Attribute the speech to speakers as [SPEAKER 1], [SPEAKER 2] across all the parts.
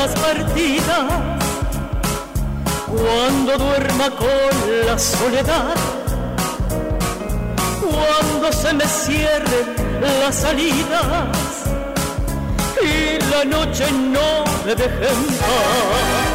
[SPEAKER 1] las partidas, cuando duerma con la soledad, cuando se me cierren las salidas y la noche no me deje en paz.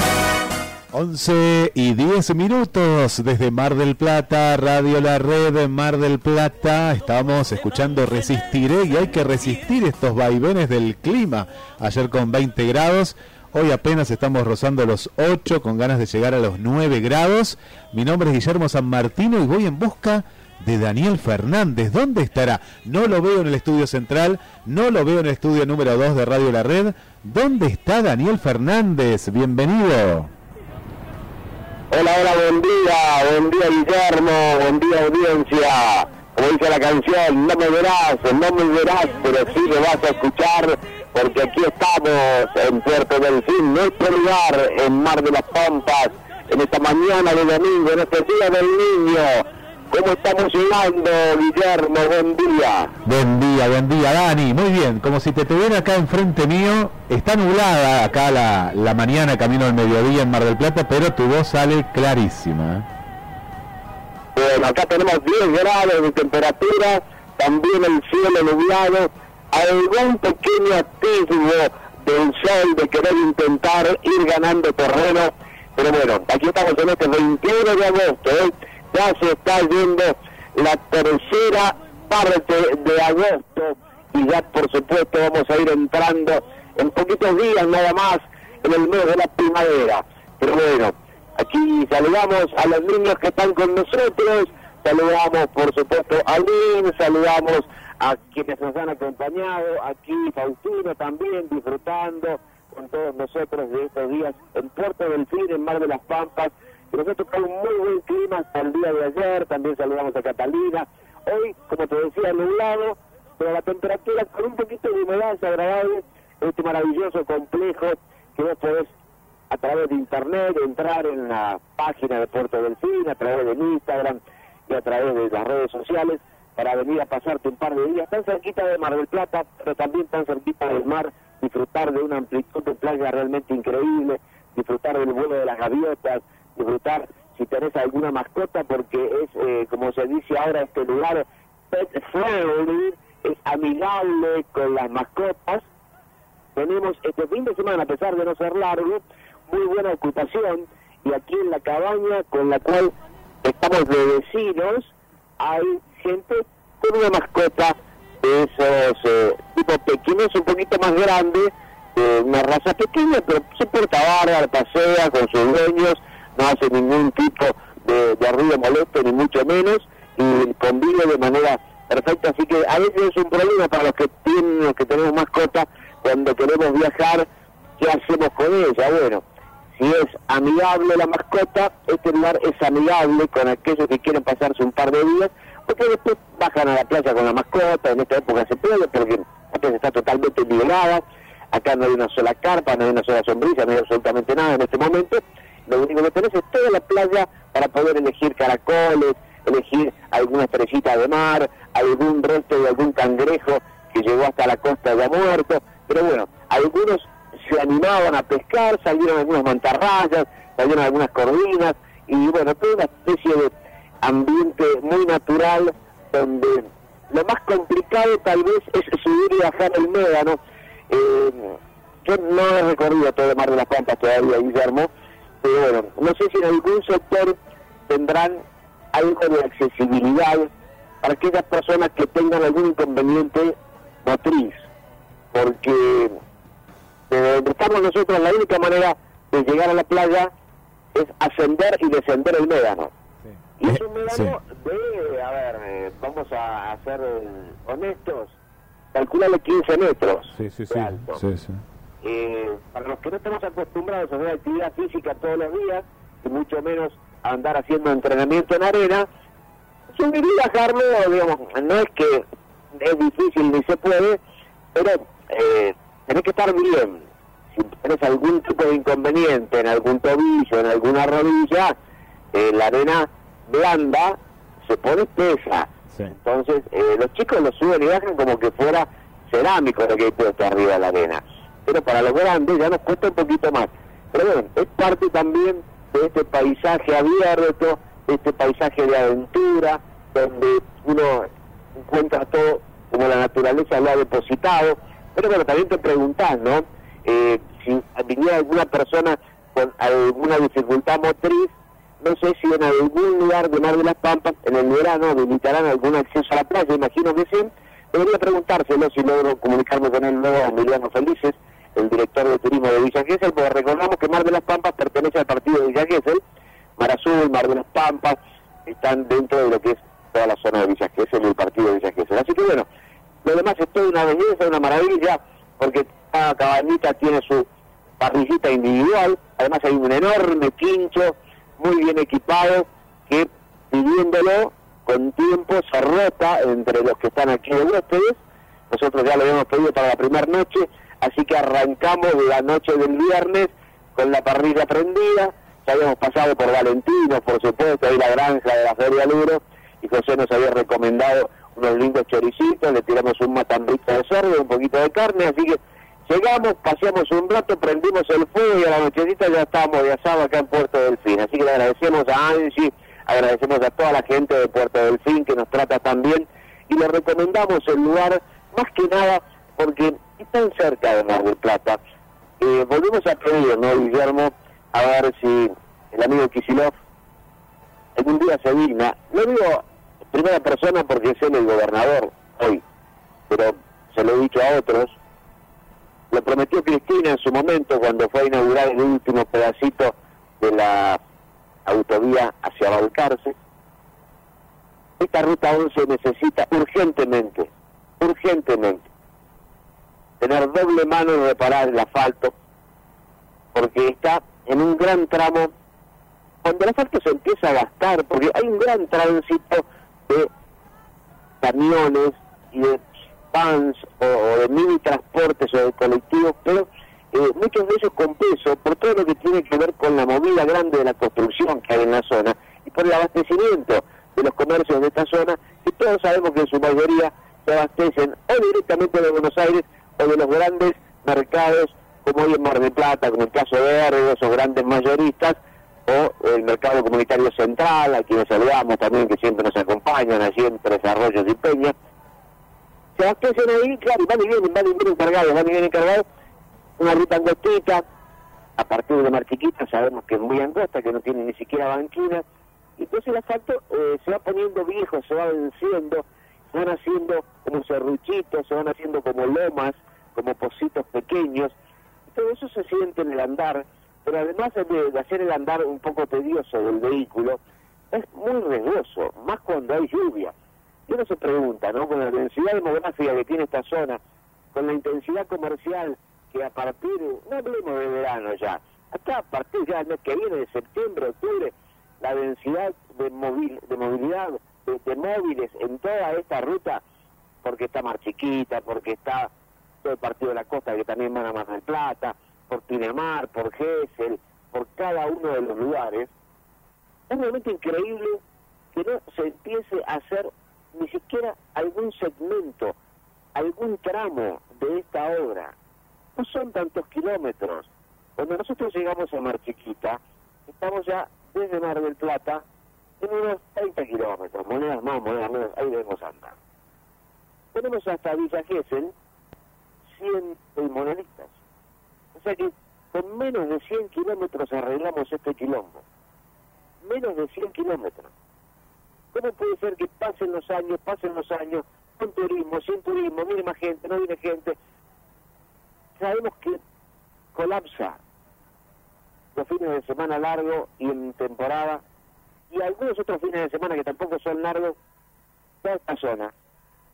[SPEAKER 2] 11 y 10 minutos desde Mar del Plata, Radio La Red, Mar del Plata. Estamos escuchando Resistiré y hay que resistir estos vaivenes del clima. Ayer con 20 grados, hoy apenas estamos rozando los 8 con ganas de llegar a los 9 grados. Mi nombre es Guillermo San Martino y voy en busca de Daniel Fernández. ¿Dónde estará? No lo veo en el estudio central, no lo veo en el estudio número 2 de Radio La Red. ¿Dónde está Daniel Fernández? Bienvenido.
[SPEAKER 3] Hola, hola, buen día, buen día Guillermo, buen día audiencia. Como dice la canción, no me verás, no me verás, pero sí me vas a escuchar, porque aquí estamos en Puerto del Fin, nuestro lugar en Mar de las Pampas, en esta mañana de domingo, en este día del niño. ¿Cómo estamos llegando, Guillermo? Buen día.
[SPEAKER 2] Buen día, buen día, Dani. Muy bien, como si te tuviera acá enfrente mío. Está nublada acá la, la mañana, camino al mediodía en Mar del Plata, pero tu voz sale clarísima.
[SPEAKER 3] Bueno, acá tenemos 10 grados de temperatura, también el cielo nublado, algún pequeño atisbo del sol de querer intentar ir ganando terreno, pero bueno, aquí estamos en este 21 de agosto, ¿eh? ya se está yendo la tercera parte de agosto y ya por supuesto vamos a ir entrando en poquitos días nada más en el mes de la primavera. Pero bueno, aquí saludamos a los niños que están con nosotros, saludamos por supuesto a Lynn, saludamos a quienes nos han acompañado, aquí Faustino también disfrutando con todos nosotros de estos días en Puerto del Fin, en Mar de las Pampas, nosotros con un muy buen clima hasta el día de ayer, también saludamos a Catalina. Hoy, como te decía, nublado, pero la temperatura con un poquito de humedad agradable, este maravilloso complejo que vos podés a través de internet entrar en la página de Puerto del Fin, a través de Instagram y a través de las redes sociales para venir a pasarte un par de días tan cerquita de Mar del Plata, pero también tan cerquita del mar, disfrutar de una amplitud de playa realmente increíble, disfrutar del vuelo de las gaviotas, disfrutar si tenés alguna mascota, porque es, eh, como se dice ahora, este lugar pet friendly, es amigable con las mascotas. Tenemos este fin de semana, a pesar de no ser largo, muy buena ocupación y aquí en la cabaña con la cual estamos de vecinos hay gente con una mascota de esos eh, tipo pequeños, un poquito más grande, una raza pequeña, pero se porta bárbaro, pasea con sus dueños no hace ningún tipo de, de ruido molesto, ni mucho menos, y convive de manera perfecta. Así que a veces es un problema para los que tienen, los que tenemos mascota, cuando queremos viajar, ¿qué hacemos con ella? Bueno, si es amigable la mascota, este lugar es amigable con aquellos que quieren pasarse un par de días, porque después bajan a la playa con la mascota, en esta época se puede, porque la playa está totalmente liberada, acá no hay una sola carpa, no hay una sola sombrilla, no hay absolutamente nada en este momento, lo único que tenés es toda la playa para poder elegir caracoles, elegir alguna estrellita de mar, algún resto de algún cangrejo que llegó hasta la costa ya muerto. Pero bueno, algunos se animaban a pescar, salieron algunas mantarrayas, salieron algunas corvinas, y bueno, toda una especie de ambiente muy natural donde lo más complicado tal vez es subir y bajar el médano. Eh, yo no he recorrido todo el Mar de las Pampas todavía, Guillermo, bueno, no sé si en algún sector tendrán algo de accesibilidad para aquellas personas que tengan algún inconveniente motriz, porque donde estamos nosotros la única manera de llegar a la playa es ascender y descender el médano. Y es un médano de, a ver, eh, vamos a, ser eh, honestos, calculale 15 metros
[SPEAKER 2] sí, sí,
[SPEAKER 3] alto.
[SPEAKER 2] sí, sí.
[SPEAKER 3] Eh, para los que no estamos acostumbrados a hacer actividad física todos los días, y mucho menos a andar haciendo entrenamiento en arena, subir y bajarlo, digamos, no es que es difícil ni se puede, pero eh, tenés que estar bien. Si tenés algún tipo de inconveniente en algún tobillo, en alguna rodilla, eh, la arena blanda se pone espesa. Entonces, eh, los chicos lo suben y bajan como que fuera cerámico lo que hay puesto arriba de la arena pero para los grandes ya nos cuesta un poquito más. Pero bueno, es parte también de este paisaje abierto, de este paisaje de aventura, donde uno encuentra todo como la naturaleza lo ha depositado. Pero bueno, también te preguntás, ¿no? Eh, si viniera alguna persona con alguna dificultad motriz, no sé si en algún lugar de Mar de las Pampas, en el verano, habilitarán algún acceso a la playa, imagino que sí. Debería preguntárselo si logro comunicarme con él luego, Emiliano Felices, el director de turismo de Villa Gesell, porque recordamos que Mar de las Pampas pertenece al partido de Villa Gesell, Mar Azul, Mar de las Pampas, están dentro de lo que es toda la zona de Villa Gesell y el partido de Villa Gesell. Así que bueno, lo demás es toda una belleza, una maravilla, porque cada cabañita tiene su parrillita individual, además hay un enorme quincho, muy bien equipado, que pidiéndolo con tiempo se rota entre los que están aquí de huéspedes, nosotros ya lo habíamos pedido para la primera noche, así que arrancamos la noche del viernes con la parrilla prendida, ya habíamos pasado por Valentino, por supuesto, ahí la granja de la Feria Luro, y José nos había recomendado unos lindos choricitos, le tiramos un matambito de cerdo, un poquito de carne, así que llegamos, paseamos un rato, prendimos el fuego y a la nochecita ya estábamos de asado acá en Puerto Delfín. Así que le agradecemos a Angie, agradecemos a toda la gente de Puerto Delfín que nos trata tan bien y le recomendamos el lugar más que nada porque están cerca de Mar del Plata. Eh, volvemos a pedir, ¿no, Guillermo? A ver si el amigo Kisilov algún día se digna. Lo digo primera persona porque es él el gobernador hoy, pero se lo he dicho a otros. Lo prometió Cristina en su momento cuando fue a inaugurar el último pedacito de la autovía hacia Balcarce. Esta ruta 11 necesita urgentemente, urgentemente, tener doble mano y reparar el asfalto, porque está en un gran tramo. Cuando el asfalto se empieza a gastar, porque hay un gran tránsito de camiones y de vans o, de mini transportes o de colectivos, pero eh, muchos de ellos con peso por todo lo que tiene que ver con la movida grande de la construcción que hay en la zona y por el abastecimiento de los comercios de esta zona, que todos sabemos que en su mayoría se abastecen o directamente de Buenos Aires o de los grandes mercados como hoy en Mar del Plata, como el caso de Ergo, esos grandes mayoristas, o el mercado comunitario central, a quienes saludamos también, que siempre nos acompañan allí en Tres Arroyos y Peña. Se abastecen ahí, claro, y van y vienen, van y vienen cargados, van y vienen cargados, una ruta angostita, a partir de Mar Chiquita sabemos que es muy angosta, que no tiene ni siquiera banquina, y entonces el asfalto eh, se va poniendo viejo, se va venciendo, se van haciendo como serruchitos, se van haciendo como lomas, como pocitos pequeños, todo eso se siente en el andar, pero además de, hacer el andar un poco tedioso del vehículo, es muy riesgoso, más cuando hay lluvia. Y uno se pregunta, ¿no? Con la densidad demográfica que tiene esta zona, con la intensidad comercial que a partir, no hablemos de verano ya, hasta a partir ya del mes que viene, de septiembre, octubre, la densidad de, móvil, de movilidad de, móviles en toda esta ruta, porque está más chiquita, porque está todo el partido de la costa que también van a Mar del Plata, por Pinamar, por Gessel, por cada uno de los lugares, es realmente increíble que no se empiece a hacer ni siquiera algún segmento, algún tramo de esta obra. No son tantos kilómetros. Cuando nosotros llegamos a Mar Chiquita, estamos ya desde Mar del Plata en unos 30 kilómetros, monedas más, monedas menos, ahí debemos andar. Tenemos hasta Villa Gesell 100 pulmonistas. O sea que con menos de 100 kilómetros arreglamos este quilombo. Menos de 100 kilómetros. ¿Cómo puede ser que pasen los años, pasen los años, con turismo, sin turismo, viene más gente, no viene gente? Sabemos que colapsa los fines de semana largos y en temporada, y algunos otros fines de semana que tampoco son largos, toda esta zona.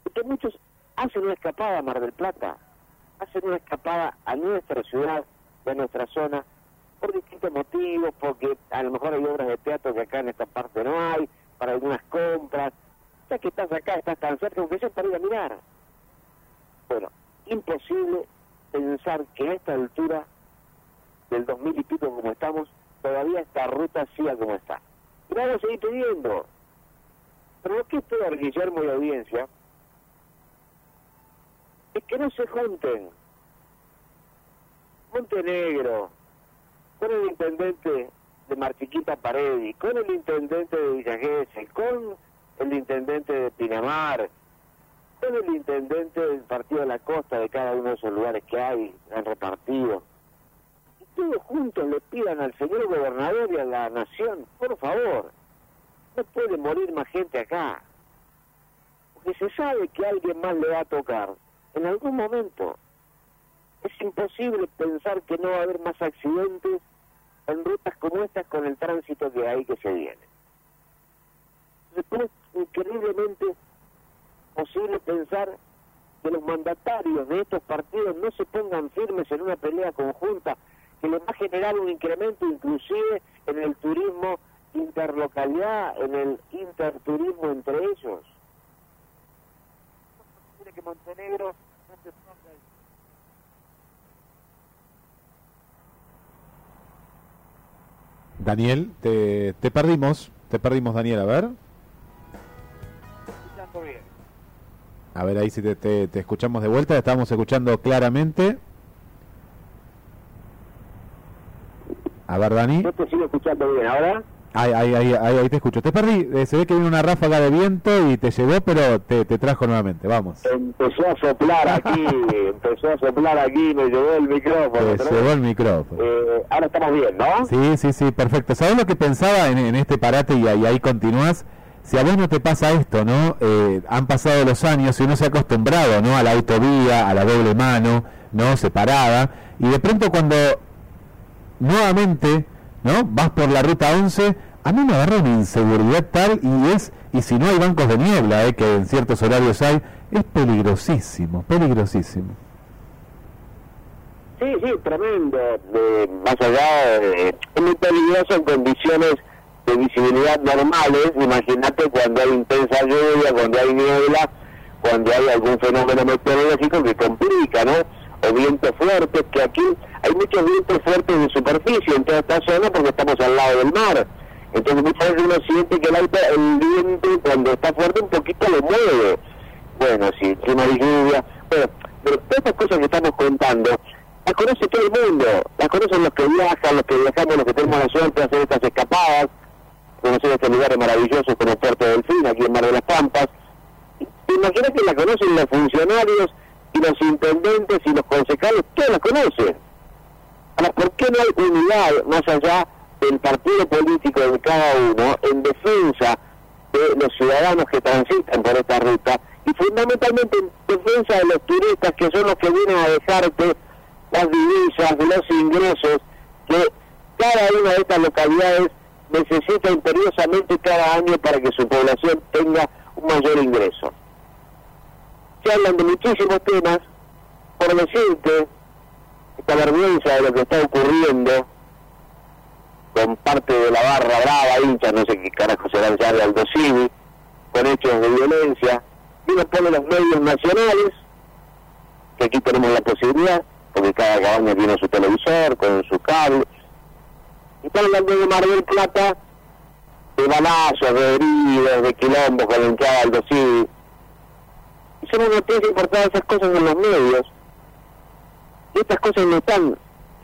[SPEAKER 3] Porque muchos hacen una escapada a Mar del Plata, hacen una escapada a nuestra ciudad, a nuestra zona, por distintos motivos, porque a lo mejor hay obras de teatro que acá en esta parte no hay, para algunas compras. Ya que estás acá, estás tan cerca, aunque sea para ir a mirar. Bueno, imposible pensar que a esta altura del 2000 y pico como estamos, todavía esta ruta siga como está. Y vamos a seguir pidiendo. Pero lo que es peor, Guillermo y audiencia, es que no se junten Montenegro, con el intendente de Marchiquita Paredi, con el intendente de Villa con el intendente de Pinamar, con el intendente del Partido de la Costa de cada uno de esos lugares que hay, han repartido. Y todos juntos le pidan al señor gobernador y a la nación, por favor, no puede morir más gente acá. Porque se sabe que alguien más le va a tocar en algún momento. Es imposible pensar que no va a haber más accidentes en rutas como estas con el tránsito que hay que se viene. Después, increíblemente posible pensar que los mandatarios de estos partidos no se pongan firmes en una pelea conjunta que les va a generar un incremento inclusive en el turismo interlocalidad, en el interturismo entre ellos. que Montenegro
[SPEAKER 2] Daniel, te, te perdimos, te perdimos Daniel, a ver. A ver ahí si te, te, escuchamos de vuelta, estamos escuchando claramente. A ver, Dani.
[SPEAKER 3] Yo te sigo escuchando bien, ¿ahora?
[SPEAKER 2] Ahí, ahí, ahí, ahí, te escucho. Te perdí, eh, se ve que viene una ráfaga de viento y te llevó, pero te, te trajo nuevamente, vamos.
[SPEAKER 3] Empezó a soplar aquí, empezó a soplar aquí, me llevó el micrófono.
[SPEAKER 2] Te llevó el micrófono.
[SPEAKER 3] Eh, ahora estamos bien, ¿no?
[SPEAKER 2] Sí, sí, sí, perfecto. ¿Sabes lo que pensaba en, en este parate y ahí, ahí continúas? Si a vos no te pasa esto, ¿no? Eh, han pasado los años y uno se ha acostumbrado, ¿no? A la autovía, a la doble mano, ¿no? Separada. Y de pronto cuando nuevamente ¿no? Vas por la ruta 11, a mí me agarra una inseguridad tal y es, y si no hay bancos de niebla, ¿eh? que en ciertos horarios hay, es peligrosísimo, peligrosísimo.
[SPEAKER 3] Sí, sí, tremendo. más allá, es muy peligroso en condiciones de visibilidad normales. Imagínate cuando hay intensa lluvia, cuando hay niebla, cuando hay algún fenómeno meteorológico que complica, ¿no? O vientos fuertes, que aquí hay muchos vientos fuertes de superficie en toda esta zona porque estamos al lado del mar. Entonces muchas veces uno siente que el, el viento cuando está fuerte un poquito lo mueve. Bueno, si no hay lluvia. Bueno, pero todas estas cosas que estamos contando, las conoce todo el mundo. Las conocen los que viajan, los que viajamos, los que tenemos la suerte de hacer estas escapadas, conocer estos lugares maravillosos como Puerto Delfín, aquí en Mar de las Pampas. Imagínate que la conocen los funcionarios y los intendentes y los concejales, todos la conocen ¿por qué no hay unidad más allá del partido político de cada uno en defensa de los ciudadanos que transitan por esta ruta y fundamentalmente en defensa de los turistas que son los que vienen a dejarte las divisas, los ingresos que cada una de estas localidades necesita imperiosamente cada año para que su población tenga un mayor ingreso. Se hablan de muchísimos temas, por decirte, esta vergüenza de lo que está ocurriendo con parte de la barra brava, hincha, no sé qué carajo será ya de Aldo Civi, con hechos de violencia, y nos pone los medios nacionales, que aquí tenemos la posibilidad, porque cada cabaña tiene su televisor, con su cable, y están hablando de Mar del Plata, de balazos, de heridos, de quilombos con la hinchada Aldo Civi, y son una noticia por todas esas cosas en los medios, estas cosas no están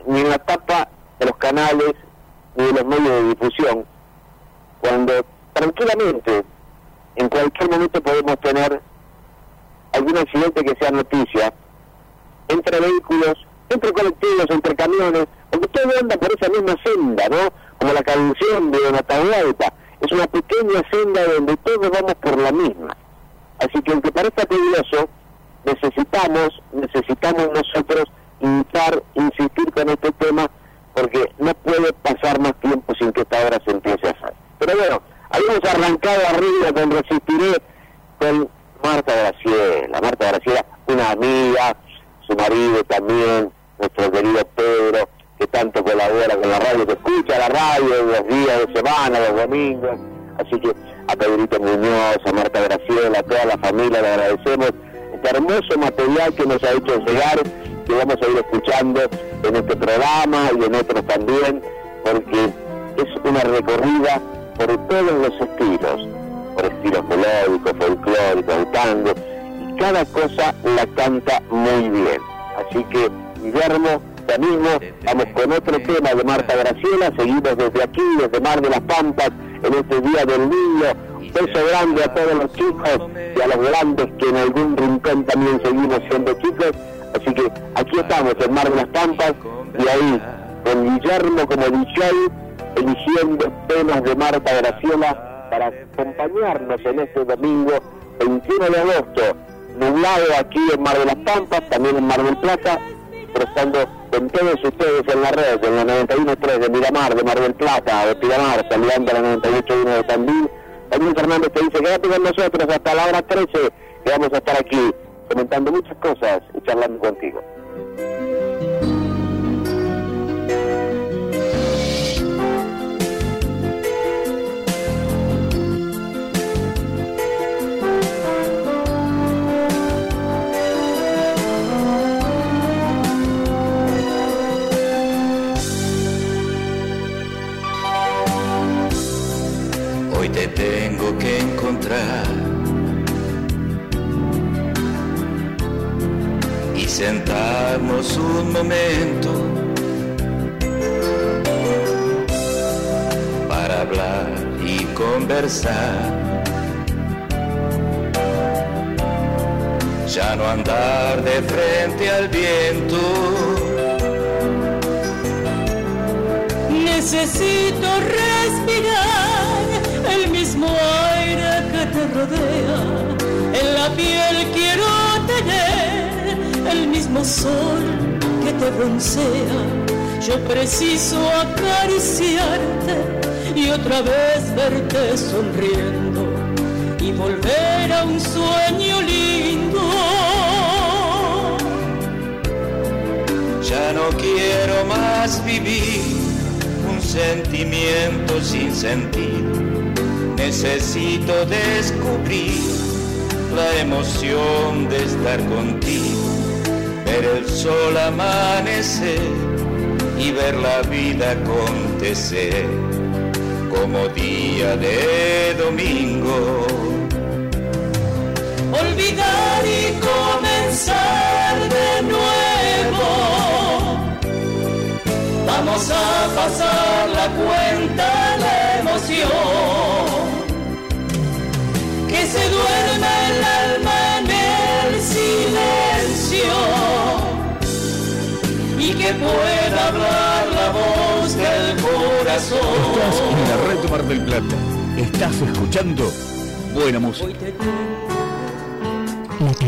[SPEAKER 3] ni en la tapa de los canales ni de los medios de difusión, cuando tranquilamente en cualquier momento podemos tener algún accidente que sea noticia entre vehículos, entre colectivos, entre camiones, porque todo anda por esa misma senda, ¿no? Como la canción de Natahualpa, es una pequeña senda donde todos vamos por la misma. Así que aunque parezca peligroso, necesitamos, necesitamos nosotros instar, insistir con este tema, porque no puede pasar más tiempo sin que esta obra se empiece a hacer. Pero bueno, habíamos arrancado arriba con Resistiré, con Marta Graciela. Marta Graciela, una amiga, su marido también, nuestro querido Pedro, que tanto colabora con la radio, que escucha la radio los días de semana, los domingos. Así que a Pedrito Muñoz, a Marta Graciela, a toda la familia le agradecemos este hermoso material que nos ha hecho llegar que vamos a ir escuchando en este programa y en otros también, porque es una recorrida por todos los estilos, por estilos melódicos, folclóricos, tango, y cada cosa la canta muy bien. Así que, Guillermo, Ya mismo vamos con otro tema de Marta Graciela, seguimos desde aquí, desde Mar de las Pampas, en este Día del Niño. Beso grande a todos los chicos y a los grandes que en algún rincón también seguimos siendo chicos. Así que aquí estamos en Mar de las Pampas y ahí con Guillermo como DJ eligiendo temas de Marta Graciela para acompañarnos en este domingo 21 de agosto, nublado aquí en Mar de las Pampas, también en Mar del Plata, pero estando con todos ustedes en la red, en la 91.3 de Miramar, de Mar del Plata, de Piramar, saludando a la 98.1 de Tandil. Daniel Fernández te dice, quédate con nosotros hasta la hora 13, que vamos a estar aquí comentando muchas cosas y charlando contigo.
[SPEAKER 4] tengo que encontrar. Sentarnos un momento para hablar y conversar. Ya no andar de frente al viento.
[SPEAKER 1] Necesito respirar el mismo aire que te rodea. En la piel quiero tener el mismo sol que te broncea. Yo preciso acariciarte y otra vez verte sonriendo y volver a un sueño lindo.
[SPEAKER 4] Ya no quiero más vivir un sentimiento sin sentido necesito descubrir la emoción de estar contigo, ver el sol amanecer y ver la vida acontecer como día de domingo.
[SPEAKER 1] Olvidar y comenzar de nuevo. Vamos a pasar la cuenta de emoción se duerma el alma que pueda hablar la voz del corazón.
[SPEAKER 5] Estás en la red Mar del Plata. Estás escuchando buena música.
[SPEAKER 6] La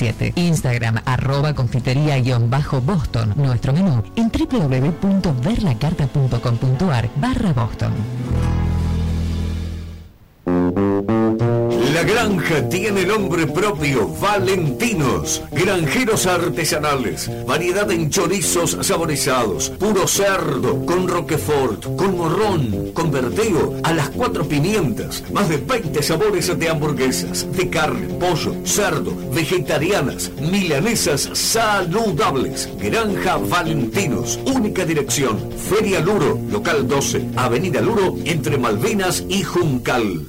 [SPEAKER 6] 27. Instagram arroba confitería-boston. Nuestro menú en www.verlacarta.com.ar barra Boston.
[SPEAKER 5] La granja tiene nombre propio, Valentinos. Granjeros artesanales, variedad en chorizos saborizados, puro cerdo, con roquefort, con morrón, con verdeo, a las cuatro pimientas, más de 20 sabores de hamburguesas, de carne, pollo, cerdo, vegetarianas, milanesas saludables. Granja Valentinos, única dirección, Feria Luro, local 12, Avenida Luro, entre Malvinas y Juncal.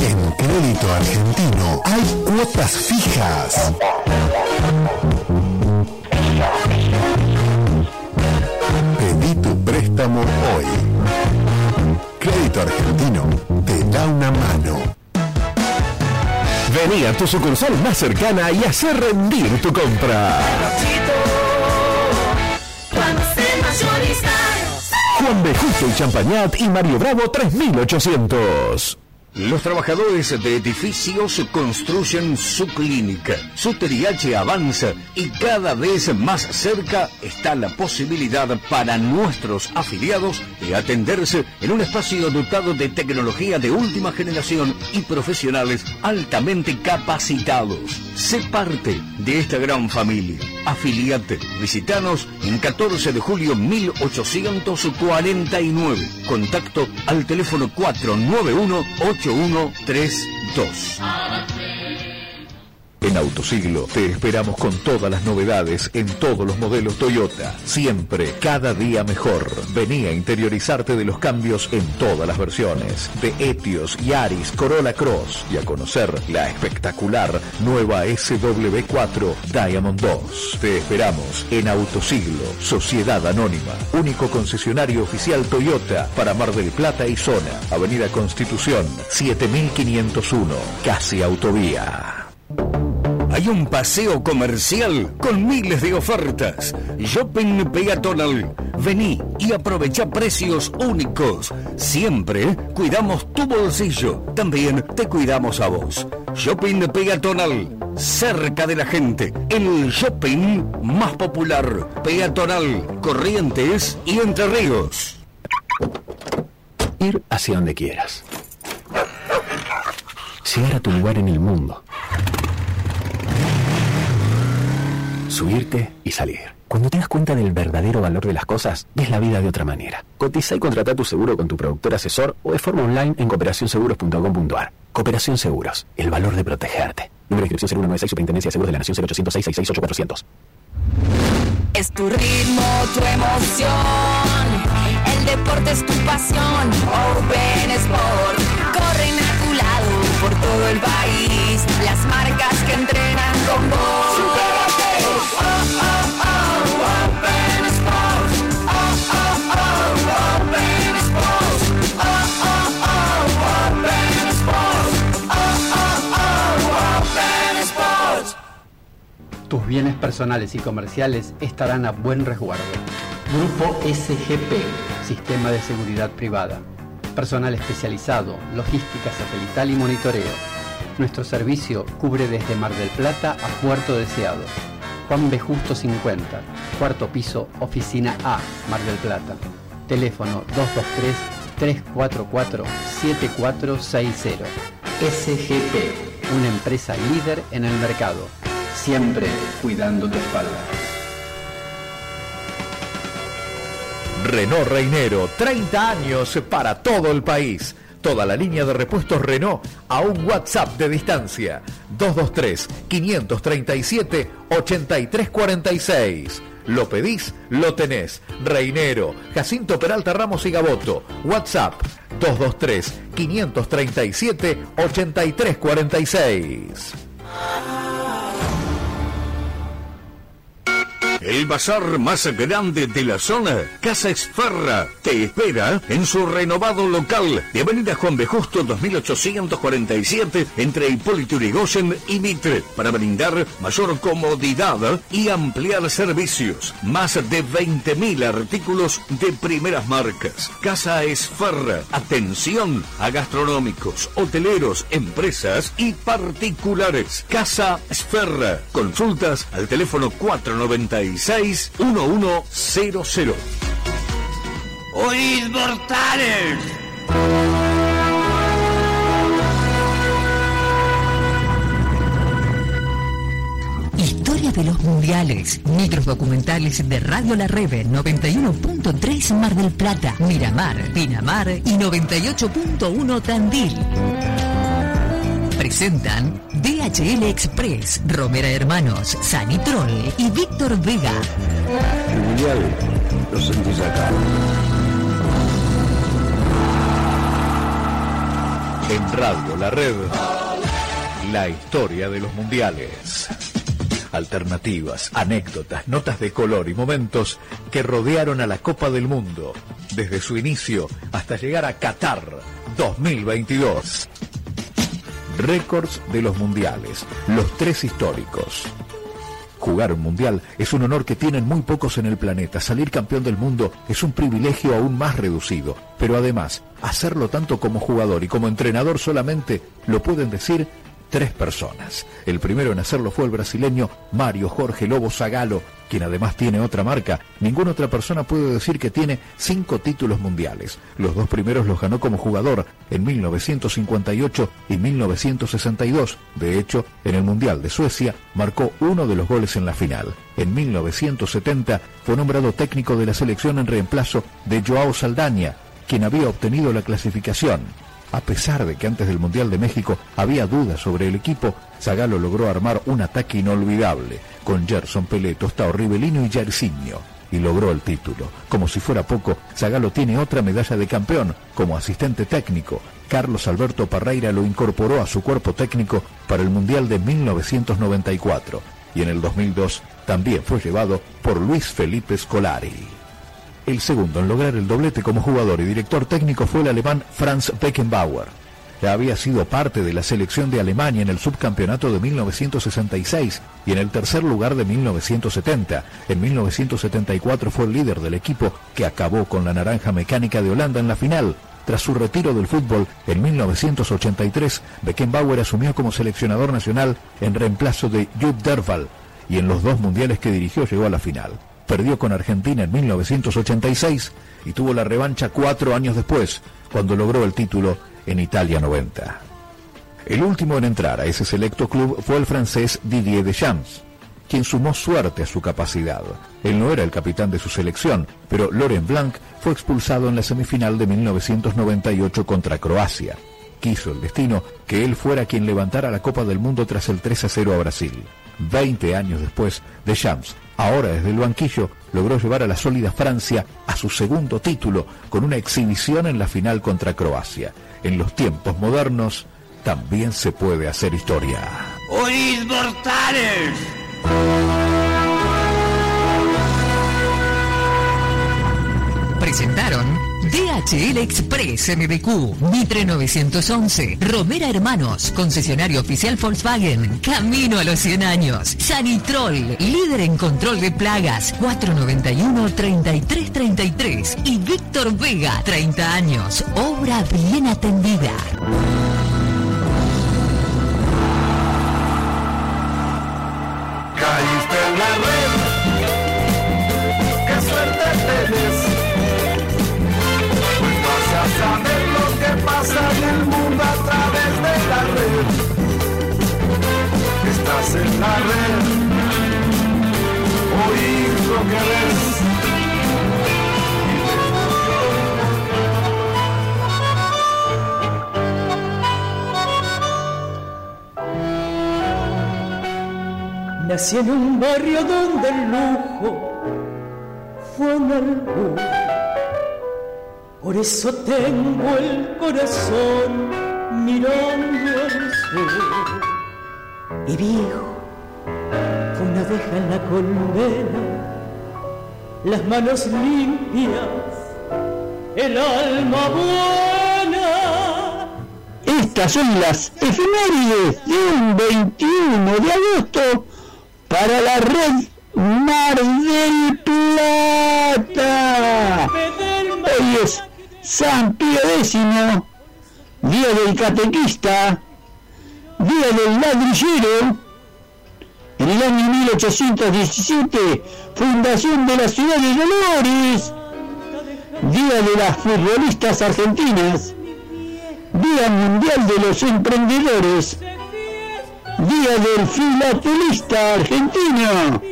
[SPEAKER 7] En Crédito Argentino hay cuotas fijas. Pedí tu préstamo hoy. Crédito Argentino te da una mano. Vení a tu sucursal más cercana y hacer rendir tu compra. Juan B. Justo y Champañat y Mario Bravo 3800.
[SPEAKER 5] Los trabajadores de edificios construyen su clínica. Su TDH avanza y cada vez más cerca está la posibilidad para nuestros afiliados de atenderse en un espacio dotado de tecnología de última generación y profesionales altamente capacitados. Sé parte de esta gran familia. Afiliate. Visitanos en 14 de julio 1849. Contacto al teléfono 491 8132.
[SPEAKER 7] En Autosiglo te esperamos con todas las novedades en todos los modelos Toyota. Siempre, cada día mejor. Vení a interiorizarte de los cambios en todas las versiones. De Etios, Yaris, Corolla Cross. Y a conocer la espectacular nueva SW4 Diamond 2. Te esperamos en Autosiglo, Sociedad Anónima. Único concesionario oficial Toyota para Mar del Plata y zona. Avenida Constitución, 7501. Casi Autovía.
[SPEAKER 5] Hay un paseo comercial con miles de ofertas. Shopping peatonal. Vení y aprovecha precios únicos. Siempre cuidamos tu bolsillo. También te cuidamos a vos. Shopping peatonal. Cerca de la gente. El shopping más popular. Peatonal. Corrientes y Entre Ríos.
[SPEAKER 8] Ir hacia donde quieras. Llegar tu lugar en el mundo. Subirte y salir. Cuando te das cuenta del verdadero valor de las cosas, ves la vida de otra manera. Cotiza y contrata tu seguro con tu productor asesor o de forma online en cooperacionseguros.com.ar. Cooperación Seguros, el valor de protegerte. Número de inscripción 0196 Superintendencia de Seguros de la Nación 0806 668 400.
[SPEAKER 9] Es tu ritmo, tu emoción. El deporte es tu pasión. Open Sport. Corren a por todo el país. Las marcas que entrenan con vos.
[SPEAKER 10] Tus bienes personales y comerciales estarán a buen resguardo. Grupo SGP, Sistema de Seguridad Privada. Personal especializado, logística satelital y monitoreo. Nuestro servicio cubre desde Mar del Plata a Puerto Deseado. Juan B. Justo 50, cuarto piso, oficina A, Mar del Plata. Teléfono 223-344-7460. SGP, una empresa líder en el mercado. Siempre cuidando tu espalda.
[SPEAKER 7] Renault Reinero, 30 años para todo el país. Toda la línea de repuestos Renault a un WhatsApp de distancia. 223-537-8346. Lo pedís, lo tenés. Reinero, Jacinto Peralta Ramos y Gaboto. WhatsApp 223-537-8346.
[SPEAKER 5] El bazar más grande de la zona, Casa Esferra, te espera en su renovado local de Avenida Juan B. Justo 2847 entre Hipólito Yrigoyen y Mitre para brindar mayor comodidad y ampliar servicios. Más de 20.000 artículos de primeras marcas. Casa Esferra, atención a gastronómicos, hoteleros, empresas y particulares. Casa Esferra, consultas al teléfono 496 1100.
[SPEAKER 4] ¡Oís mortales!
[SPEAKER 6] Historia de los mundiales. Micros documentales de Radio La Rebe 91.3 Mar del Plata, Miramar, Pinamar y 98.1 Tandil. Presentan DHL Express, Romera Hermanos, Sanitrol y Víctor Vega.
[SPEAKER 8] El mundial lo sentís acá.
[SPEAKER 7] En Radio La Red, la historia de los mundiales. Alternativas, anécdotas, notas de color y momentos que rodearon a la Copa del Mundo, desde su inicio hasta llegar a Qatar 2022. Récords de los mundiales, los tres históricos. Jugar un mundial es un honor que tienen muy pocos en el planeta. Salir campeón del mundo es un privilegio aún más reducido. Pero además, hacerlo tanto como jugador y como entrenador solamente lo pueden decir tres personas. El primero en hacerlo fue el brasileño Mario Jorge Lobo Zagalo, quien además tiene otra marca. Ninguna otra persona puede decir que tiene cinco títulos mundiales. Los dos primeros los ganó como jugador en 1958 y 1962. De hecho, en el Mundial de Suecia marcó uno de los goles en la final. En 1970 fue nombrado técnico de la selección en reemplazo de Joao Saldaña, quien había obtenido la clasificación. A pesar de que antes del Mundial de México había dudas sobre el equipo, Zagalo logró armar un ataque inolvidable con Gerson Pelé, Tostao Rivelino y Jairzinho y logró el título. Como si fuera poco, Zagalo tiene otra medalla de campeón como asistente técnico. Carlos Alberto Parreira lo incorporó a su cuerpo técnico para el Mundial de 1994 y en el 2002 también fue llevado por Luis Felipe Scolari. El segundo en lograr el doblete como jugador y director técnico fue el alemán Franz Beckenbauer. Había sido parte de la selección de Alemania en el subcampeonato de 1966 y en el tercer lugar de 1970. En 1974 fue el líder del equipo que acabó con la naranja mecánica de Holanda en la final. Tras su retiro del fútbol en 1983, Beckenbauer asumió como seleccionador nacional en reemplazo de Jupp Derval y en los dos mundiales que dirigió llegó a la final perdió con Argentina en 1986 y tuvo la revancha cuatro años después, cuando logró el título en Italia 90. El último en entrar a ese selecto club fue el francés Didier Deschamps, quien sumó suerte a su capacidad. Él no era el capitán de su selección, pero Laurent Blanc fue expulsado en la semifinal de 1998 contra Croacia. Quiso el destino que él fuera quien levantara la Copa del Mundo tras el 3 a 0 a Brasil. Veinte años después, Deschamps ahora desde el banquillo, logró llevar a la sólida Francia a su segundo título con una exhibición en la final contra Croacia. En los tiempos modernos también se puede hacer historia.
[SPEAKER 11] ¡Oís mortales!
[SPEAKER 6] Presentaron DHL Express MBQ, Mitre 911, Romera Hermanos, concesionario oficial Volkswagen, Camino a los 100 años, Sanitrol, líder en control de plagas, 491-3333 y Víctor Vega, 30 años, obra bien atendida.
[SPEAKER 12] Red, oír lo que ves.
[SPEAKER 1] Nací en un barrio donde el lujo fue un albur. Por eso tengo el corazón mirando al sur. Y viejo, una abeja en la colmena, las manos limpias, el alma buena.
[SPEAKER 13] Estas son las efemérides de un 21 de agosto para la red Mar del Plata. Hoy es San Pío X, Día del Catequista, Día del Ladrillero. En el año 1817, fundación de la ciudad de Dolores. Día de las futbolistas argentinas. Día Mundial de los Emprendedores. Día del Filatelista Argentino.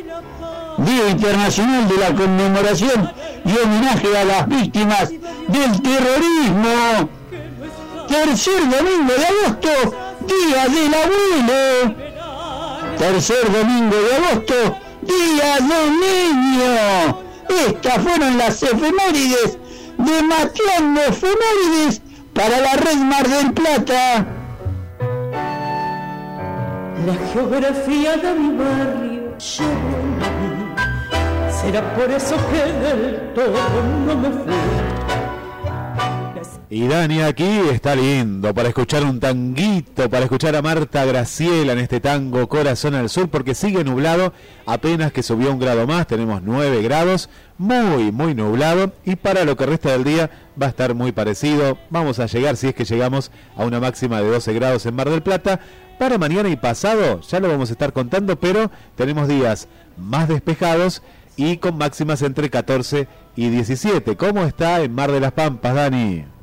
[SPEAKER 13] Día Internacional de la Conmemoración y Homenaje a las Víctimas del Terrorismo. Tercer domingo de agosto, Día del Abuelo. Tercer domingo de agosto, Día del Niño. Estas fueron las efemérides de Mateando Efemérides para la Red Mar del Plata.
[SPEAKER 1] La geografía de mi barrio llevó en mí. Será por eso que del todo no me fui.
[SPEAKER 2] Y Dani aquí está lindo para escuchar un tanguito, para escuchar a Marta Graciela en este tango Corazón al Sur, porque sigue nublado, apenas que subió un grado más, tenemos 9 grados, muy, muy nublado, y para lo que resta del día va a estar muy parecido. Vamos a llegar, si es que llegamos, a una máxima de 12 grados en Mar del Plata. Para mañana y pasado, ya lo vamos a estar contando, pero tenemos días más despejados y con máximas entre 14 y 17. ¿Cómo está en Mar de las Pampas, Dani?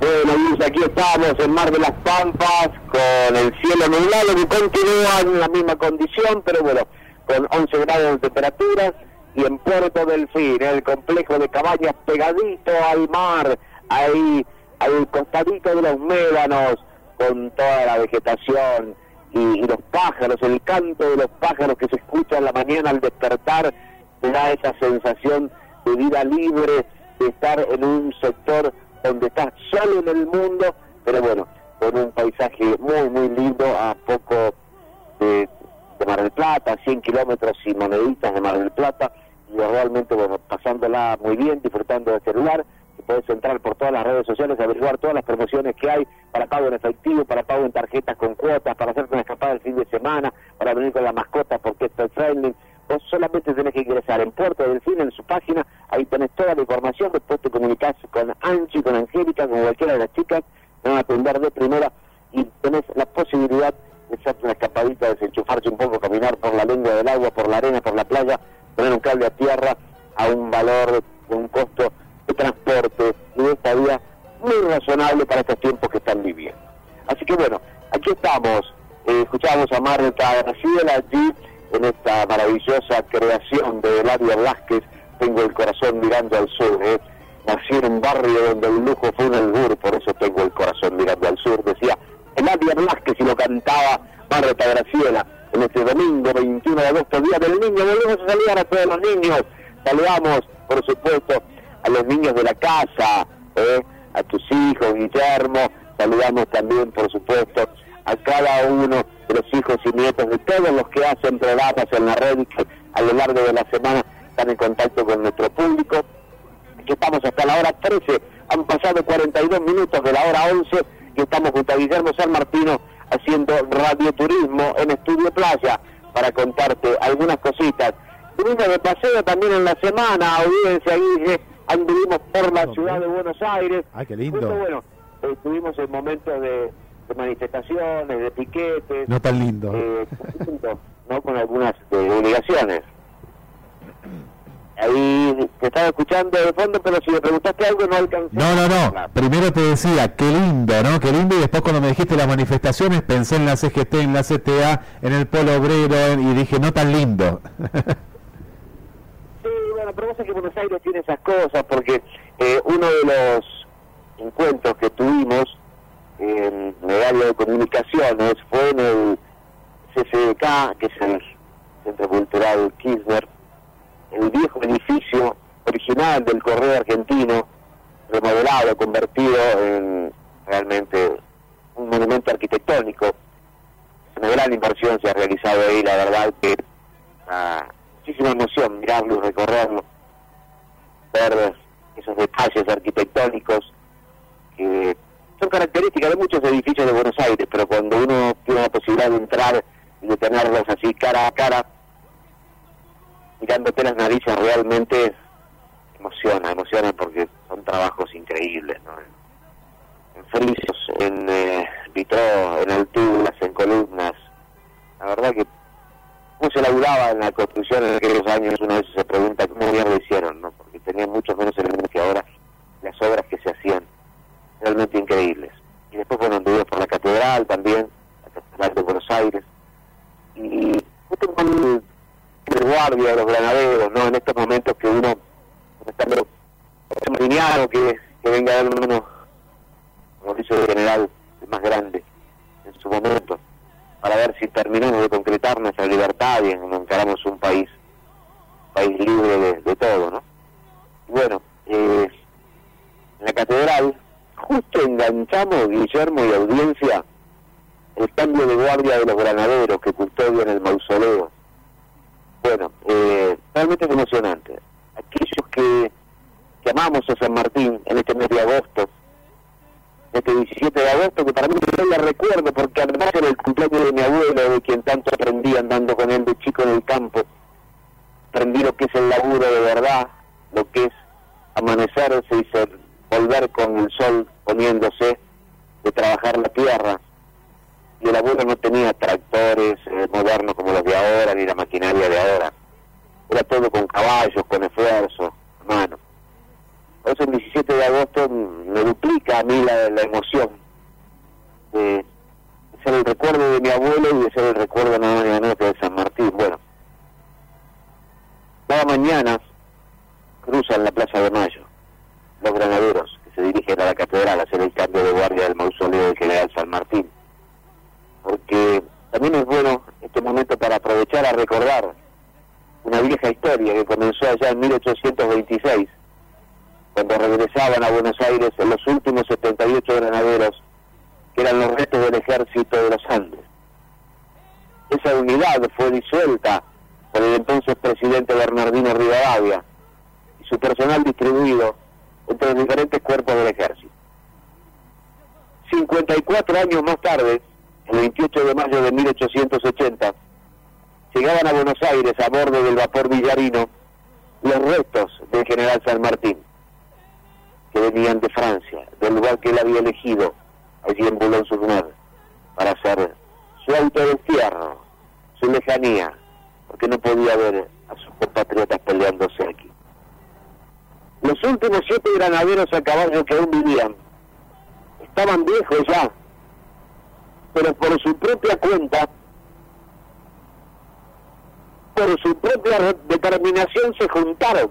[SPEAKER 3] Bueno, Luis, aquí estamos en Mar de las Pampas con el cielo nublado que continúa en la misma condición, pero bueno, con 11 grados de temperatura y en Puerto del Fin, el complejo de cabañas pegadito al mar, ahí al costadito de los médanos, con toda la vegetación y, y, los pájaros, el canto de los pájaros que se escucha en la mañana al despertar, da esa sensación de vida libre, de estar en un sector donde estás solo en el mundo, pero bueno, con un paisaje muy, muy lindo a poco de, Mar del Plata, 100 kilómetros y moneditas de Mar del Plata, y realmente, bueno, pasándola muy bien, disfrutando de este lugar, puedes entrar por todas las redes sociales, averiguar todas las promociones que hay para pago en efectivo, para pago en tarjetas con cuotas, para hacerte una escapada el fin de semana, para venir con la mascota porque esto es friendly, vos solamente tenés que ingresar en Puerto del Cine, en su página, ahí tenés toda la información, después te comunicás con Angie, con Angélica, con cualquiera de las chicas, van a atender de primera y tenés la posibilidad de hacerte una escapadita, desenchufarse un poco, caminar por la lengua del agua, por la arena, por la playa, poner un cable a tierra a un valor, un costo de transporte y de estadía muy razonable para estos tiempos que están viviendo. Así que bueno, aquí estamos, eh, escuchamos a Marta Graciela allí en esta maravillosa creación de Eladia Blasquez, tengo el corazón mirando al sur, ¿eh? nací en un barrio donde el lujo fue un albur, por eso tengo el corazón mirando al sur, decía Eladia Blasquez y lo cantaba Marta Graciela en este domingo 21 de agosto, Día del Niño, volvemos a saludar a todos los niños, saludamos por supuesto a los niños de la casa, ¿eh? a tus hijos, Guillermo, saludamos también por supuesto a cada uno los hijos y nietos de todos los que hacen programas en la red y que a lo largo de la semana están en contacto con nuestro público. Aquí estamos hasta la hora 13, han pasado 42 minutos de la hora 11 y estamos junto a Guillermo San Martino haciendo radioturismo en Estudio Playa para contarte algunas cositas. Tuvimos de paseo también en la semana, audiencia Guille, anduvimos por la ciudad de Buenos Aires.
[SPEAKER 2] Ay, qué lindo.
[SPEAKER 3] Bueno, estuvimos en momentos de de manifestaciones, de piquetes.
[SPEAKER 2] No tan lindo.
[SPEAKER 3] Eh, ¿no? Con algunas eh, obligaciones. Ahí te estaba escuchando de fondo, pero si me preguntaste algo no alcancé.
[SPEAKER 2] No, no, no. Primero te decía, qué lindo, ¿no? Qué lindo. Y después cuando me dijiste las manifestaciones, pensé en la CGT, en la CTA, en el Polo Obrero, y dije, no tan lindo.
[SPEAKER 3] sí, bueno, pero vos que Buenos Aires tiene esas cosas, porque eh, uno de los encuentros que tuvimos en el de comunicaciones fue en el CCDK, que es el Centro Cultural Kirchner, el viejo edificio original del Correo Argentino, remodelado, convertido en realmente un monumento arquitectónico. Una gran inversión se ha realizado ahí, la verdad que muchísima emoción mirarlo y recorrerlo, ver esos detalles arquitectónicos que son características de muchos edificios de Buenos Aires, pero cuando uno tiene la posibilidad de entrar y de tenerlos así cara a cara, mirándote las narices realmente emociona, emociona porque son trabajos increíbles, ¿no? En frisos, en eh, vitró, en alturas, en columnas. La verdad que cómo se laburaba en la construcción en aquellos años, una vez se pregunta cómo mierda hicieron, ¿no? Porque tenían muchos menos elementos que ahora las obras que se hacían realmente increíbles. Y después, bueno, anduvimos por la catedral también, la catedral de Buenos Aires. Y justo con el, guardia de los granaderos, ¿no? En estos momentos que uno está medio que, que venga a dar uno, como dice el general, el más grande en su momento, para ver si terminamos de concretar nuestra libertad y encaramos un país, país libre de, de todo, ¿no? Y bueno, eh, en la catedral justo enganchamos, Guillermo y audiencia, el cambio de guardia de los granaderos que custodian el mausoleo. Bueno, eh, realmente es emocionante. Aquellos que, que amamos a San Martín en este mes de agosto, este 17 de agosto, que para mí no la recuerdo porque además era el cumpleaños de mi abuelo, de quien tanto aprendí andando con él de chico en el campo. Aprendí lo que es el laburo de verdad, lo que es amanecerse y ser, volver con el sol poniéndose, de trabajar la tierra. Y el abuelo no tenía tractores eh, modernos como los de ahora, ni la maquinaria de ahora. Era todo con caballos, con esfuerzo, mano. Por eso el 17 de agosto me duplica a mí la, emoción de ser el recuerdo de mi abuelo y de ser el recuerdo nada más nada de San Martín. Bueno, cada mañana cruzan la Plaza de Mayo los granaderos que se dirigen a la catedral a hacer el cambio de guardia del mausoleo del general San Martín. Porque también es bueno este momento para aprovechar a recordar una vieja historia que comenzó allá en 1826, cuando regresaban a Buenos Aires los últimos 78 granaderos, que eran los restos del ejército de los Andes. Esa unidad fue disuelta por el entonces presidente Bernardino Rivadavia y su personal distribuido entre los diferentes cuerpos del ejército. 54 años más tarde, el 28 de mayo de 1880, llegaban a Buenos Aires a bordo del vapor Villarino los restos del general San Martín, que venían de Francia, del lugar que él había elegido, allí en Boulogne-sur-Mer, para hacer su autodestierro, su lejanía, porque no podía ver a sus compatriotas peleándose aquí. Los últimos siete granaderos a caballo que aún vivían. Estaban viejos ya, pero por su propia cuenta por su propia determinación se juntaron,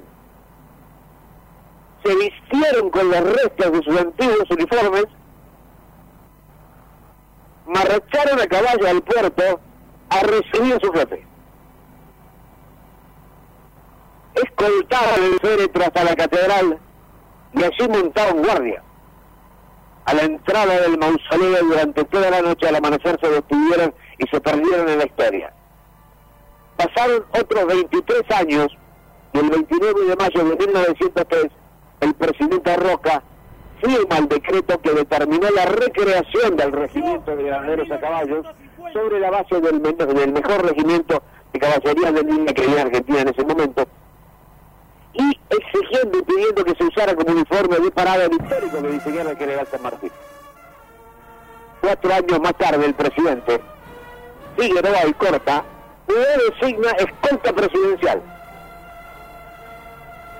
[SPEAKER 3] se vistieron con los restos de sus antiguos uniformes, marcharon a caballo al puerto a recibir su jefe. Escoltaron el féretro hasta la catedral y allí montaron guardia. A la entrada del mausoleo durante toda la noche al amanecer se detuvieron y se perdieron en la historia. Pasaron otros 23 años y el 29 de mayo de 1903 el presidente Roca firma el decreto que determinó la recreación del regimiento de granaderos a caballos sobre la base del, del mejor regimiento de caballería de línea que había en Argentina en ese momento y exigiendo y pidiendo que se usara como uniforme de parada el histórico que diseñara el general San Martín. Cuatro años más tarde el presidente Figueroa y Corta le designa escolta presidencial.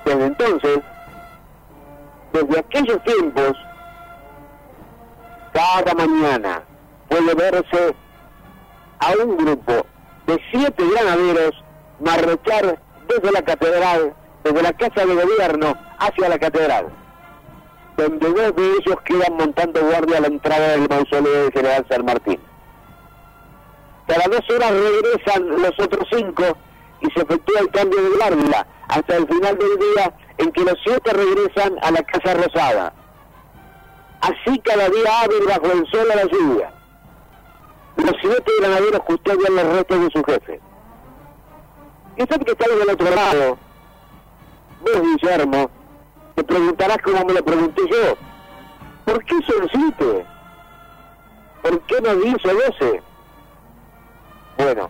[SPEAKER 3] Desde entonces, desde aquellos tiempos, cada mañana puede verse a un grupo de siete granaderos marchar desde la catedral, desde la casa de gobierno hacia la catedral, donde dos de ellos quedan montando guardia a la entrada del mausoleo del general San Martín. Cada dos horas regresan los otros cinco y se efectúa el cambio de guardia hasta el final del día en que los siete regresan a la Casa Rosada. Así cada día hábil bajo el sol a la lluvia. Los siete granaderos custodian los restos de su jefe. Y sabe que está del otro lado. Vos, Guillermo, te preguntarás como me lo pregunté yo. ¿Por qué son siete? ¿Por qué no dice doce? Bueno,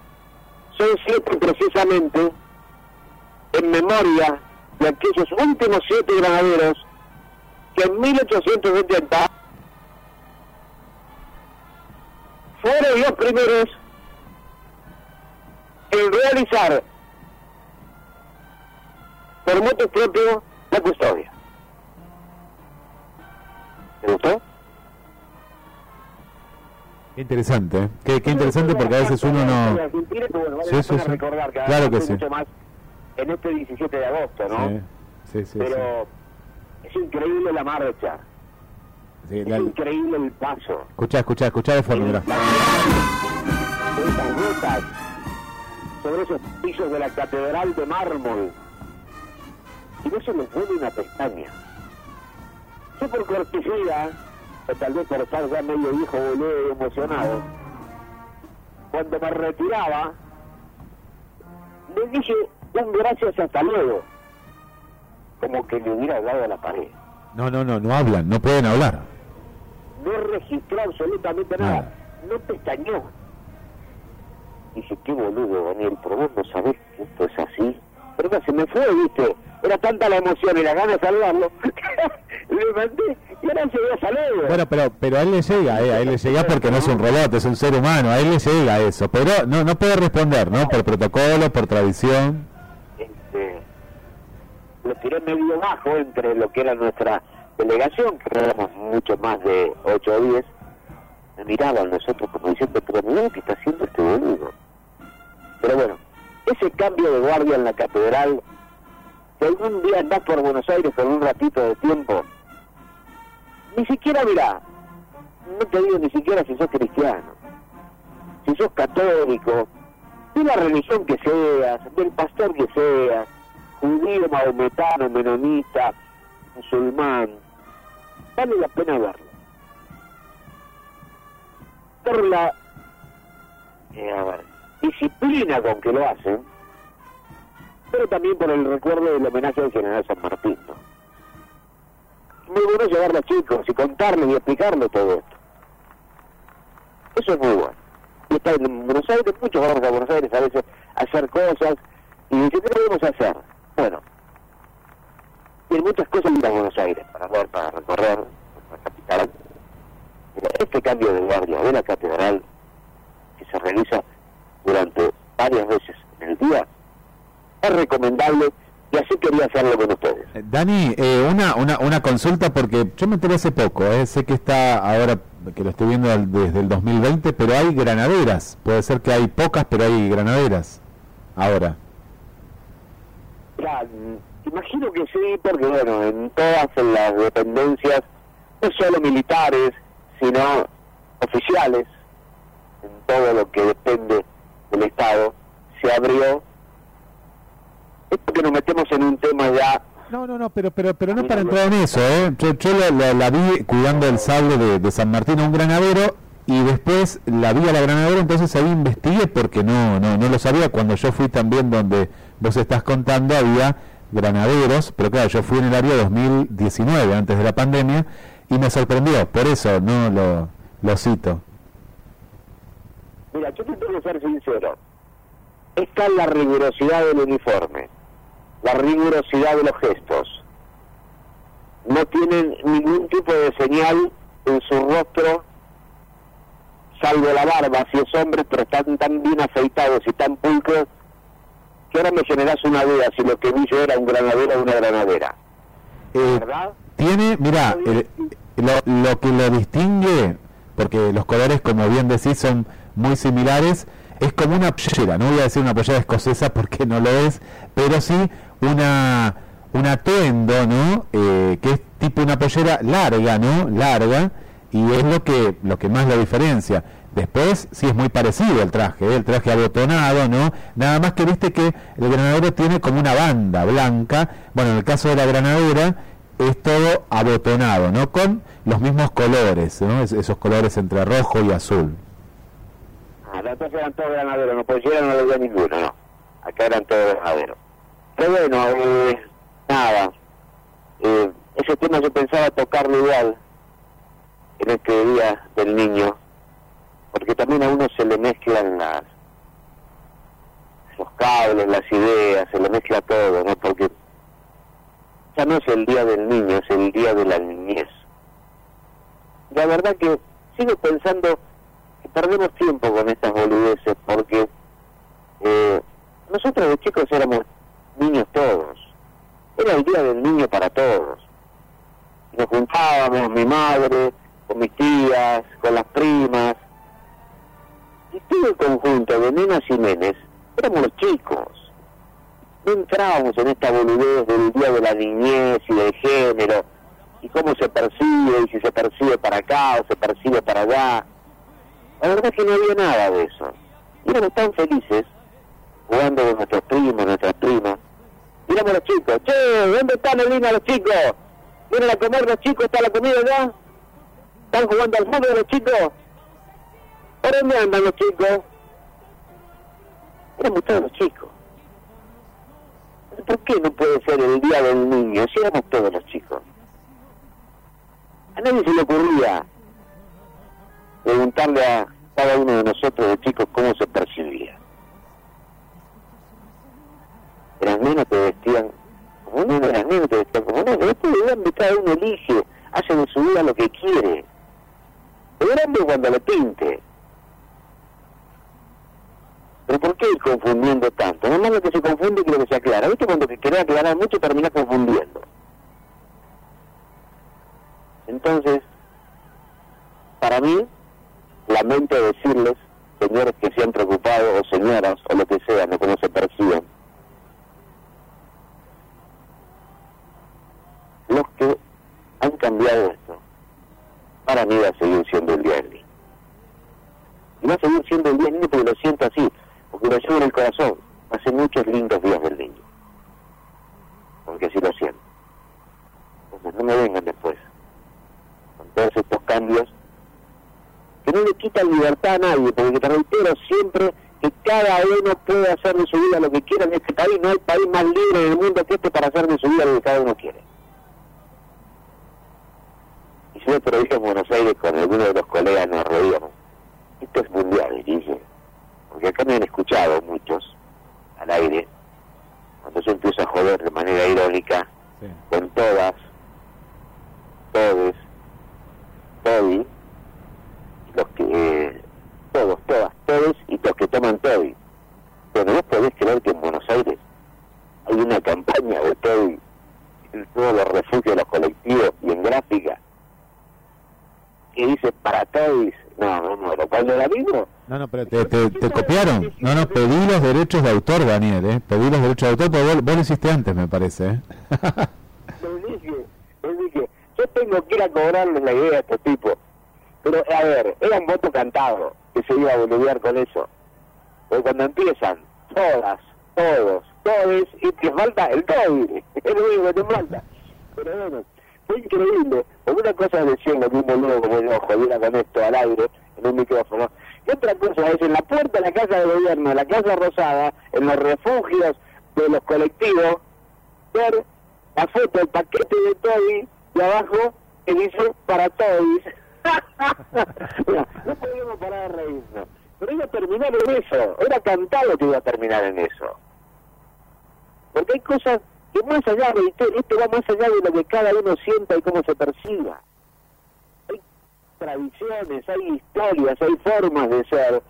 [SPEAKER 3] son siete precisamente en memoria de aquellos últimos siete granaderos que en 1880 fueron los primeros en realizar por moto propio la custodia. ¿Te gustó?
[SPEAKER 2] Qué interesante, ¿eh? qué, qué interesante porque a veces uno no...
[SPEAKER 3] Sí, sí, sí. claro que sí. Mucho más en este 17 de agosto, ¿no? Sí, sí, Pero es increíble la marcha. Sí, es increíble el paso.
[SPEAKER 2] Escucha, escucha, escucha de fondo,
[SPEAKER 3] rutas sobre esos pisos de la catedral de mármol. Y no se les vuelve una pestaña. Yo por cortesía o tal vez por estar ya medio hijo boludo emocionado, cuando me retiraba, le dije un gracias hasta luego, como que le hubiera dado a la pared.
[SPEAKER 2] No, no, no, no hablan, no pueden hablar.
[SPEAKER 3] No registró absolutamente nada. No pestañó. Dije, qué boludo, Daniel, pero vos no sabés que esto es así. Pero se me fue, viste. Era tanta la emoción y la gana de saludarlo. le mandé y ahora se a saludar.
[SPEAKER 2] Bueno, pero, pero a él le llega, eh, a él le llega porque no es un robot, es un ser humano, a él le llega eso. Pero no, no puede responder, ¿no? Por protocolo, por tradición.
[SPEAKER 3] Este, lo tiré medio bajo entre lo que era nuestra delegación, que éramos mucho más de 8 o 10. Me miraban nosotros como diciendo, pero mira que está haciendo este boludo. Pero bueno, ese cambio de guardia en la catedral, que algún día andás por Buenos Aires con un ratito de tiempo, ni siquiera mirá, no te digo ni siquiera si sos cristiano, si sos católico, de la religión que seas, del pastor que seas, judío, maometano, menonita, musulmán, vale la pena verlo. Por la eh, ver, disciplina con que lo hacen, pero también por el recuerdo del homenaje al general San Martín. ¿no? Muy bueno llevarlo a chicos y contarles y explicarles todo esto. Eso es muy bueno. Y está en Buenos Aires, muchos vamos a Buenos Aires a veces a hacer cosas y dicen, ¿qué podemos hacer? Bueno, hay muchas cosas en Buenos Aires para ver, para recorrer, la capital. Este cambio de guardia de la catedral que se realiza durante varias veces en el día es recomendable y así quería hacerlo con ustedes.
[SPEAKER 2] Eh, Dani, eh, una, una, una consulta porque yo me enteré hace poco, eh, sé que está ahora que lo estoy viendo desde el 2020, pero hay granaderas, puede ser que hay pocas, pero hay granaderas ahora.
[SPEAKER 3] Ya, imagino que sí, porque bueno, en todas las dependencias, no solo militares, sino oficiales, en todo lo que depende del Estado, se abrió. Porque nos metemos en un tema ya
[SPEAKER 2] no, no, no, pero pero pero no para entrar en eso, ¿eh? Yo, yo la, vi cuidando el sable de, de, San Martín a un granadero y después la vi a la granadera, entonces ahí investigué porque no, no, no lo sabía. Cuando yo fui también donde vos estás contando había granaderos, pero claro, yo fui en el área 2019, antes de la pandemia, y me sorprendió, por eso no lo, lo cito.
[SPEAKER 3] Mira, yo te tengo que ser sincero. Está la rigurosidad del uniforme la rigurosidad de los gestos. No tienen ningún tipo de señal en su rostro, salvo la barba, si es hombre, pero están tan bien afeitados y tan pulcros que ahora me generas una duda si lo que vi yo era un granadero o una granadera.
[SPEAKER 2] Eh, ¿Verdad? Tiene, mira, lo, lo que lo distingue, porque los colores, como bien decís, son muy similares, es como una pollera, no voy a decir una pollera escocesa porque no lo es, pero sí una un atuendo, ¿no? Eh, que es tipo una pollera larga, ¿no? Larga y es lo que lo que más lo diferencia. Después sí es muy parecido el traje, ¿eh? el traje abotonado, ¿no? Nada más que viste que el granadero tiene como una banda blanca. Bueno, en el caso de la granadera es todo abotonado, ¿no? Con los mismos colores, ¿no? esos colores entre rojo y azul.
[SPEAKER 3] Ah, las eran todos granaderos, no pollera no había ninguno, no. Acá eran todos granaderos. Pero bueno, eh, nada, eh, ese tema yo pensaba tocarlo igual en este día del niño, porque también a uno se le mezclan las los cables, las ideas, se le mezcla todo, ¿no? Porque ya no es el día del niño, es el día de la niñez. La verdad que sigo pensando perdemos tiempo con estas boludeces, porque eh, nosotros de chicos éramos niños todos. Era el día del niño para todos. Nos juntábamos, mi madre, con mis tías, con las primas. Y todo el conjunto de nenas y nenes éramos los chicos. No entrábamos en esta boludez del día de la niñez y del género, y cómo se percibe, y si se percibe para acá o se percibe para allá. La verdad es que no había nada de eso. Y éramos tan felices jugando con nuestros primos, nuestras primas, Miramos a los chicos. Che, ¿dónde están, Elina, los chicos? ¿Vienen a comer los chicos? ¿Está la comida ya? ¿Están jugando al fútbol los chicos? ¿Por dónde andan los chicos? Éramos todos los chicos. ¿Por qué no puede ser el día del niño si éramos todos los chicos? A nadie se le ocurría preguntarle a cada uno de nosotros de chicos cómo se percibía. Las nenas te vestían como nene, las nenas te vestían como nene. Después de grande cada uno elige, hace de su vida lo que quiere. De grande cuando le pinte. Pero ¿por qué ir confundiendo tanto? No lo que se confunde que lo que se aclara. ¿Viste? Cuando querés aclarar mucho termina confundiendo. Entonces, para mí, lamento decirles, señores que se han preocupado, o señoras, o lo que sea, no cómo se perciben, los que han cambiado esto, para mí va a seguir siendo el día del niño. Y va a seguir siendo el día del niño porque lo siento así, porque lo llevo en el corazón. Hace muchos lindos días del niño. Porque así lo siento. Entonces no me vengan después cambios quitan libertad a nadie, porque te reitero siempre que cada uno puede hacer de su vida lo que quiera en este país, no hay país más libre del mundo que este para hacer de su vida lo que cada uno quiere. Y yo te lo dije en Buenos Aires con alguno de los colegas, nos reíamos. Esto es mundial, dije. Porque acá me han escuchado muchos al aire, cuando yo empiezo a joder de manera irónica con todas, todos, todos, los que, todos, todas, todos y los que toman TODI. Pero no podés creer que en Buenos Aires hay una campaña de TODI en todos los refugios de los colectivos y en gráfica que dice para TODIs. No, no muero. Cuando la digo,
[SPEAKER 2] No, no, pero te, te, te copiaron. No, no, pedí los derechos de autor, Daniel, ¿eh? Pedí los derechos de autor, pero vos, vos lo hiciste antes, me parece, ¿eh?
[SPEAKER 3] le dije, le dije, yo tengo que ir a cobrarles la idea a estos tipos. Pero, a ver, era un voto cantado que se iba a boludear con eso. Porque cuando empiezan, todas, todos, todos, y te falta el COVID, es lo único que te falta. Pero bueno, fue increíble. Porque una cosa es decirlo que un boludo como yo jodiera con esto al aire, en un micrófono. Y otra cosa es en la puerta de la Casa de Gobierno, de la Casa Rosada, en los refugios de los colectivos, ver la foto, el paquete de Toby, y abajo que dice para Toby. No podíamos parar de reírnos. Pero iba a terminar en eso. Era cantado que iba a terminar en eso. Porque hay cosas que más allá, de esto va más allá de lo que cada uno sienta y cómo se perciba. Hay tradiciones, hay historias, hay formas de ser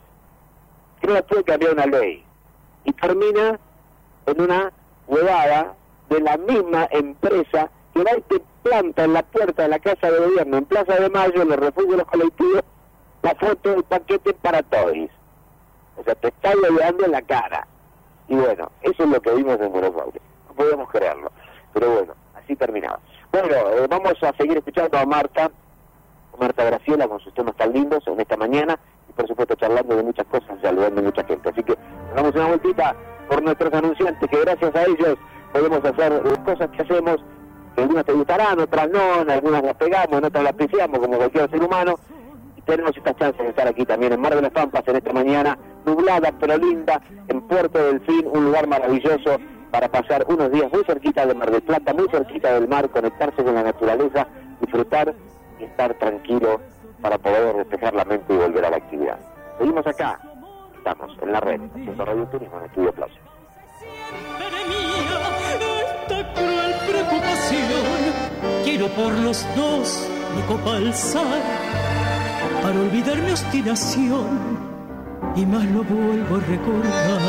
[SPEAKER 3] que no cambiar una ley. Y termina en una huevada de la misma empresa que va y te planta en la puerta de la Casa de Gobierno, en Plaza de Mayo, en los refugios de los colectivos, la foto del paquete para todos. O sea, te está llevando en la cara. Y bueno, eso es lo que vimos en Buenos Aires. No podemos creerlo. Pero bueno, así terminaba. Bueno, eh, vamos a seguir escuchando a Marta, Marta Graciela con sus temas tan lindos en esta mañana y por supuesto charlando de muchas cosas, saludando a mucha gente. Así que nos damos una vueltita por nuestros anunciantes que gracias a ellos podemos hacer las cosas que hacemos, algunas te gustarán, otras no, algunas las pegamos, otras las apreciamos como cualquier ser humano. Y tenemos esta chance de estar aquí también en Mar de las Pampas en esta mañana, nublada pero linda, en Puerto del Fin, un lugar maravilloso para pasar unos días muy cerquita de Mar del Plata, muy cerquita del mar, conectarse con la naturaleza, disfrutar y estar tranquilo para poder despejar la mente y volver a la actividad. Seguimos acá, estamos en la red, haciendo Radio Turismo en Estudio Plaza.
[SPEAKER 1] Quiero por los dos mi copa alzar para olvidar mi obstinación y más lo vuelvo a recordar.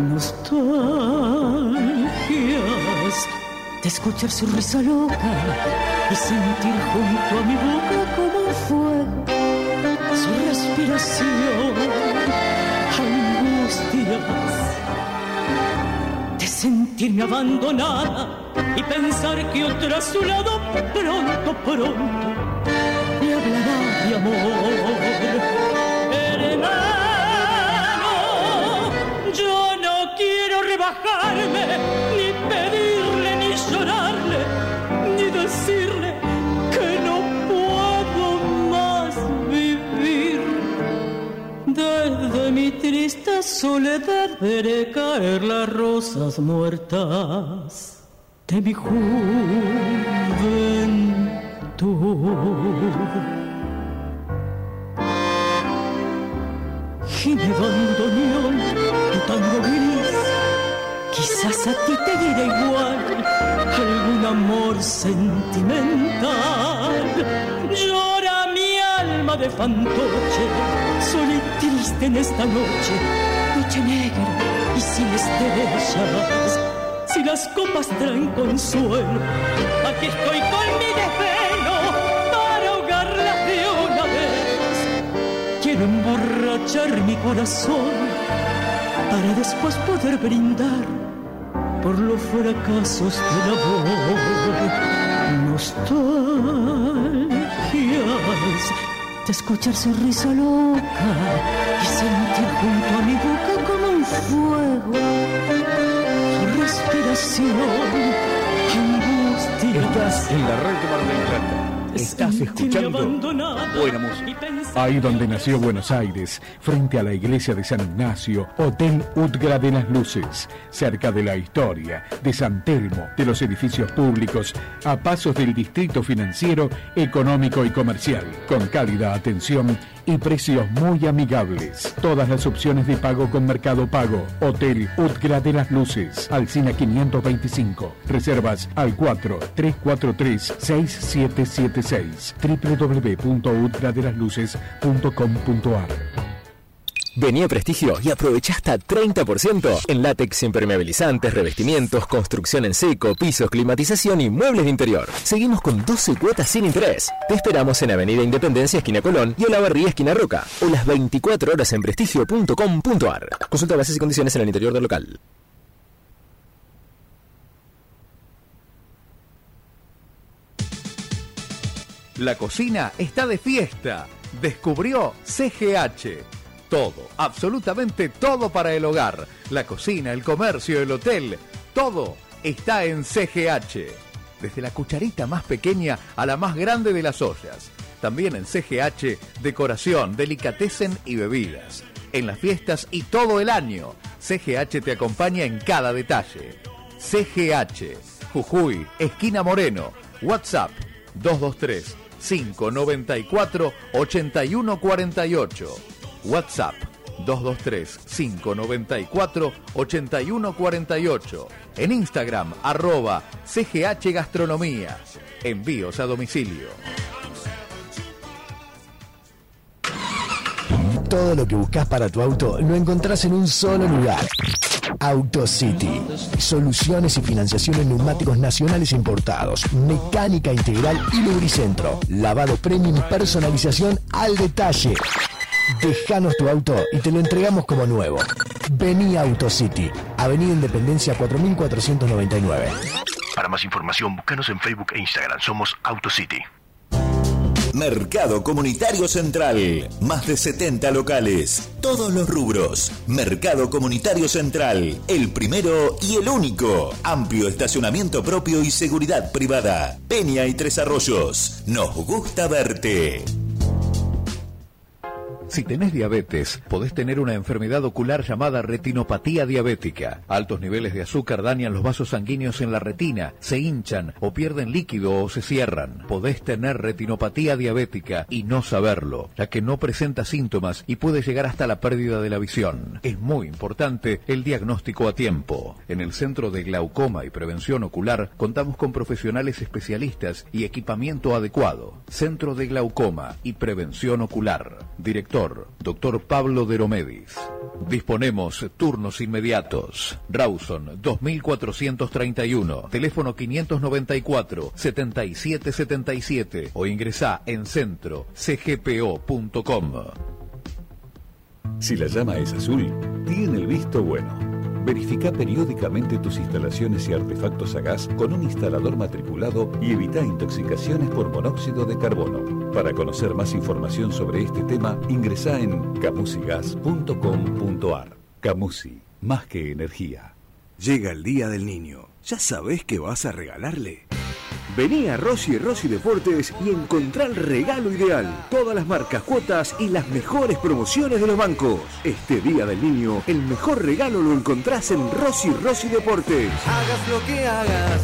[SPEAKER 1] Nostalgias de escuchar su risa loca y sentir junto a mi boca como un fuego su respiración. Angustias sentirme abandonada y pensar que otra a su lado pronto, pronto me hablará de amor. Hermano, yo no quiero rebajarme, mi triste soledad veré caer las rosas muertas de mi juventud. Gine bandoneón, tu tango gris, quizás a ti te dirá igual algún amor sentimental. Llora mi alma de fantoche, sola en esta noche, noche negra y sin estrellas. Si las copas traen consuelo, aquí estoy con mi desvelo para ahogarlas de una vez. Quiero emborrachar mi corazón para después poder brindar por los fracasos del amor. Nostalgias escuchar su risa loca y sentir junto a mi boca como un fuego su respiración, angustia.
[SPEAKER 7] Estás en la red de Mar del Plata. Estás escuchando buena música. Ahí donde nació Buenos Aires, frente a la iglesia de San Ignacio, Hotel Utgra de las Luces, cerca de la historia, de San Telmo, de los edificios públicos, a pasos del distrito financiero, económico y comercial, con cálida atención y precios muy amigables. Todas las opciones de pago con Mercado Pago. Hotel Utgra de las Luces, Alcina 525. Reservas al 4 343 6776 www.utgradelasluces.com.ar
[SPEAKER 14] Vení a Prestigio y aprovecha hasta 30% en látex impermeabilizantes, revestimientos, construcción en seco, pisos, climatización y muebles de interior. Seguimos con 12 cuotas sin interés. Te esperamos en Avenida Independencia, esquina Colón y Olavarría, esquina Roca. O las 24 horas en prestigio.com.ar. Consulta bases y condiciones en el interior del local.
[SPEAKER 7] La cocina está de fiesta. Descubrió CGH. Todo, absolutamente todo para el hogar. La cocina, el comercio, el hotel, todo está en CGH. Desde la cucharita más pequeña a la más grande de las ollas. También en CGH, decoración, delicatessen y bebidas. En las fiestas y todo el año, CGH te acompaña en cada detalle. CGH, Jujuy, esquina Moreno, WhatsApp 223 594 8148. WhatsApp 223-594-8148. En Instagram, arroba CGH Gastronomía. Envíos a domicilio.
[SPEAKER 15] Todo lo que buscas para tu auto lo encontrás en un solo lugar. AutoCity. Soluciones y financiación en neumáticos nacionales importados. Mecánica integral y lubricentro. Lavado premium personalización al detalle. Dejanos tu auto y te lo entregamos como nuevo. Vení a AutoCity, Avenida Independencia 4499.
[SPEAKER 16] Para más información, búscanos en Facebook e Instagram. Somos AutoCity.
[SPEAKER 17] Mercado Comunitario Central. Más de 70 locales. Todos los rubros. Mercado Comunitario Central. El primero y el único. Amplio estacionamiento propio y seguridad privada. Peña y Tres Arroyos. Nos gusta verte.
[SPEAKER 7] Si tenés diabetes, podés tener una enfermedad ocular llamada retinopatía diabética. Altos niveles de azúcar dañan los vasos sanguíneos en la retina, se hinchan o pierden líquido o se cierran. Podés tener retinopatía diabética y no saberlo, ya que no presenta síntomas y puede llegar hasta la pérdida de la visión. Es muy importante el diagnóstico a tiempo. En el Centro de Glaucoma y Prevención Ocular contamos con profesionales especialistas y equipamiento adecuado. Centro de Glaucoma y Prevención Ocular. Director Doctor Pablo Deromedis. Disponemos turnos inmediatos. Rawson 2431, teléfono 594 7777 o ingresa en centro cgpo.com.
[SPEAKER 18] Si la llama es azul, tiene el visto bueno. Verifica periódicamente tus instalaciones y artefactos a gas con un instalador matriculado y evita intoxicaciones por monóxido de carbono. Para conocer más información sobre este tema, ingresa en camusigas.com.ar. Camusi, más que energía.
[SPEAKER 19] Llega el Día del Niño. ¿Ya sabes qué vas a regalarle? Vení a Rossi y Rossi Deportes y encontrá el regalo ideal. Todas las marcas, cuotas y las mejores promociones de los bancos. Este Día del Niño, el mejor regalo lo encontrás en Rossi Rossi Deportes.
[SPEAKER 12] Hagas lo que hagas.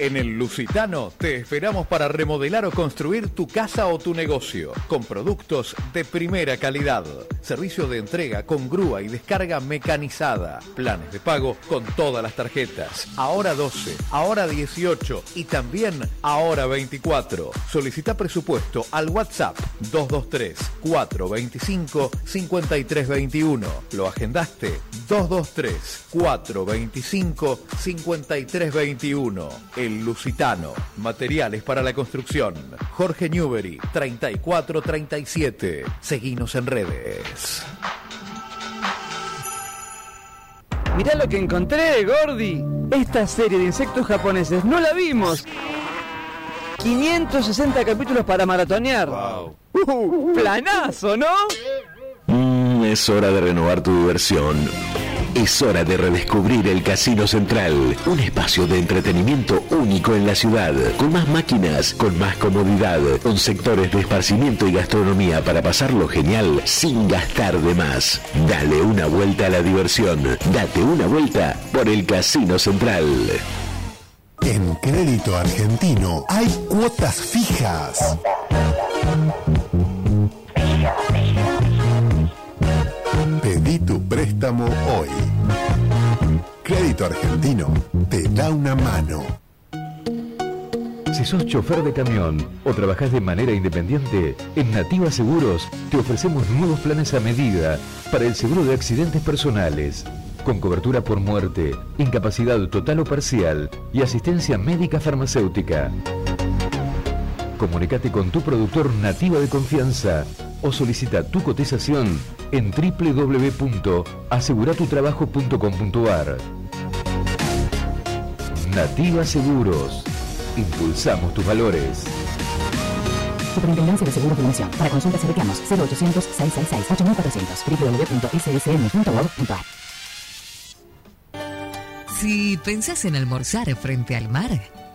[SPEAKER 7] En el Lusitano te esperamos para remodelar o construir tu casa o tu negocio con productos de primera calidad. Servicio de entrega con grúa y descarga mecanizada. Planes de pago con todas las tarjetas. Ahora 12, ahora 18 y también ahora 24. Solicita presupuesto al WhatsApp 223 425 5321. ¿Lo agendaste? 223 425 5321. El Lusitano. Materiales para la construcción. Jorge Newbery 3437. Seguinos en redes.
[SPEAKER 20] Mirá lo que encontré, Gordy. Esta serie de insectos japoneses no la vimos. 560 capítulos para maratonear. Uh, planazo, ¿no?
[SPEAKER 17] Mm, es hora de renovar tu diversión. Es hora de redescubrir el Casino Central, un espacio de entretenimiento único en la ciudad, con más máquinas, con más comodidad, con sectores de esparcimiento y gastronomía para pasarlo genial sin gastar de más. Dale una vuelta a la diversión, date una vuelta por el Casino Central.
[SPEAKER 15] En Crédito Argentino hay cuotas fijas. Pedí tu préstamo hoy. Crédito Argentino te da una mano.
[SPEAKER 7] Si sos chofer de camión o trabajás de manera independiente, en Nativa Seguros te ofrecemos nuevos planes a medida para el seguro de accidentes personales, con cobertura por muerte, incapacidad total o parcial y asistencia médica farmacéutica. Comunicate con tu productor Nativa de confianza o solicita tu cotización en www.aseguratutrabajo.com.ar. Nativa Seguros. Impulsamos tus valores.
[SPEAKER 6] Superintendencia de Seguros de Nación. Para consultas y reclamos 0800 666 8400 www.ssn.gov.ar Si pensás en almorzar frente al mar,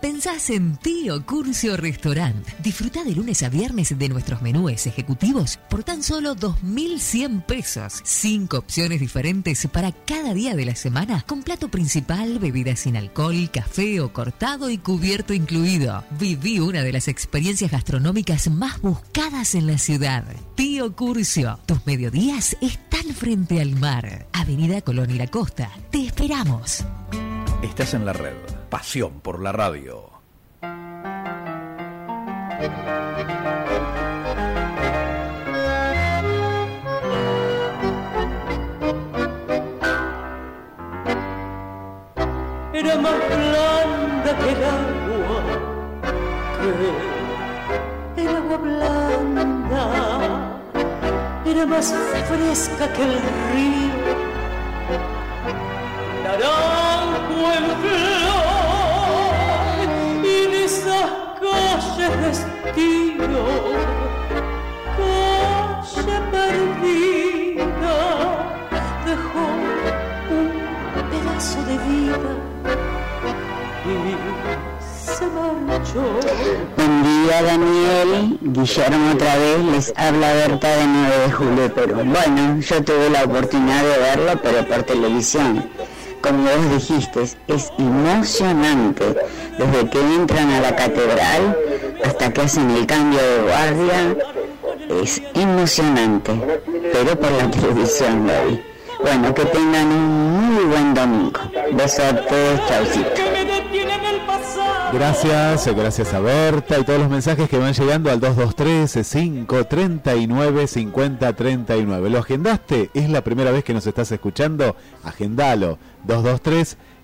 [SPEAKER 6] pensás en Tío Curcio Restaurant. Disfruta de lunes a viernes de nuestros menúes ejecutivos por tan solo 2.100 pesos. Cinco opciones diferentes para cada día de la semana, con plato principal, bebida sin alcohol, café o cortado y cubierto incluido. Viví una de las experiencias gastronómicas más buscadas en la ciudad. Tío Curcio, tus mediodías están frente al mar. Avenida Colón y la Costa. Te esperamos.
[SPEAKER 7] Estás en la red. Pasión por la radio.
[SPEAKER 1] era más blanda que el agua, que el agua blanda, era más fresca que el río, naranjo en flor, esas calles de estilo, calle perdida, dejó un pedazo de vida y se marchó.
[SPEAKER 21] Buen día Daniel, Guillermo otra vez, les habla Berta de 9 de julio, pero bueno, yo tuve la oportunidad de verlo, pero por televisión. Como vos dijiste, es emocionante, desde que entran a la catedral hasta que hacen el cambio de guardia, es emocionante, pero por la televisión vi. Bueno, que tengan un muy buen domingo. Besotes, chaucito.
[SPEAKER 2] Gracias, gracias a Berta y todos los mensajes que van llegando al 223-539-5039. ¿Lo agendaste? ¿Es la primera vez que nos estás escuchando? Agendalo.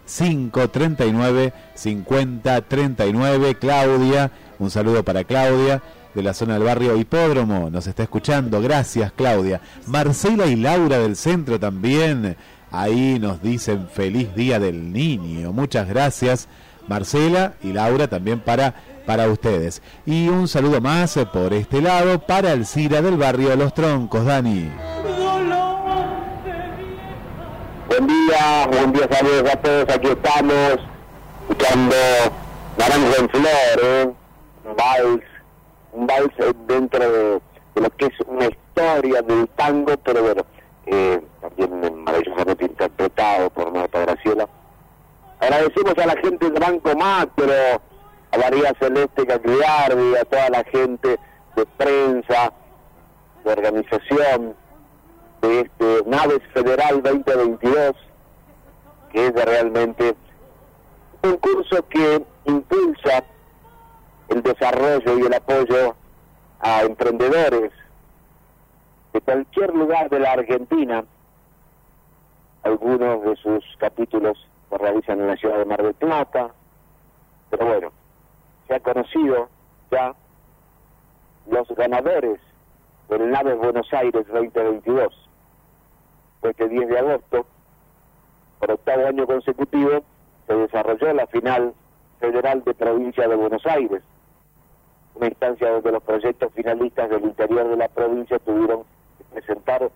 [SPEAKER 2] 223-539-5039. Claudia, un saludo para Claudia de la zona del barrio Hipódromo. Nos está escuchando. Gracias, Claudia. Marcela y Laura del centro también. Ahí nos dicen feliz día del niño. Muchas gracias. Marcela y Laura también para, para ustedes. Y un saludo más eh, por este lado para Alcira del barrio Los Troncos, Dani.
[SPEAKER 3] Buen día, buen día, saludos a todos. Aquí estamos escuchando Naranjo en Flor, ¿eh? un vals, un vals dentro de, de lo que es una historia del tango, pero bueno, eh, también maravillosamente interpretado por Marta Graciela. Agradecemos a la gente de Banco Macro, a María Celeste Cagliardi, a toda la gente de prensa, de organización de este Naves Federal 2022, que es realmente un curso que impulsa el desarrollo y el apoyo a emprendedores de cualquier lugar de la Argentina. Algunos de sus capítulos se realizan en la ciudad de Mar del Plata, pero bueno, se ha conocido ya los ganadores del Naves Buenos Aires 2022. Este 10 de agosto, por octavo año consecutivo, se desarrolló la final federal de provincia de Buenos Aires, una instancia donde los proyectos finalistas del interior de la provincia tuvieron que presentar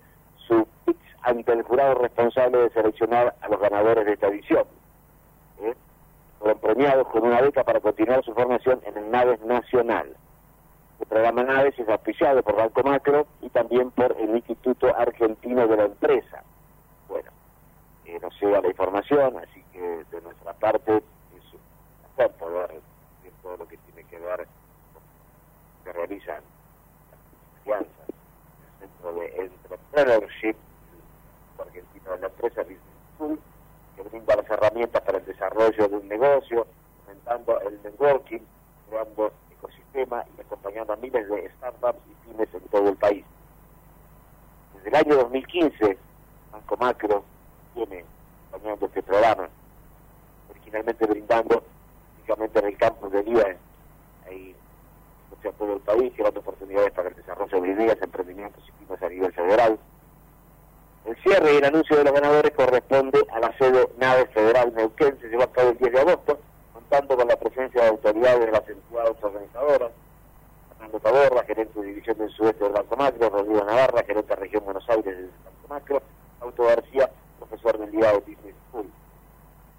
[SPEAKER 3] su pitch ante el jurado responsable de seleccionar a los ganadores de esta edición. ¿eh? Premiados con una beca para continuar su formación en el Naves Nacional. El programa Naves es auspiciado por Banco Macro y también por el Instituto Argentino de la Empresa. Bueno, eh, nos llega la información, así que de nuestra parte es un placer poder todo lo que tiene que ver con que realizan las alianzas el Centro de Entrepreneurship Empresa Business que brinda las herramientas para el desarrollo de un negocio, aumentando el networking, creando ecosistema y acompañando a miles de startups y pymes en todo el país. Desde el año 2015, Banco Macro tiene acompañando este programa, originalmente brindando únicamente en el campo de IBE, ahí en todo el país, llevando oportunidades para el desarrollo de ideas, emprendimientos y pymes a nivel federal. El cierre y el anuncio de los ganadores corresponde a la sede Nave Federal Neuquén, se llevó a cabo el 10 de agosto, contando con la presencia de autoridades de las entidades organizadoras, Fernando Taborra, gerente de división del sudeste del Banco Macro, Rodrigo Navarra, gerente de región Buenos Aires del Banco Macro, Auto García, profesor del día Business School.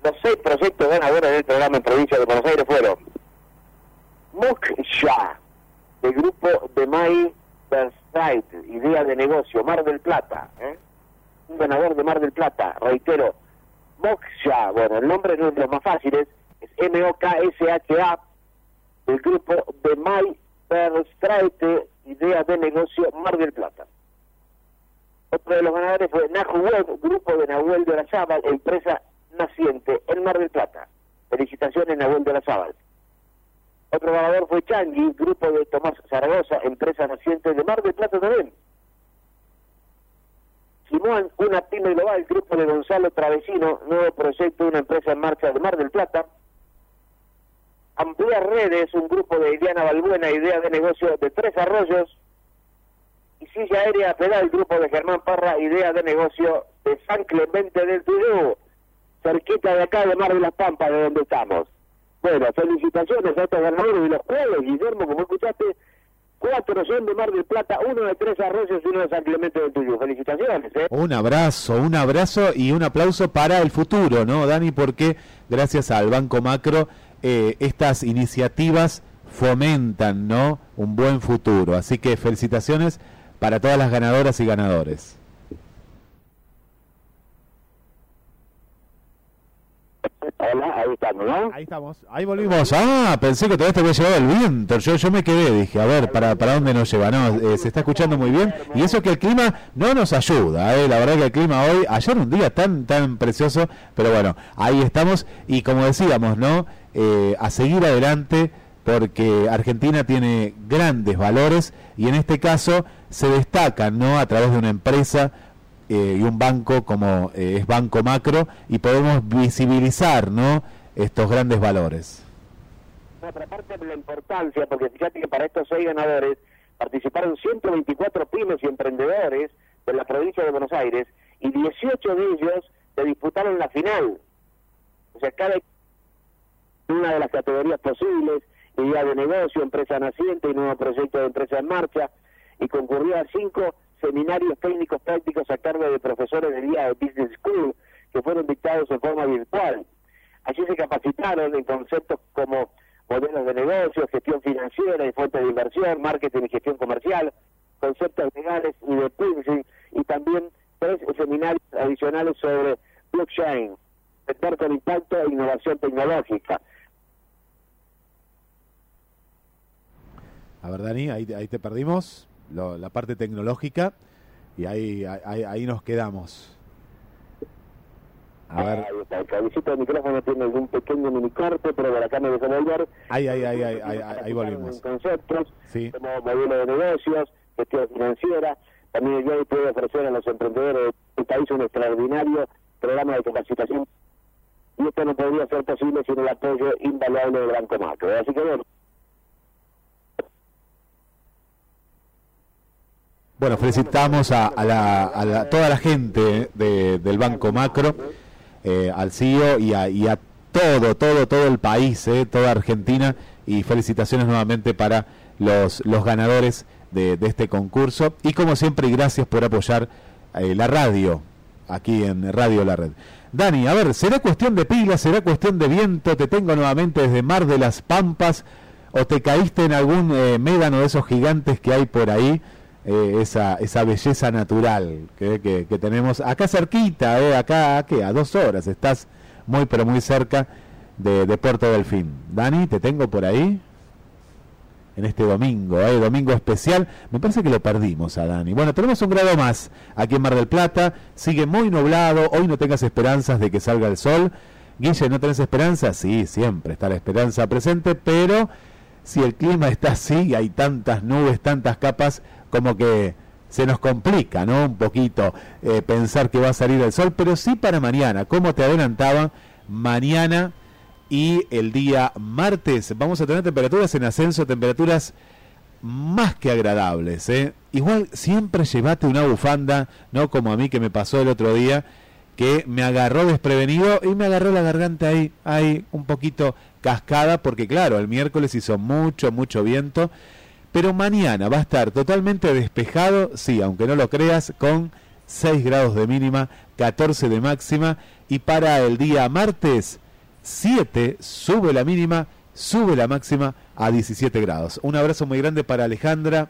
[SPEAKER 3] Los seis proyectos ganadores del programa en provincia de Buenos Aires fueron Muksha, del grupo de May Verstreit, idea de negocio, Mar del Plata, ¿eh? Un ganador de Mar del Plata, reitero, Moksha, bueno, el nombre no es de los más fáciles, es M-O-K-S-H-A, del grupo de May Verstraete, idea de negocio, Mar del Plata. Otro de los ganadores fue Nahu Web, grupo de Nahuel de la Sábal, empresa naciente en Mar del Plata. Felicitaciones, Nahuel de la Sábal. Otro ganador fue Changi, grupo de Tomás Zaragoza, empresa naciente de Mar del Plata también. Simón, una pyme global, grupo de Gonzalo Travesino, nuevo proyecto, una empresa en marcha de Mar del Plata. Ampliar Redes, un grupo de Diana Balbuena, idea de negocio de Tres Arroyos. Y Silla Aérea Pedal, grupo de Germán Parra, idea de negocio de San Clemente del Tuyú, cerquita de acá de Mar de las Pampas, de donde estamos. Bueno, felicitaciones a estos ganadores de los juegos, Guillermo, como escuchaste, cuatro son de Mar del Plata, uno de Tres Arroyos y uno de San Clemente del Tuyú. Felicitaciones, ¿eh?
[SPEAKER 2] Un abrazo, un abrazo y un aplauso para el futuro, ¿no, Dani? Porque gracias al Banco Macro eh, estas iniciativas fomentan, ¿no? Un buen futuro. Así que felicitaciones para todas las ganadoras y ganadores.
[SPEAKER 3] Hola, ahí estamos, ¿no?
[SPEAKER 2] Ahí estamos, ahí volvimos. Ah, pensé que todavía te había llevado el viento. Yo, yo me quedé, dije, a ver, ¿para, para dónde nos lleva? No, eh, se está escuchando muy bien. Y eso que el clima no nos ayuda, ¿eh? La verdad que el clima hoy, ayer un día tan, tan precioso, pero bueno, ahí estamos. Y como decíamos, ¿no? Eh, a seguir adelante porque Argentina tiene grandes valores y en este caso se destacan, ¿no? A través de una empresa eh, y un banco como eh, es Banco Macro y podemos visibilizar ¿no? estos grandes valores.
[SPEAKER 3] Otra parte de la importancia, porque fíjate que para estos seis ganadores participaron 124 pymes y emprendedores de la provincia de Buenos Aires y 18 de ellos se disputaron la final. O sea, cada una de las categorías posibles, idea de negocio, empresa naciente y nuevo proyecto de empresa en marcha, y concurrió a cinco seminarios técnicos prácticos a cargo de profesores del día de Business School que fueron dictados en forma virtual. Allí se capacitaron en conceptos como modelos de negocio, gestión financiera y fuentes de inversión, marketing y gestión comercial, conceptos legales y de pricing, y también tres seminarios adicionales sobre blockchain, sector con impacto e innovación tecnológica.
[SPEAKER 2] A ver, Dani, ahí, ahí te perdimos, lo- la parte tecnológica, y ahí, ahí, ahí nos quedamos. A ver,
[SPEAKER 3] Ahí está, el del micrófono tiene algún pequeño mini corte, pero por acá me dejo volver.
[SPEAKER 2] ahí, ahí, ahí, ahí, ahí, ahí volvimos.
[SPEAKER 3] Conceptos,
[SPEAKER 2] Sí.
[SPEAKER 3] como modelo de negocios, gestión financiera. También yo puedo ofrecer a los emprendedores del país un extraordinario programa de capacitación. Y esto no podría ser posible sin el apoyo invaluable del Banco Macro. Así que bueno,
[SPEAKER 2] Bueno, felicitamos a, a la, a la- toda la gente de- del Banco Macro, eh, al y a, y a todo, todo, todo el país, eh, toda Argentina, y felicitaciones nuevamente para los, ganadores de, este concurso. Y como siempre, gracias por apoyar eh, la radio, aquí en Radio La Red. Dani, a ver, ¿será cuestión de pilas, será cuestión de viento? Te tengo nuevamente desde Mar de las Pampas, o te caíste en algún eh, médano de esos gigantes que hay por ahí? Eh, esa, esa belleza natural que, que- tenemos acá cerquita, eh, acá ¿qué? a dos horas, estás muy pero muy cerca de, de Puerto Delfín. Dani, te tengo por ahí en este domingo, eh, domingo especial. Me parece que lo perdimos a Dani. Bueno, tenemos un grado más aquí en Mar del Plata, sigue muy nublado, hoy no tengas esperanzas de que salga el sol. Guille, ¿no tenés esperanza? Sí, siempre está la esperanza presente, pero si el clima está así y hay tantas nubes, tantas capas, como que se nos complica, ¿no? Un poquito eh, pensar que va a salir el sol, pero sí para mañana, como te adelantaba, mañana y el día martes vamos a tener temperaturas en ascenso, temperaturas más que agradables, ¿eh? Igual siempre llevate una bufanda, no como a mí que me pasó el otro día, que me agarró desprevenido y me agarró la garganta ahí, ahí un poquito cascada, porque claro, el miércoles hizo mucho, mucho viento, pero mañana va a estar totalmente despejado, sí, aunque no lo creas, con 6 grados de mínima, 14 de máxima, y para el día martes, 7 sube la mínima, sube la máxima a 17 grados. Un abrazo muy grande para Alejandra,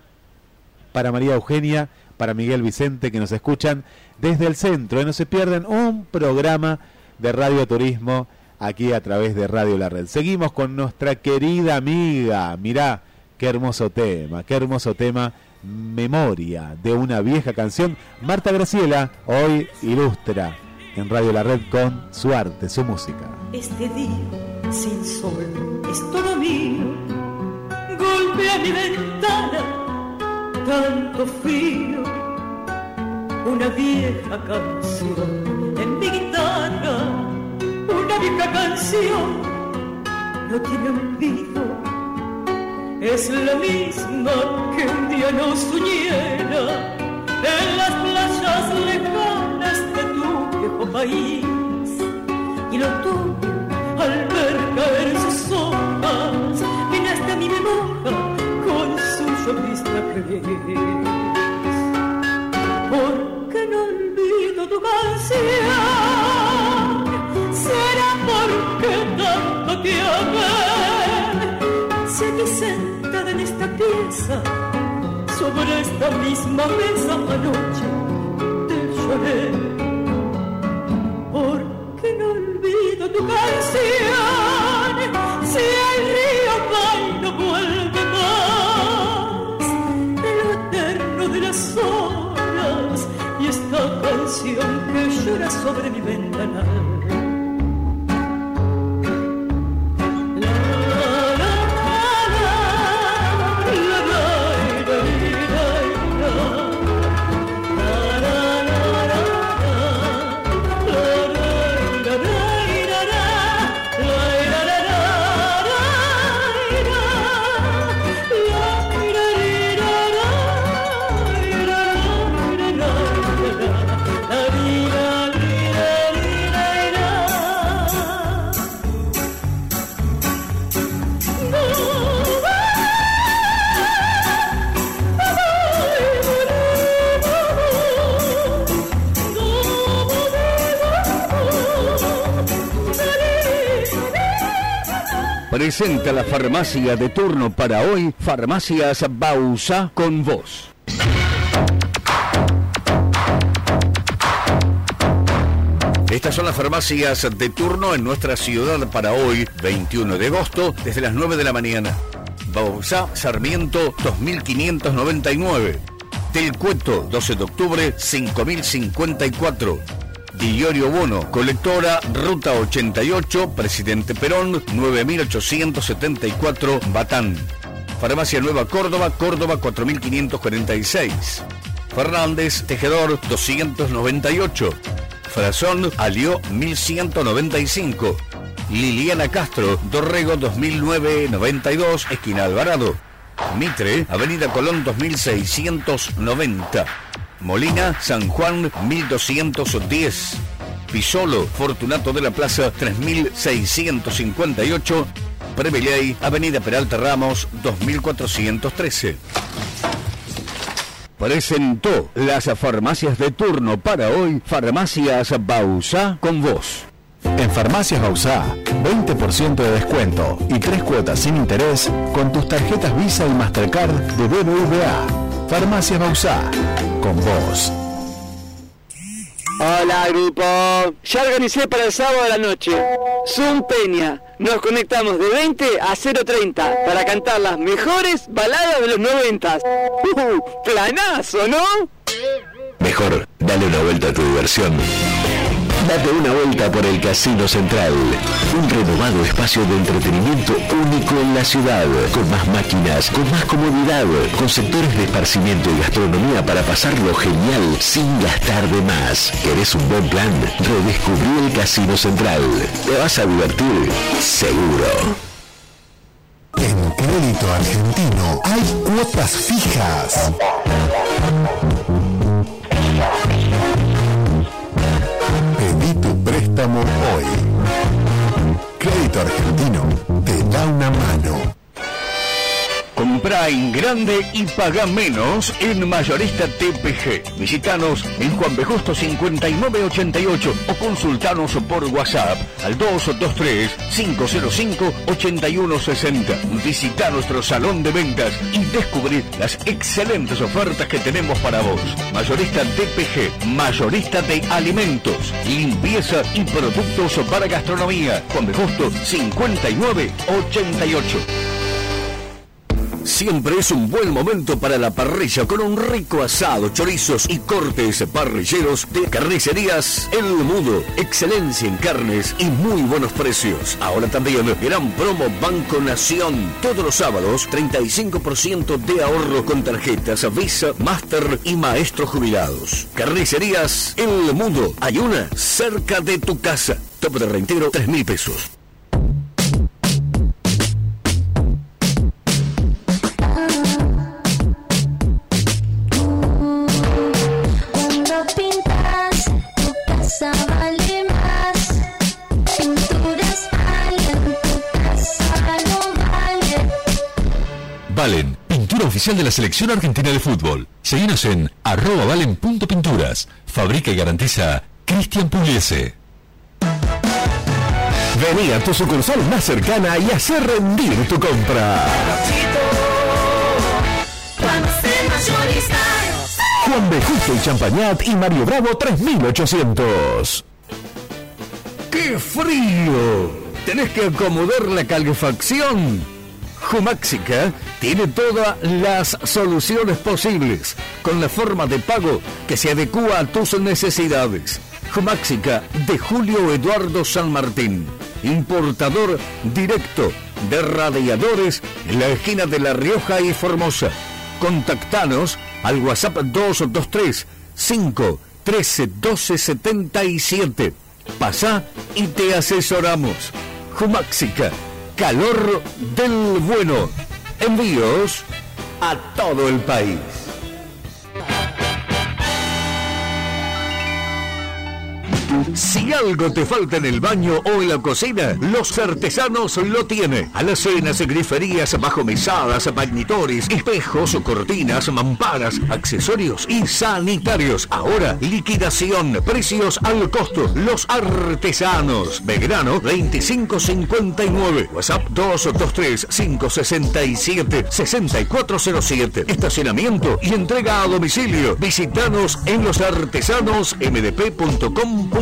[SPEAKER 2] para María Eugenia, para Miguel Vicente que nos escuchan desde el centro. Y no se pierdan un programa de Radio Turismo aquí a través de Radio La Red. Seguimos con nuestra querida amiga. Mirá, qué hermoso tema, qué hermoso tema. Memoria de una vieja canción. Marta Graciela hoy ilustra en Radio La Red con su arte, su música.
[SPEAKER 1] Este día sin sol es todo mío. Golpea mi ventana, tanto frío. Una vieja canción en mi guitarra. Una vieja canción no tiene olvido. Es la misma que un día nos uniera en las playas lejanas de tu viejo país. Y lo tuyo al ver caer sus hojas llenaste mi memoria con su llovizna gris porque no olvido tu canción será porque tanto te amé. Si aquí sentada en sobre esta misma mesa anoche te lloré. Porque no olvido tu canción. Si el río va y no vuelve más. De lo eterno de las horas y esta canción que llora sobre mi ventanal
[SPEAKER 19] Presenta la farmacia de turno para hoy, Farmacias Bausa con vos. Estas son las farmacias de turno en nuestra ciudad para hoy, 21 de agosto, desde las 9 de la mañana.
[SPEAKER 5] Bausá Sarmiento 2599. Del Cueto 12 de octubre 5054. Diorio Bono, colectora Ruta 88, Presidente Perón 9874, Batán. Farmacia Nueva Córdoba, Córdoba 4546. Fernández, Tejedor 298. Frazón, Alió 1195. Liliana Castro, Dorrego 2009-92, esquina Alvarado. Mitre, Avenida Colón 2690. Molina, San Juan 1210. Pisolo, Fortunato de la Plaza 3658. Preveley, Avenida Peralta Ramos 2413. Presentó las farmacias de turno para hoy, Farmacias Bausa con vos.
[SPEAKER 15] En Farmacias Bausá, 20% de descuento y tres cuotas sin interés con tus tarjetas Visa y Mastercard de BBVA. Farmacias Bausá, con vos.
[SPEAKER 20] Hola grupo, ya organicé para el sábado de la noche. Zoom Peña, nos conectamos de 20 a 0.30 para cantar las mejores baladas de los 90. Uh, planazo, ¿no?
[SPEAKER 7] Mejor, dale una vuelta a tu diversión. Date una vuelta por el Casino Central, un renovado espacio de entretenimiento único en la ciudad, con más máquinas, con más comodidad, con sectores de esparcimiento y gastronomía para pasarlo genial sin gastar de más. ¿Querés un buen plan? Redescubrí el Casino Central. Te vas a divertir, seguro.
[SPEAKER 15] En Crédito Argentino hay cuotas fijas. Hoy. Crédito Argentino te da una mano.
[SPEAKER 5] Compra en grande y paga menos en Mayorista TPG. Visítanos en Juan B. Justo 5988 o consultanos por WhatsApp al 223-505-8160. Visita nuestro salón de ventas y descubrir las excelentes ofertas que tenemos para vos. Mayorista TPG, mayorista de alimentos, limpieza y productos para gastronomía. Juan B. Justo 5988. Siempre es un buen momento para la parrilla con un rico asado, chorizos y cortes parrilleros de carnicerías El Mudo. Excelencia en carnes y muy buenos precios. Ahora también gran promo Banco Nación. Todos los sábados 35% de ahorro con tarjetas Visa, Master y Maestro Jubilados. Carnicerías El Mudo. Hay una cerca de tu casa. Tope de reintegro 3 mil pesos.
[SPEAKER 22] Oficial de la selección argentina de fútbol. Seguinos en arroba valen.pinturas. Fabrica y garantiza Cristian Pugliese.
[SPEAKER 15] Vení a tu sucursal más cercana y hacer rendir tu compra. Juan B. Justo y Champañat y Mario Bravo 3800.
[SPEAKER 5] ¡Qué frío! ¿Tenés que acomodar la calefacción? Jumáxica tiene todas las soluciones posibles con la forma de pago que se adecua a tus necesidades. Jumáxica de Julio Eduardo San Martín, importador directo de radiadores en la esquina de La Rioja y Formosa. Contactanos al WhatsApp 223 5 13 12 77. Pasá y te asesoramos. Jumáxica, calor del bueno. Envíos a todo el país. Si algo te falta en el baño o en la cocina, los artesanos lo tienen. Alacenas, griferías, bajo mesadas, magnitores, espejos, cortinas, mamparas, accesorios y sanitarios. Ahora, liquidación, precios al costo. Los artesanos. Belgrano 2559. WhatsApp 223 567 6407. Estacionamiento y entrega a domicilio. Visítanos en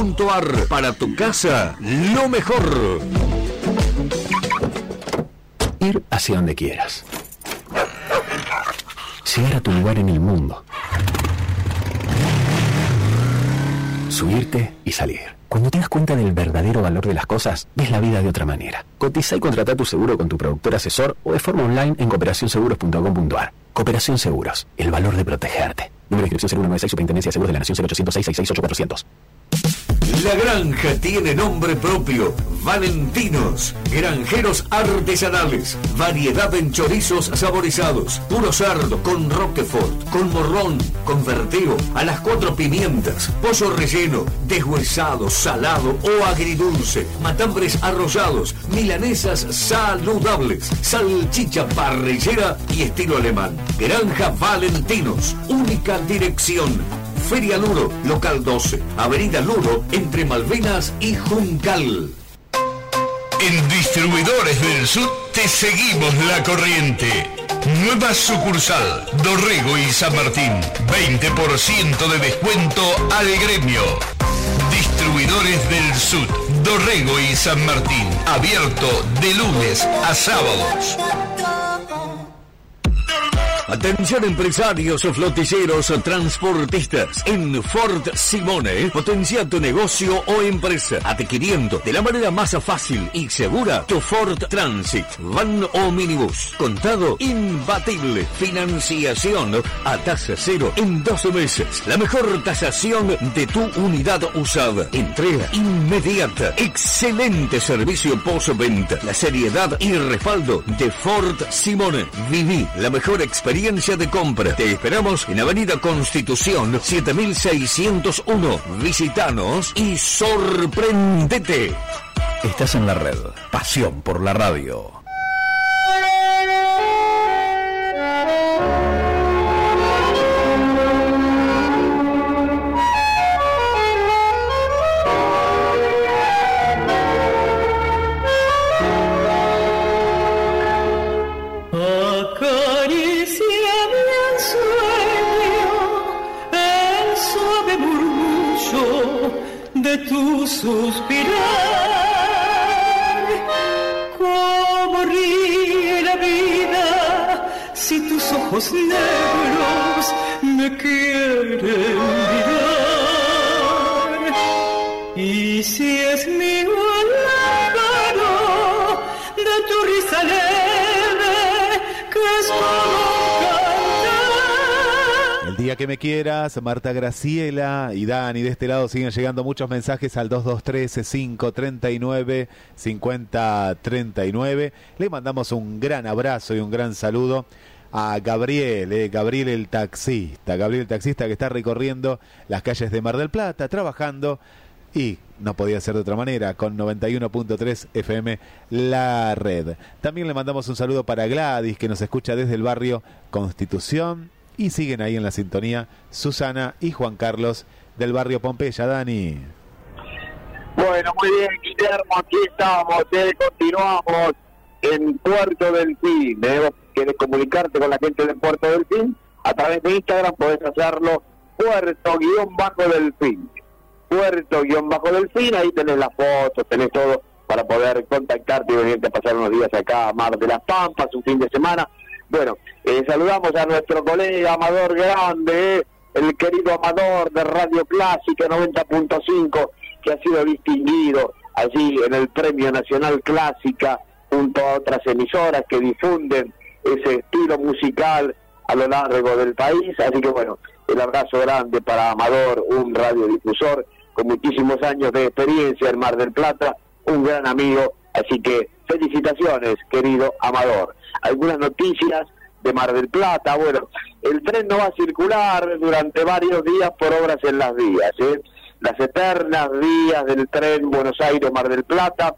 [SPEAKER 5] losartesanosmdp.com.ar para tu casa. Lo mejor.
[SPEAKER 8] Ir hacia donde quieras. llegar a tu lugar en el mundo. Subirte y salir. Cuando te das cuenta del verdadero valor de las cosas, ves la vida de otra manera. Cotiza y contrata tu seguro con tu productor asesor o de forma online en cooperacionseguros.com.ar. Cooperación Seguros, el valor de protegerte. Número de inscripción 0196 Superintendencia de Seguros de la Nación 0800 666
[SPEAKER 5] La granja tiene nombre propio, Valentinos, granjeros artesanales, variedad en chorizos saborizados, puro cerdo, con roquefort, con morrón, con a las cuatro pimientas, pollo relleno, deshuesado, salado o agridulce, matambres arrollados, milanesas saludables, salchicha parrillera y estilo alemán. Granja Valentinos, única dirección. Feria Luro, local 12, Avenida Luro, entre Malvinas y Juncal.
[SPEAKER 23] En Distribuidores del Sur te seguimos la corriente. Nueva sucursal, Dorrego y San Martín. 20% de descuento al gremio. Distribuidores del Sur, Dorrego y San Martín. Abierto de lunes a sábados.
[SPEAKER 5] Atención empresarios, flotilleros, transportistas. En Ford Simone, potencia tu negocio o empresa, adquiriendo de la manera más fácil y segura tu Ford Transit, van o minibús. Contado imbatible. Financiación a tasa cero en 12 meses. La mejor tasación de tu unidad usada. Entrega inmediata. Excelente servicio postventa. La seriedad y respaldo de Ford Simone. Viví la mejor experiencia de compra. Te esperamos en Avenida Constitución 7601. Visítanos y sorprendete.
[SPEAKER 7] Estás en la red. Pasión por la radio.
[SPEAKER 1] Suspirar. Como ríe la vida si tus ojos negros me quieren mirar. Y si es mío que
[SPEAKER 2] me quieras, Marta Graciela y Dani de este lado siguen llegando muchos mensajes al 2213 5039. Le mandamos un gran abrazo y un gran saludo a Gabriel, eh, Gabriel el taxista, Gabriel el taxista que está recorriendo las calles de Mar del Plata, trabajando y no podía ser de otra manera, con 91.3 FM La Red. También le mandamos un saludo para Gladys, que nos escucha desde el barrio Constitución, y siguen ahí en la sintonía Susana y Juan Carlos del barrio Pompeya. Dani.
[SPEAKER 3] Bueno, muy bien, Guillermo, aquí estamos, eh, continuamos en Puerto del Fin. Eh. ¿Quieres comunicarte con la gente de Puerto del Fin? A través de Instagram podés hacerlo Puerto-Del Fin. Puerto-Del Fin, ahí tenés las fotos, tenés todo para poder contactarte y venirte a pasar unos días acá a Mar de las Pampas, un fin de semana. Bueno, eh, saludamos a nuestro colega Amador Grande, el querido Amador de Radio Clásica 90.5, que ha sido distinguido allí en el Premio Nacional Clásica junto a otras emisoras que difunden ese estilo musical a lo largo del país. Así que bueno, el abrazo grande para Amador, un radiodifusor con muchísimos años de experiencia en Mar del Plata, un gran amigo. Así que felicitaciones, querido Amador. Algunas noticias de Mar del Plata. Bueno, el tren no va a circular durante varios días por obras en las vías. ¿eh? Las eternas vías del tren Buenos Aires-Mar del Plata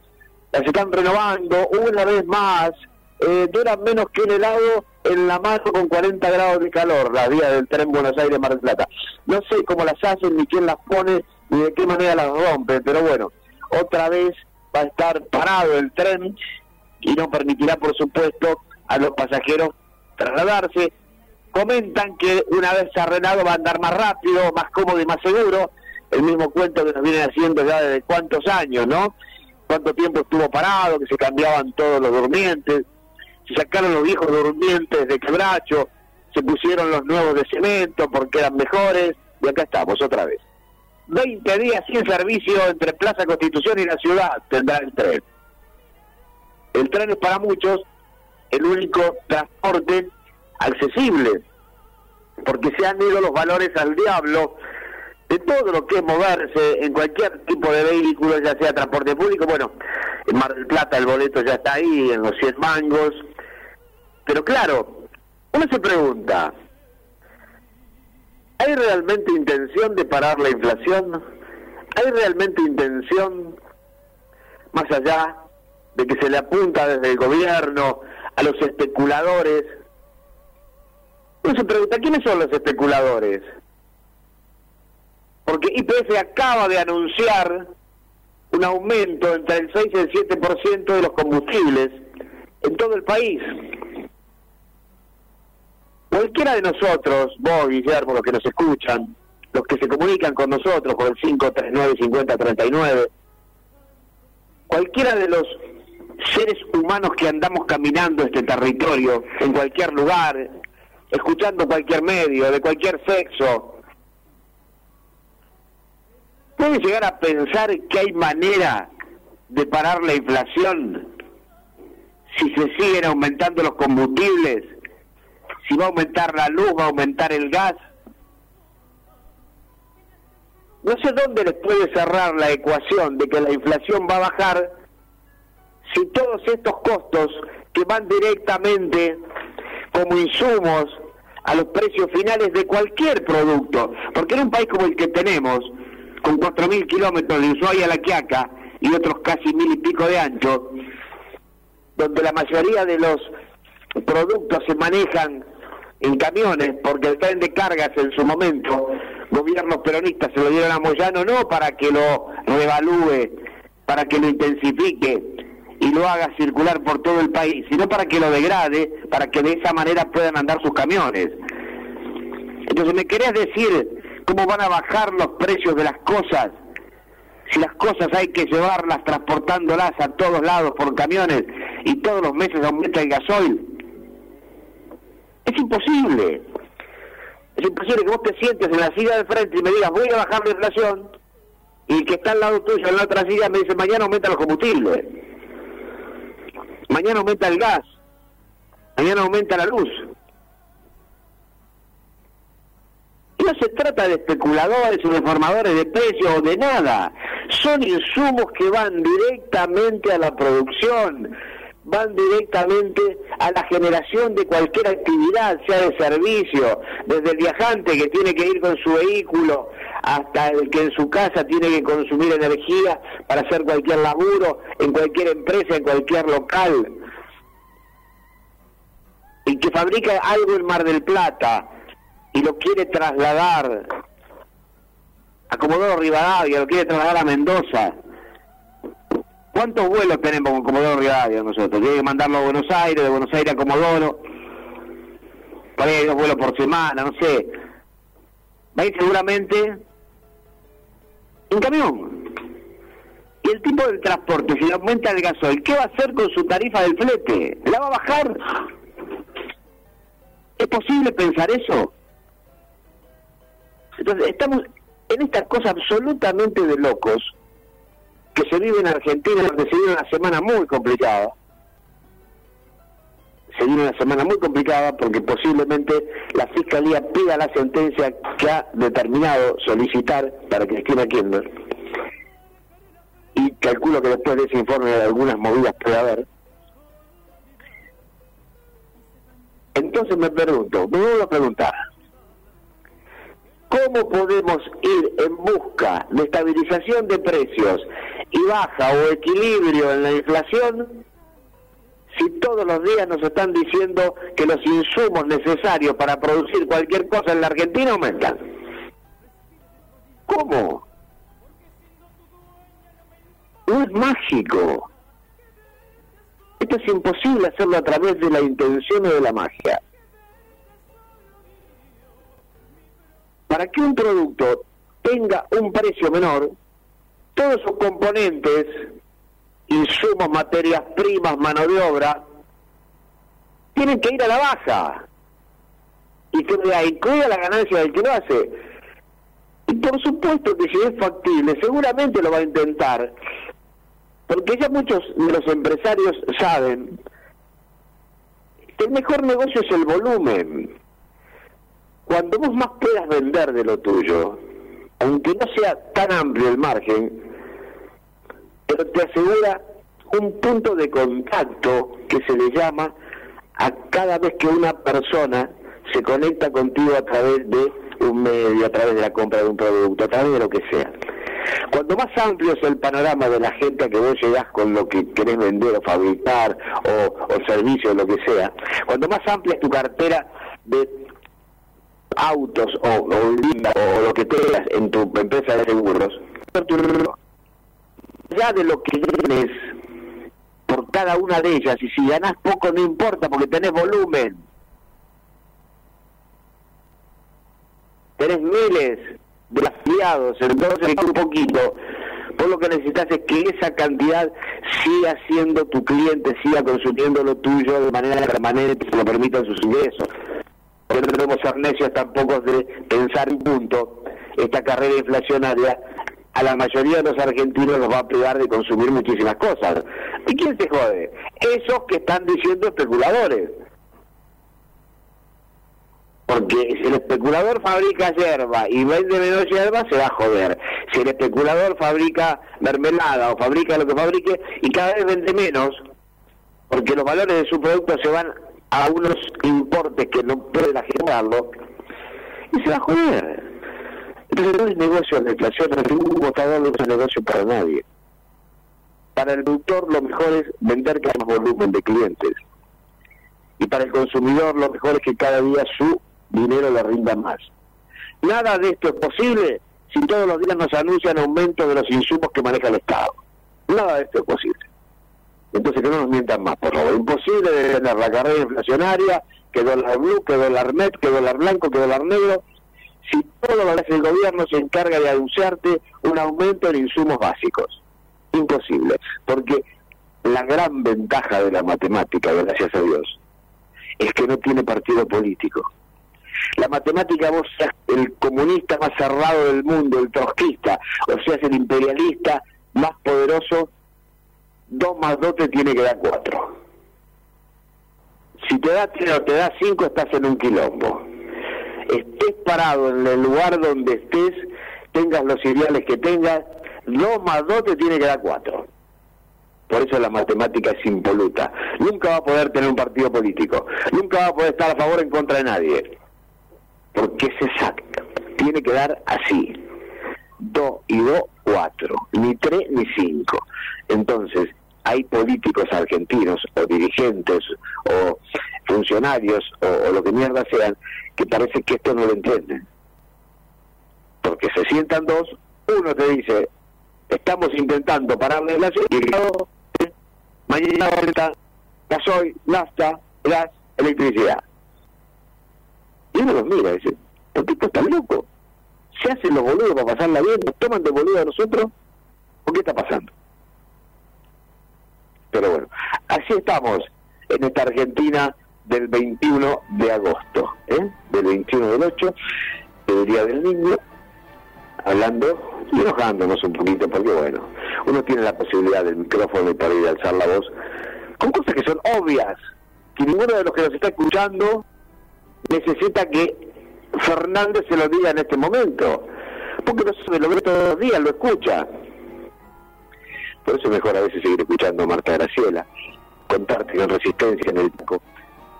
[SPEAKER 3] las están renovando una vez más. Eh, duran menos que un helado en la mano con 40 grados de calor, las vías del tren Buenos Aires-Mar del Plata. No sé cómo las hacen, ni quién las pone, ni de qué manera las rompen, pero bueno, otra vez va a estar parado el tren y no permitirá, por supuesto, a los pasajeros trasladarse. Comentan que una vez arrenado va a andar más rápido, más cómodo y más seguro. El mismo cuento que nos vienen haciendo ya desde cuántos años, ¿no? Cuánto tiempo estuvo parado, que se cambiaban todos los durmientes, se sacaron los viejos durmientes de quebracho, se pusieron los nuevos de cemento porque eran mejores, y acá estamos otra vez. 20 días sin servicio entre Plaza Constitución y la ciudad tendrá el tren. El tren es para muchos el único transporte accesible, porque se han ido los valores al diablo de todo lo que es moverse en cualquier tipo de vehículo, ya sea transporte público. Bueno, en Mar del Plata el boleto ya está ahí, en los 100 mangos. Pero claro, uno se pregunta, ¿hay realmente intención de parar la inflación? ¿Hay realmente intención, más allá de que se le apunta desde el gobierno a los especuladores? Uno se pregunta, ¿quiénes son los especuladores? Porque IPF acaba de anunciar un aumento entre el 6 y el 7% de los combustibles en todo el país. Cualquiera de nosotros, vos, Guillermo, los que nos escuchan, los que se comunican con nosotros por el 539-5039, cualquiera de los seres humanos que andamos caminando este territorio, en cualquier lugar, escuchando cualquier medio, de cualquier sexo, puede llegar a pensar que hay manera de parar la inflación si se siguen aumentando los combustibles, si va a aumentar la luz, va a aumentar el gas. No sé dónde les puede cerrar la ecuación de que la inflación va a bajar si todos estos costos que van directamente como insumos a los precios finales de cualquier producto, porque en un país como el que tenemos, con 4.000 kilómetros de Ushuaia a La Quiaca y otros casi mil y pico de ancho, donde la mayoría de los productos se manejan en camiones, porque el tren de cargas en su momento, gobiernos peronistas se lo dieron a Moyano no para que lo revalúe, para que lo intensifique y lo haga circular por todo el país, sino para que lo degrade, para que de esa manera puedan andar sus camiones. Entonces, ¿me querés decir cómo van a bajar los precios de las cosas? Si las cosas hay que llevarlas transportándolas a todos lados por camiones y todos los meses aumenta el gasoil. Es imposible. Es imposible que vos te sientes en la silla de frente y me digas voy a bajar la inflación y el que está al lado tuyo en la otra silla me dice mañana aumenta los combustibles. Mañana aumenta el gas. Mañana aumenta la luz. No se trata de especuladores o de formadores de precios o de nada. Son insumos que van directamente a la producción, van directamente a la generación de cualquier actividad, sea de servicio, desde el viajante que tiene que ir con su vehículo hasta el que en su casa tiene que consumir energía para hacer cualquier laburo, en cualquier empresa, en cualquier local. Y que fabrica algo en Mar del Plata y lo quiere trasladar a Comodoro Rivadavia, lo quiere trasladar a Mendoza. ¿Cuántos vuelos tenemos con Comodoro Rivadavia nosotros? Tiene que mandarlo a Buenos Aires, de Buenos Aires a Comodoro. Hay dos vuelos por semana, no sé. Va a ir seguramente en camión. Y el tipo del transporte, si le aumenta el gasoil, ¿qué va a hacer con su tarifa del flete? ¿La va a bajar? ¿Es posible pensar eso? Entonces, estamos en esta cosa absolutamente de locos que se vive en Argentina, donde se vive una semana muy complicada. Se vive una semana muy complicada porque posiblemente la Fiscalía pida la sentencia que ha determinado solicitar para Cristina Kirchner. Y calculo que después de ese informe de algunas movidas puede haber. Entonces me pregunto, me vuelvo a preguntar, ¿cómo podemos ir en busca de estabilización de precios y baja o equilibrio en la inflación si todos los días nos están diciendo que los insumos necesarios para producir cualquier cosa en la Argentina aumentan? ¿Cómo? No es mágico. Esto es imposible hacerlo a través de la intención o de la magia. Para que un producto tenga un precio menor, todos sus componentes, insumos, materias primas, mano de obra, tienen que ir a la baja. y y cuida la ganancia del que lo hace. Y por supuesto que si es factible, seguramente lo va a intentar, porque ya muchos de los empresarios saben que el mejor negocio es el volumen. Cuando vos más puedas vender de lo tuyo, aunque no sea tan amplio el margen, pero te asegura un punto de contacto que se le llama a cada vez que una persona se conecta contigo a través de un medio, a través de la compra de un producto, a través de lo que sea. Cuanto más amplio es el panorama de la gente a que vos llegás con lo que querés vender o fabricar o, o servicio lo que sea, cuanto más amplia es tu cartera de autos o, o, o lo que tengas en tu empresa de seguros, ya de lo que tienes por cada una de ellas, y si ganás poco no importa porque tenés volumen. Tenés miles de afiliados, entonces un poquito. Vos lo que necesitas es que esa cantidad siga siendo tu cliente, siga consumiendo lo tuyo de manera permanente, que lo permitan sus ingresos. Porque no debemos ser necios tampoco de pensar en punto esta carrera inflacionaria a la mayoría de los argentinos nos va a privar de consumir muchísimas cosas. ¿Y quién se jode? Esos que están diciendo especuladores. Porque si el especulador fabrica hierba y vende menos hierba, se va a joder. Si el especulador fabrica mermelada o fabrica lo que fabrique y cada vez vende menos, porque los valores de su producto se van a unos importes que no pueden generarlo, y se va a joder. Entonces no es negocio la inflación, ningún votador no es negocio para nadie. Para el productor lo mejor es vender cada volumen de clientes. Y para el consumidor lo mejor es que cada día su dinero le rinda más. Nada de esto es posible si todos los días nos anuncian aumento de los insumos que maneja el Estado. Nada de esto es posible. Entonces que no nos mientan más, por favor. Imposible detener la carrera inflacionaria, que dólar blue, que dólar net, que dólar blanco, que dólar negro, si todo lo hace el gobierno se encarga de anunciarte un aumento en insumos básicos. Imposible, porque la gran ventaja de la matemática, gracias a Dios, es que no tiene partido político. La matemática, vos seas el comunista más cerrado del mundo, el trotskista, o seas el imperialista más poderoso, dos más dos te tiene que dar cuatro. Si te da tres o te da cinco, estás en un quilombo estés parado en el lugar donde estés, tengas los ideales que tengas, dos más dos te tiene que dar cuatro. Por eso la matemática es impoluta. Nunca va a poder tener un partido político. Nunca va a poder estar a favor o en contra de nadie. Porque es exacto. Tiene que dar así. Dos y dos, cuatro. Ni tres ni cinco. Entonces, hay políticos argentinos o dirigentes o funcionarios o, o lo que mierda sean que parece que esto no lo entienden. Porque se sientan dos, uno te dice, estamos intentando parar la inflación y el otro, mañana vuelta, gasoil, nafta, gas, electricidad. Y uno los mira y dice, ¿por qué esto está loco? Se hacen los boludos para pasarla bien, nos toman de boludo a nosotros, ¿por qué está pasando? Pero bueno, así estamos en esta Argentina del 21 de agosto, ¿eh? del 21 del 8, el Día del Niño, hablando y enojándonos un poquito, porque bueno, uno tiene la posibilidad del micrófono y para ir a alzar la voz, con cosas que son obvias, que ninguno de los que nos está escuchando necesita que Fernández se lo diga en este momento, porque no se lo ve todos los días, lo escucha. Por eso es mejor a veces seguir escuchando a Marta Graciela, contarte que en Resistencia en el Taco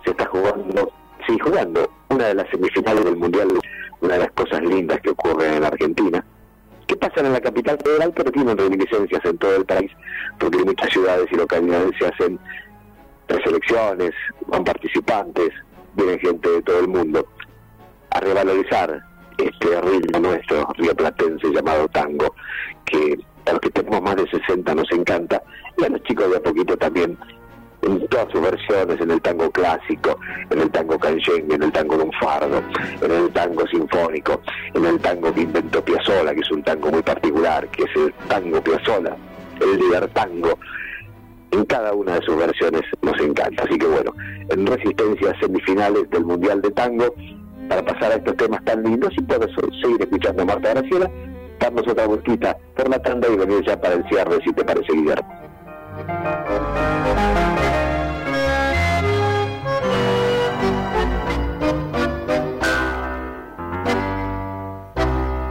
[SPEAKER 3] se está jugando, sigue jugando, una de las semifinales del Mundial, una de las cosas lindas que ocurren en Argentina, que pasan en la capital federal, pero tienen reminiscencias en todo el país, porque en muchas ciudades y localidades se hacen preselecciones, van participantes, vienen gente de todo el mundo. A revalorizar este ritmo nuestro rioplatense llamado tango, que a los que tenemos más de 60 nos encanta, y a los chicos de a poquito también en todas sus versiones, en el tango clásico, en el tango canyengue, en el tango lunfardo, en el tango sinfónico, en el tango que inventó Piazzolla, que es un tango muy particular, que es el tango Piazzolla, el libertango. En cada una de sus versiones nos encanta. Así que bueno, en resistencia semifinales del Mundial de Tango, para pasar a estos temas tan lindos y puedes seguir escuchando a Marta Graciela, darnos otra vueltita por la tanda y venir ya para el cierre, si te parece, Guillermo.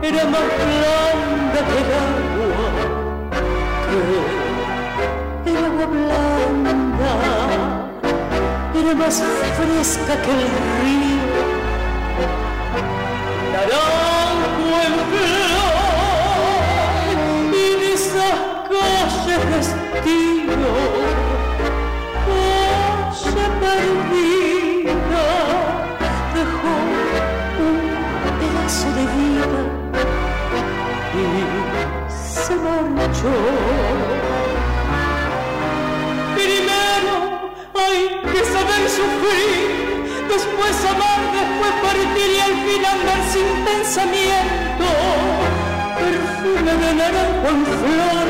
[SPEAKER 1] era más blanda que el agua, que el agua blanda, era más fresca que el río, destino, calle perdida, dejó un pedazo de vida y se marchó. Primero hay que saber sufrir, después amar, después partir y al fin andar sin pensamiento. Perfume de naranjo en flor,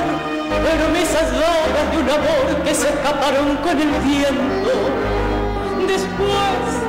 [SPEAKER 1] promesas locas de un amor que se escaparon con el viento. Después,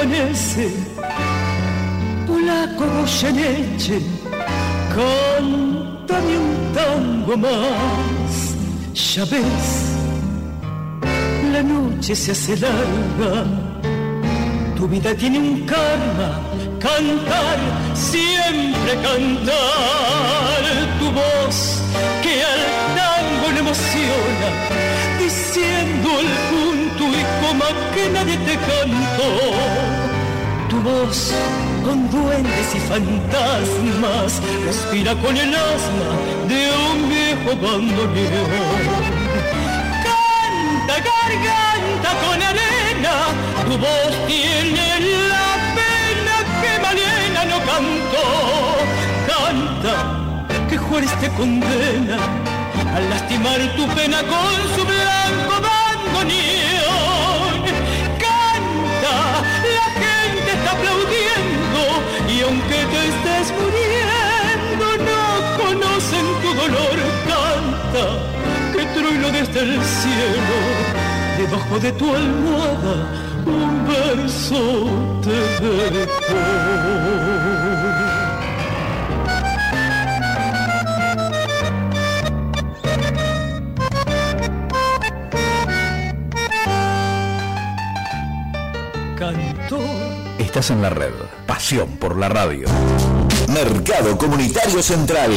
[SPEAKER 1] amanece, polaco Goyeneche, cántame un tango más, ya ves, la noche se hace larga, tu vida tiene un karma, cantar, siempre cantar, que nadie te cantó. Tu voz con duendes y fantasmas respira con el asma de un viejo bandoneón. Canta, garganta con arena, tu voz tiene la pena que Malena no cantó. Canta, que Juárez te condena al lastimar tu pena con su blanco bandoneón. Dolor. Canta, que trueno desde el cielo, debajo de tu almohada un verso te. Cantó
[SPEAKER 7] Estás en la red. Pasión por la radio.
[SPEAKER 17] Mercado Comunitario Central.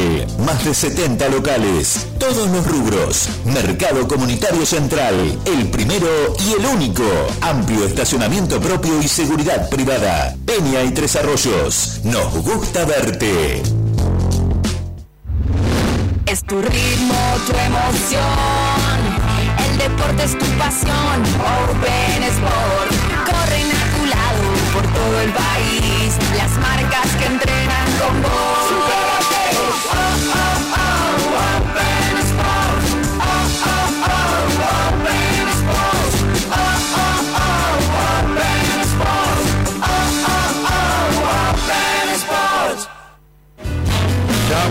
[SPEAKER 17] Más de 70 locales. Todos los rubros. Mercado Comunitario Central. El primero y el único. Amplio estacionamiento propio y seguridad privada. Peña y Tres Arroyos. Nos gusta verte.
[SPEAKER 24] Es tu ritmo, tu emoción. El deporte es tu pasión. Open Sport. Corren a por todo el país. Las marcas que entrenan con vos. Oh, oh,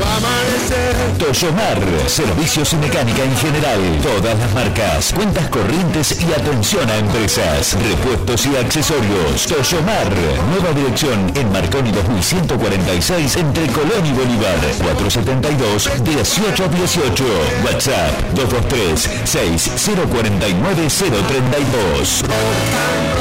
[SPEAKER 17] va a amanecer. Toyomar, servicios y mecánica en general, todas las marcas, cuentas corrientes y atención a empresas, repuestos y accesorios. Toyomar, nueva dirección en Marconi 2146 entre Colón y Bolívar, 472-1818. WhatsApp 223-6049-032.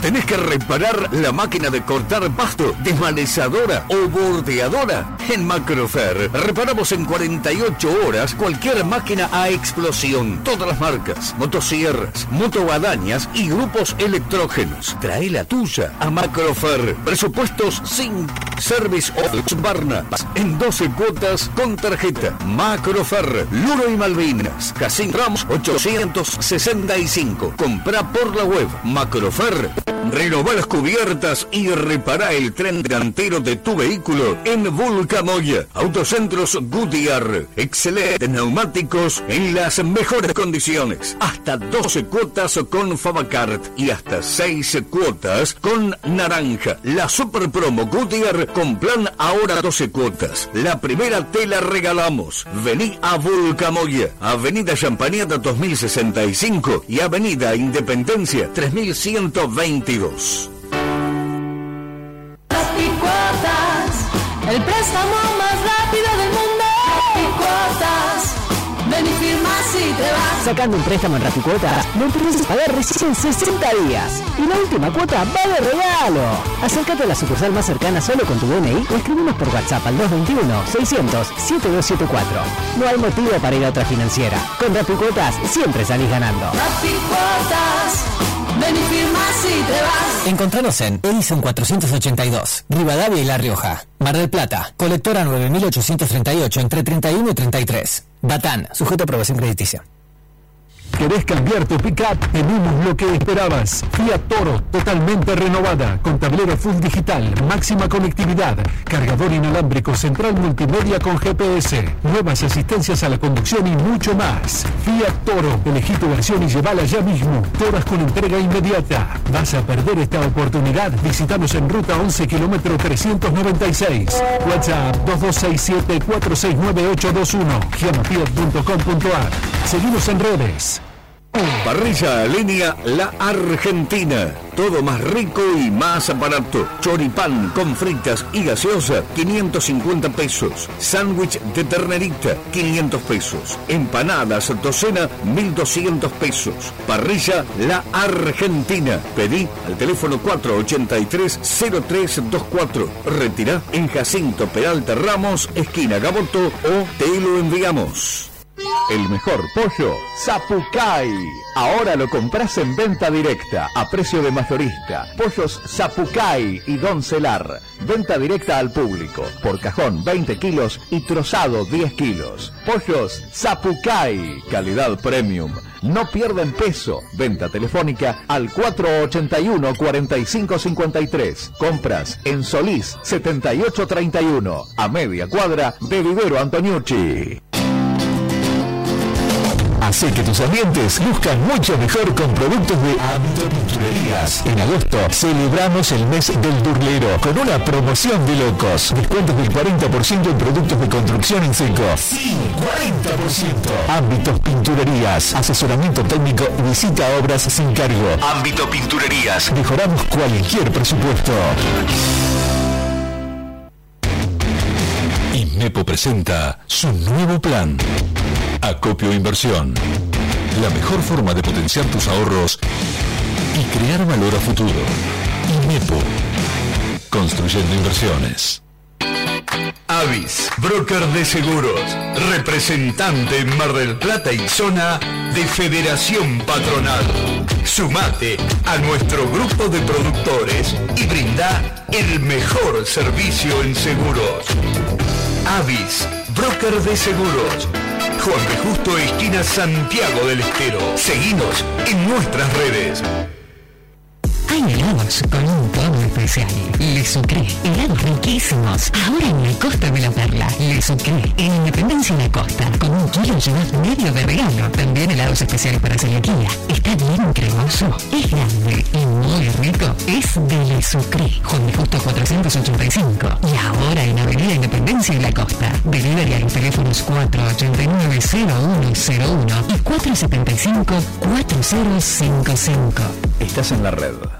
[SPEAKER 5] ¿Tenés que reparar la máquina de cortar pasto, desmalezadora o bordeadora? En Macrofer reparamos en 48 horas cualquier máquina a explosión, todas las marcas, motosierras, motoguadañas y grupos electrógenos. Trae la tuya a Macrofer. Presupuestos sin Service of Barna en 12 cuotas con tarjeta. Macrofer, Luro y Malvinas, Casino Ramos 865. Compra por la web macrofer.com.ar Renová las cubiertas y repara el tren delantero de tu vehículo en Vulcamoya. Autocentros Goodyear. Excelentes neumáticos en las mejores condiciones. Hasta 12 cuotas con Fabacart y hasta 6 cuotas con Naranja. La super promo Goodyear con plan ahora 12 cuotas. La primera te la regalamos. Vení a Vulcamoya. Avenida Champañada 2065 y Avenida Independencia 3122.
[SPEAKER 24] Rapicuotas, el préstamo más rápido del mundo. Rapicuotas, ven y firma si te vas.
[SPEAKER 25] Sacando un préstamo en Rapicuotas, lo empiezas a pagar recién en 60 días. Y la última cuota va de regalo. Acércate a la sucursal más cercana solo con tu DNI o escribimos por WhatsApp al 221-600-7274. No hay motivo para ir a otra financiera. Con Rapicuotas siempre salís ganando.
[SPEAKER 24] Rapicuotas, ven y firma si te vas.
[SPEAKER 25] Encontranos en Edison 482, Rivadavia y La Rioja. Mar del Plata, colectora 9838 entre 31 y 33. Batán, sujeto a aprobación crediticia.
[SPEAKER 26] ¿Querés cambiar tu pickup? Tenemos lo que esperabas. Fiat Toro, totalmente renovada, con tablero full digital, máxima conectividad, cargador inalámbrico, central multimedia con GPS, nuevas asistencias a la conducción y mucho más. Fiat Toro, elegí tu versión y llévala ya mismo. Toras con entrega inmediata. ¿Vas a perder esta oportunidad? Visítanos en ruta 11 kilómetro 396. WhatsApp 2267-469821. Giamafiat.com.ar. Seguimos en redes.
[SPEAKER 5] Parrilla línea La Argentina. Todo más rico y más barato. Choripán con fritas y gaseosa, 550 pesos. Sándwich de ternerita, 500 pesos. Empanadas docena, 1200 pesos. Parrilla La Argentina. Pedí al teléfono 483-0324. Retirá en Jacinto Peralta Ramos, esquina Gaboto o te lo enviamos.
[SPEAKER 7] El mejor pollo, Zapucay. Ahora lo compras en venta directa, a precio de mayorista. Pollos Zapucay y Don Celar. Venta directa al público. Por cajón 20 kilos y trozado 10 kilos. Pollos Zapucay. Calidad premium. No pierden peso. Venta telefónica al 481-4553. Compras en Solís 7831. A media cuadra de Vivero Antoniucci.
[SPEAKER 26] Hace que tus ambientes luzcan mucho mejor con productos de Ámbito Pinturerías. En agosto celebramos el mes del durlero con una promoción de locos. Descuentos del 40% en productos de construcción en seco. Sí, 40%. Ámbitos Pinturerías. Asesoramiento técnico y visita obras sin cargo.
[SPEAKER 27] Ámbito Pinturerías.
[SPEAKER 26] Mejoramos cualquier presupuesto.
[SPEAKER 27] INEPO presenta su nuevo plan. Acopio Inversión. La mejor forma de potenciar tus ahorros y crear valor a futuro. INEPO. Construyendo inversiones.
[SPEAKER 12] Avis, broker de seguros, representante en Mar del Plata y zona de Federación Patronal. Sumate a nuestro grupo de productores y brinda el mejor servicio en seguros. Avis, broker de seguros. Juan de Justo, esquina Santiago del Estero. Seguinos en nuestras redes.
[SPEAKER 6] Hay helados con un tono especial. Le Sucre. Helados riquísimos. Ahora en la Costa de la Perla. Le Sucre. En Independencia de la Costa. Con un kilo llevas medio de regalo. También helados especiales para celiaquía. Está bien cremoso. Es grande y muy rico. Es de Le Sucre. Juan Justo 485. Y ahora en Avenida Independencia y la Costa. Delivery los teléfonos 489-0101 y 475-4055.
[SPEAKER 7] Estás en la red.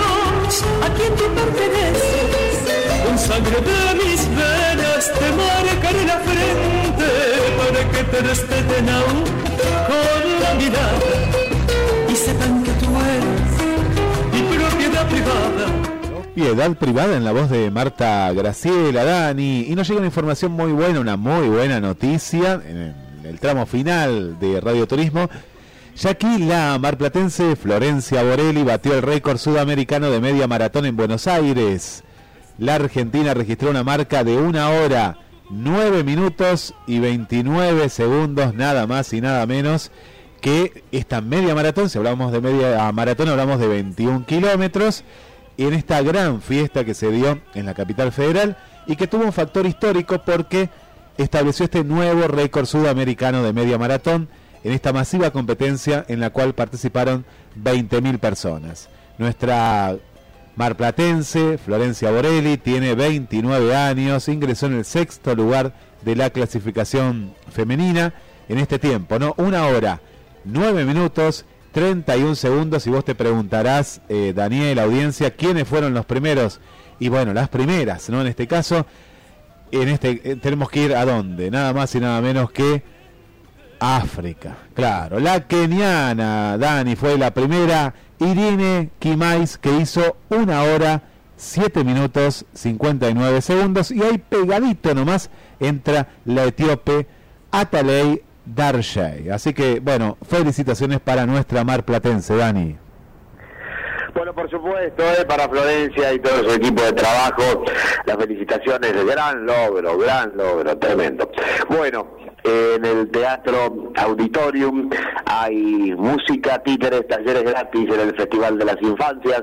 [SPEAKER 1] Todos a quién tú perteneces. Con sangre de mis venas te marcaré la frente para que te respeten aún con la mirada y sepan que tú eres mi propiedad privada.
[SPEAKER 2] Piedad privada en la voz de Marta Graciela, Dani. Y nos llega una información muy buena, una muy buena noticia en el tramo final de Radio Turismo. Ya aquí la marplatense Florencia Borelli batió el récord sudamericano de media maratón en Buenos Aires. La Argentina registró una marca de una hora, 9 minutos y 29 segundos, nada más y nada menos que esta media maratón. Si hablamos de media maratón, hablamos de 21 kilómetros. En esta gran fiesta que se dio en la capital federal y que tuvo un factor histórico porque estableció este nuevo récord sudamericano de media maratón en esta masiva competencia en la cual participaron 20.000 personas. Nuestra marplatense, Florencia Borelli, tiene 29 años, ingresó en el sexto lugar de la clasificación femenina en este tiempo, ¿no? Una hora, 9 minutos, 31 segundos y vos te preguntarás, eh, Daniel, audiencia, ¿quiénes fueron los primeros? Y bueno, las primeras, ¿no? En este caso, en este eh, tenemos que ir a dónde, nada más y nada menos que África. Claro, la keniana Dani fue la primera, Irene Kimais que hizo una hora 7 minutos 59 segundos y ahí pegadito nomás entra la etíope Ataley Darshey. Así que bueno, felicitaciones para nuestra mar platense, Dani.
[SPEAKER 3] Bueno, por supuesto, eh, para Florencia y todo su equipo de trabajo, las felicitaciones, gran logro, gran logro, tremendo. Bueno, en el Teatro Auditorium hay música, títeres, talleres gratis en el Festival de las Infancias,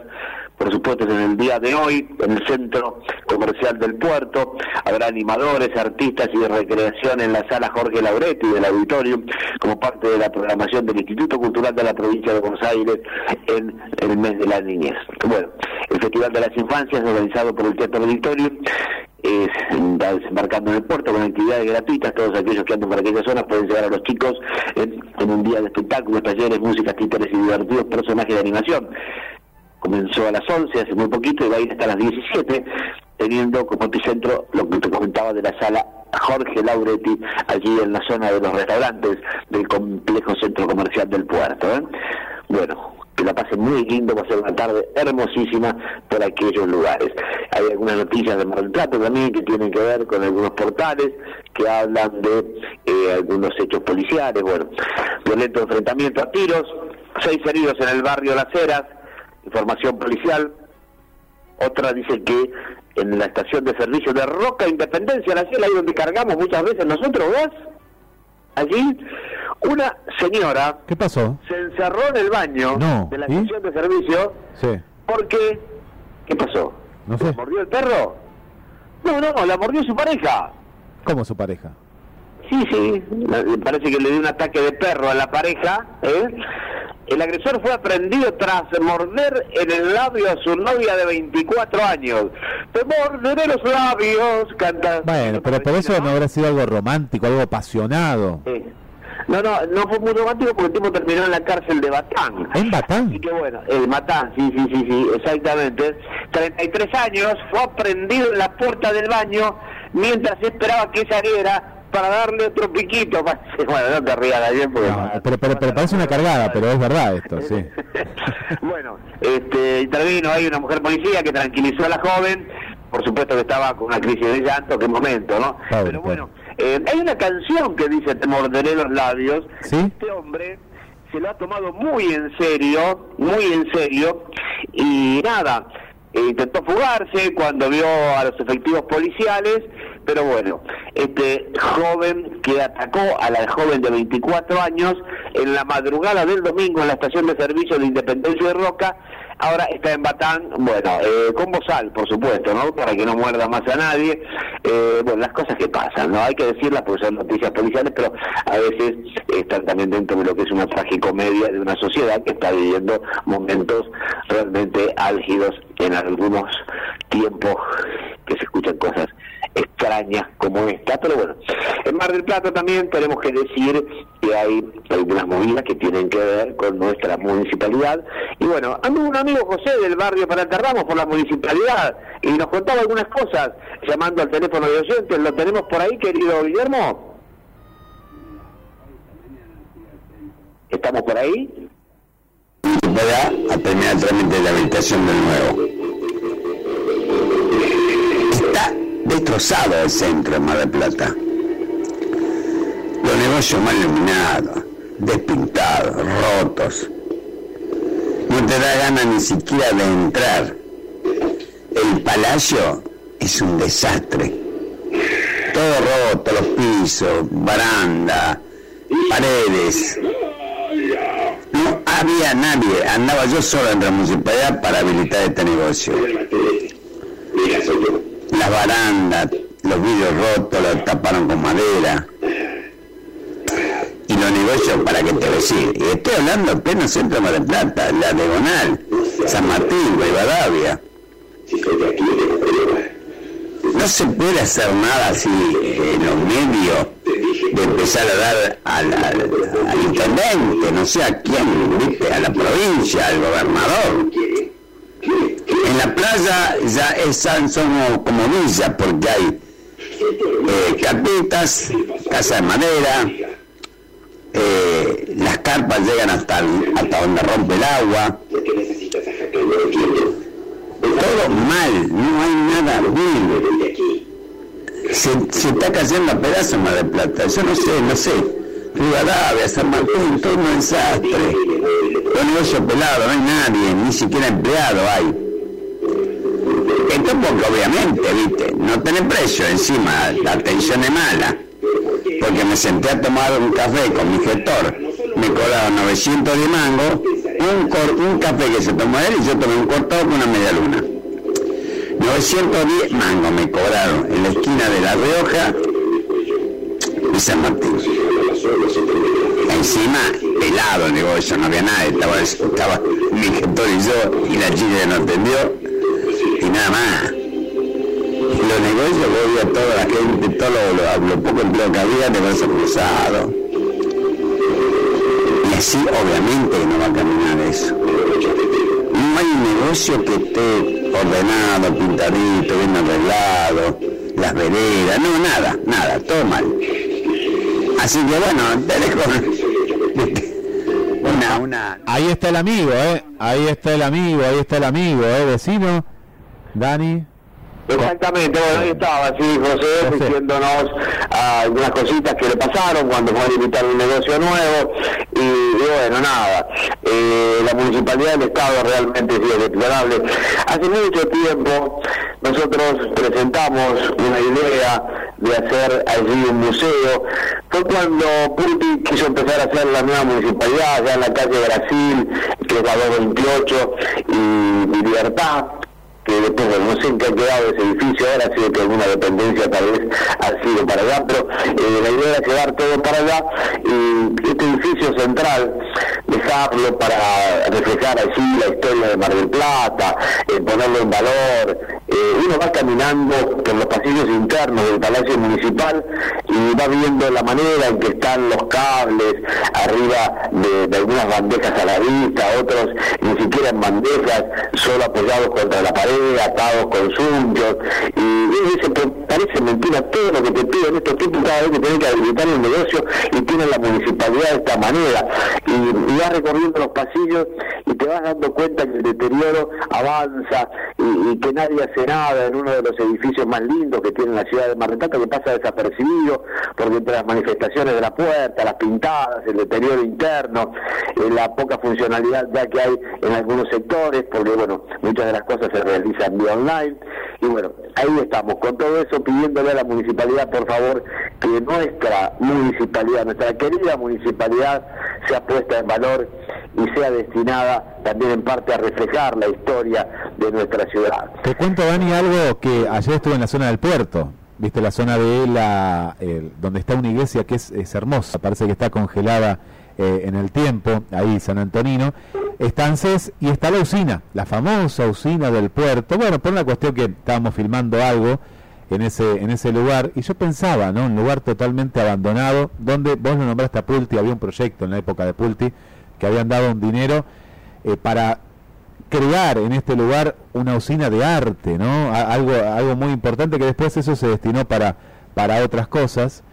[SPEAKER 3] por supuesto en el día de hoy, en el Centro Comercial del Puerto, habrá animadores, artistas y de recreación en la sala Jorge Lauretti del Auditorium, como parte de la programación del Instituto Cultural de la Provincia de Buenos Aires en el mes de la niñez. Bueno, el Festival de las Infancias, organizado por el Teatro Auditorium, es, va desembarcando en el puerto con actividades gratuitas. Todos aquellos que andan por aquellas zonas pueden llegar a los chicos en, en un día de espectáculos, talleres, música, títeres y divertidos personajes de animación. Comenzó a las 11, hace muy poquito, y va a ir hasta las 17, teniendo como epicentro lo que te comentaba de la sala Jorge Lauretti, allí en la zona de los restaurantes del complejo centro comercial del puerto. ¿eh? Bueno, que la pasen muy lindo, va a ser una tarde hermosísima por aquellos lugares. Hay algunas noticias de Mar del también que tienen que ver con algunos portales que hablan de eh, algunos hechos policiales, bueno, violento enfrentamiento a tiros, seis heridos en el barrio Las Heras, información policial, otra dice que en la estación de servicio de Roca Independencia, la ciudad ahí donde cargamos muchas veces nosotros gas, allí una señora
[SPEAKER 2] ¿Qué pasó?
[SPEAKER 3] se encerró en el baño
[SPEAKER 2] No,
[SPEAKER 3] de la
[SPEAKER 2] ¿y?
[SPEAKER 3] estación de servicio
[SPEAKER 2] Sí.
[SPEAKER 3] porque ¿qué pasó?
[SPEAKER 2] No sé.
[SPEAKER 3] ¿La mordió el perro? No, no, la mordió su pareja.
[SPEAKER 2] ¿Cómo su pareja?
[SPEAKER 3] Sí, sí, parece que le dio un ataque de perro a la pareja. ¿eh? El agresor fue aprendido tras morder en el labio a su novia de 24 años. Te morderé los labios, canta.
[SPEAKER 2] Bueno, pero por eso no habrá sido algo romántico, algo apasionado.
[SPEAKER 3] Sí. No, no, no fue muy romántico porque el tipo terminó en la cárcel de Batán.
[SPEAKER 2] ¿En Batán?
[SPEAKER 3] Así que bueno, el Batán, sí, sí, sí, sí, exactamente. 33 años, fue aprendido en la puerta del baño mientras esperaba que saliera para darle otro piquito. Bueno, no te rías bien porque...
[SPEAKER 2] Pero, pero, pero parece una cargada, pero es verdad esto, sí.
[SPEAKER 3] Bueno, este, intervino ahí una mujer policía que tranquilizó a la joven, por supuesto que estaba con una crisis de llanto, qué momento, ¿no? Pero bueno, eh, hay una canción que dice Te morderé los labios. Este hombre se lo ha tomado muy en serio, muy en serio, y nada, eh, intentó fugarse cuando vio a los efectivos policiales, pero bueno, este joven que atacó a la joven de 24 años en la madrugada del domingo en la estación de servicio de Independencia de Roca, ahora está en Batán, bueno, eh, con bozal, por supuesto, ¿no? Para que no muerda más a nadie. Eh, bueno, las cosas que pasan, ¿no? Hay que decirlas porque son noticias policiales, pero a veces están también dentro de lo que es una tragicomedia de una sociedad que está viviendo momentos realmente álgidos en algunos tiempos que se escuchan cosas extrañas como esta, pero bueno, en Mar del Plata también tenemos que decir que hay algunas movidas que tienen que ver con nuestra municipalidad y bueno, ando un amigo José del barrio Parata Ramos por la municipalidad y nos contaba algunas cosas llamando al teléfono de oyentes, ¿lo tenemos por ahí querido Guillermo? ¿Estamos por ahí?
[SPEAKER 28] a terminar el trámite de la habilitación del nuevo. Destrozado el centro de Mar del Plata. Los negocios mal iluminados, despintados, rotos. No te da ganas ni siquiera de entrar. El palacio es un desastre. Todo roto, los pisos, baranda, paredes. No había nadie, andaba yo solo en la municipalidad para habilitar este negocio. Las barandas, los vidrios rotos, los taparon con madera. Y los negocios, para que te decir, y estoy hablando centro de Mar del Plata, la Diagonal, San Martín, Rivadavia. No se puede hacer nada así en los medios de empezar a dar al, al- al intendente, no sé a quién, ¿viste? a la provincia, al gobernador. En la playa ya es, somos como villa porque hay eh, carpetas, casa de madera, eh, las carpas llegan hasta, hasta donde rompe el agua. Todo mal, no hay nada bien. Se, se está cayendo a pedazos Mar del Plata, yo no sé, no sé. Rivadavia, San Martín, todo un desastre. Los negocios pelados, no hay nadie, ni siquiera empleado hay. Esto porque obviamente, viste, no tiene precio encima, la atención es mala. Porque me senté a tomar un café con mi gestor, me cobraron 900 de mango, un, cor- un café que se tomó él y yo tomé un cortado con una media luna. 910 mangos me cobraron en la esquina de La Rioja y San Martín. Encima, pelado el negocio, no había nadie, estaba, estaba mi gestor y yo, y la chica no atendió, y nada más. Y los negocios, vos toda la gente, todo lo, lo- lo poco empleo que había, verse cruzado. Y así, obviamente, no va a caminar eso. No hay negocio que esté ordenado, pintadito, bien arreglado, las veredas, no, nada, nada, todo mal. Así que bueno, dejo una, una,
[SPEAKER 2] Ahí está el amigo, ¿eh? Ahí está el amigo, ahí está el amigo, ¿eh? Vecino, Dani.
[SPEAKER 3] Exactamente, bueno, ahí estaba, sí, José, diciéndonos ah, algunas cositas que le pasaron cuando fue a invitar un negocio nuevo y, y bueno, nada, eh, la municipalidad del Estado realmente sí es deplorable. Hace mucho tiempo nosotros presentamos una idea de hacer allí un museo, fue cuando Putin quiso empezar a hacer la nueva municipalidad, allá en la calle Brasil, que es la 228 y, y Libertad después, no sé en qué ha quedado ese edificio ahora, sido que alguna dependencia tal vez ha sido para allá, pero eh, la idea era llevar todo para allá y este edificio central, dejarlo para reflejar así la historia de Mar del Plata, eh, ponerlo en valor, eh, uno va caminando por los pasillos internos del Palacio Municipal y va viendo la manera en que están los cables arriba de algunas bandejas a la vista, otros ni siquiera en bandejas, solo apoyados contra la pared, atados con sunchos, y parece mentira todo lo que te piden estos tipos cada vez que tienen que habilitar el negocio y tienen la municipalidad de esta manera, y, vas recorriendo los pasillos y te vas dando cuenta que el deterioro avanza y, y que nadie hace nada en uno de los edificios más lindos que tiene la ciudad de Mar del Plata, que pasa desapercibido, porque entre las manifestaciones de la puerta, las pintadas, el deterioro interno, eh, la poca funcionalidad ya que hay en algunos sectores, porque bueno, muchas de las cosas se realizan vía online, y bueno, ahí estamos, con todo eso pidiéndole a la municipalidad, por favor, que nuestra municipalidad, nuestra querida municipalidad, sea puesta en valor y sea destinada también en parte a reflejar la historia de nuestra ciudad.
[SPEAKER 2] Te cuento, Dani, algo que ayer estuve en la zona del puerto. Viste la zona de la el- donde está una iglesia que es, es hermosa, parece que está congelada eh, en el tiempo, ahí San Antonino. Está ANSES y está la usina, la famosa usina del puerto. Bueno, por una cuestión que estábamos filmando algo en ese en ese lugar y yo pensaba, ¿no? Un lugar totalmente abandonado, donde vos lo nombraste a Pulti, había un proyecto en la época de Pulti que habían dado un dinero eh, para crear en este lugar una usina de arte, ¿no? Algo, algo muy importante que después eso se destinó para, para otras cosas.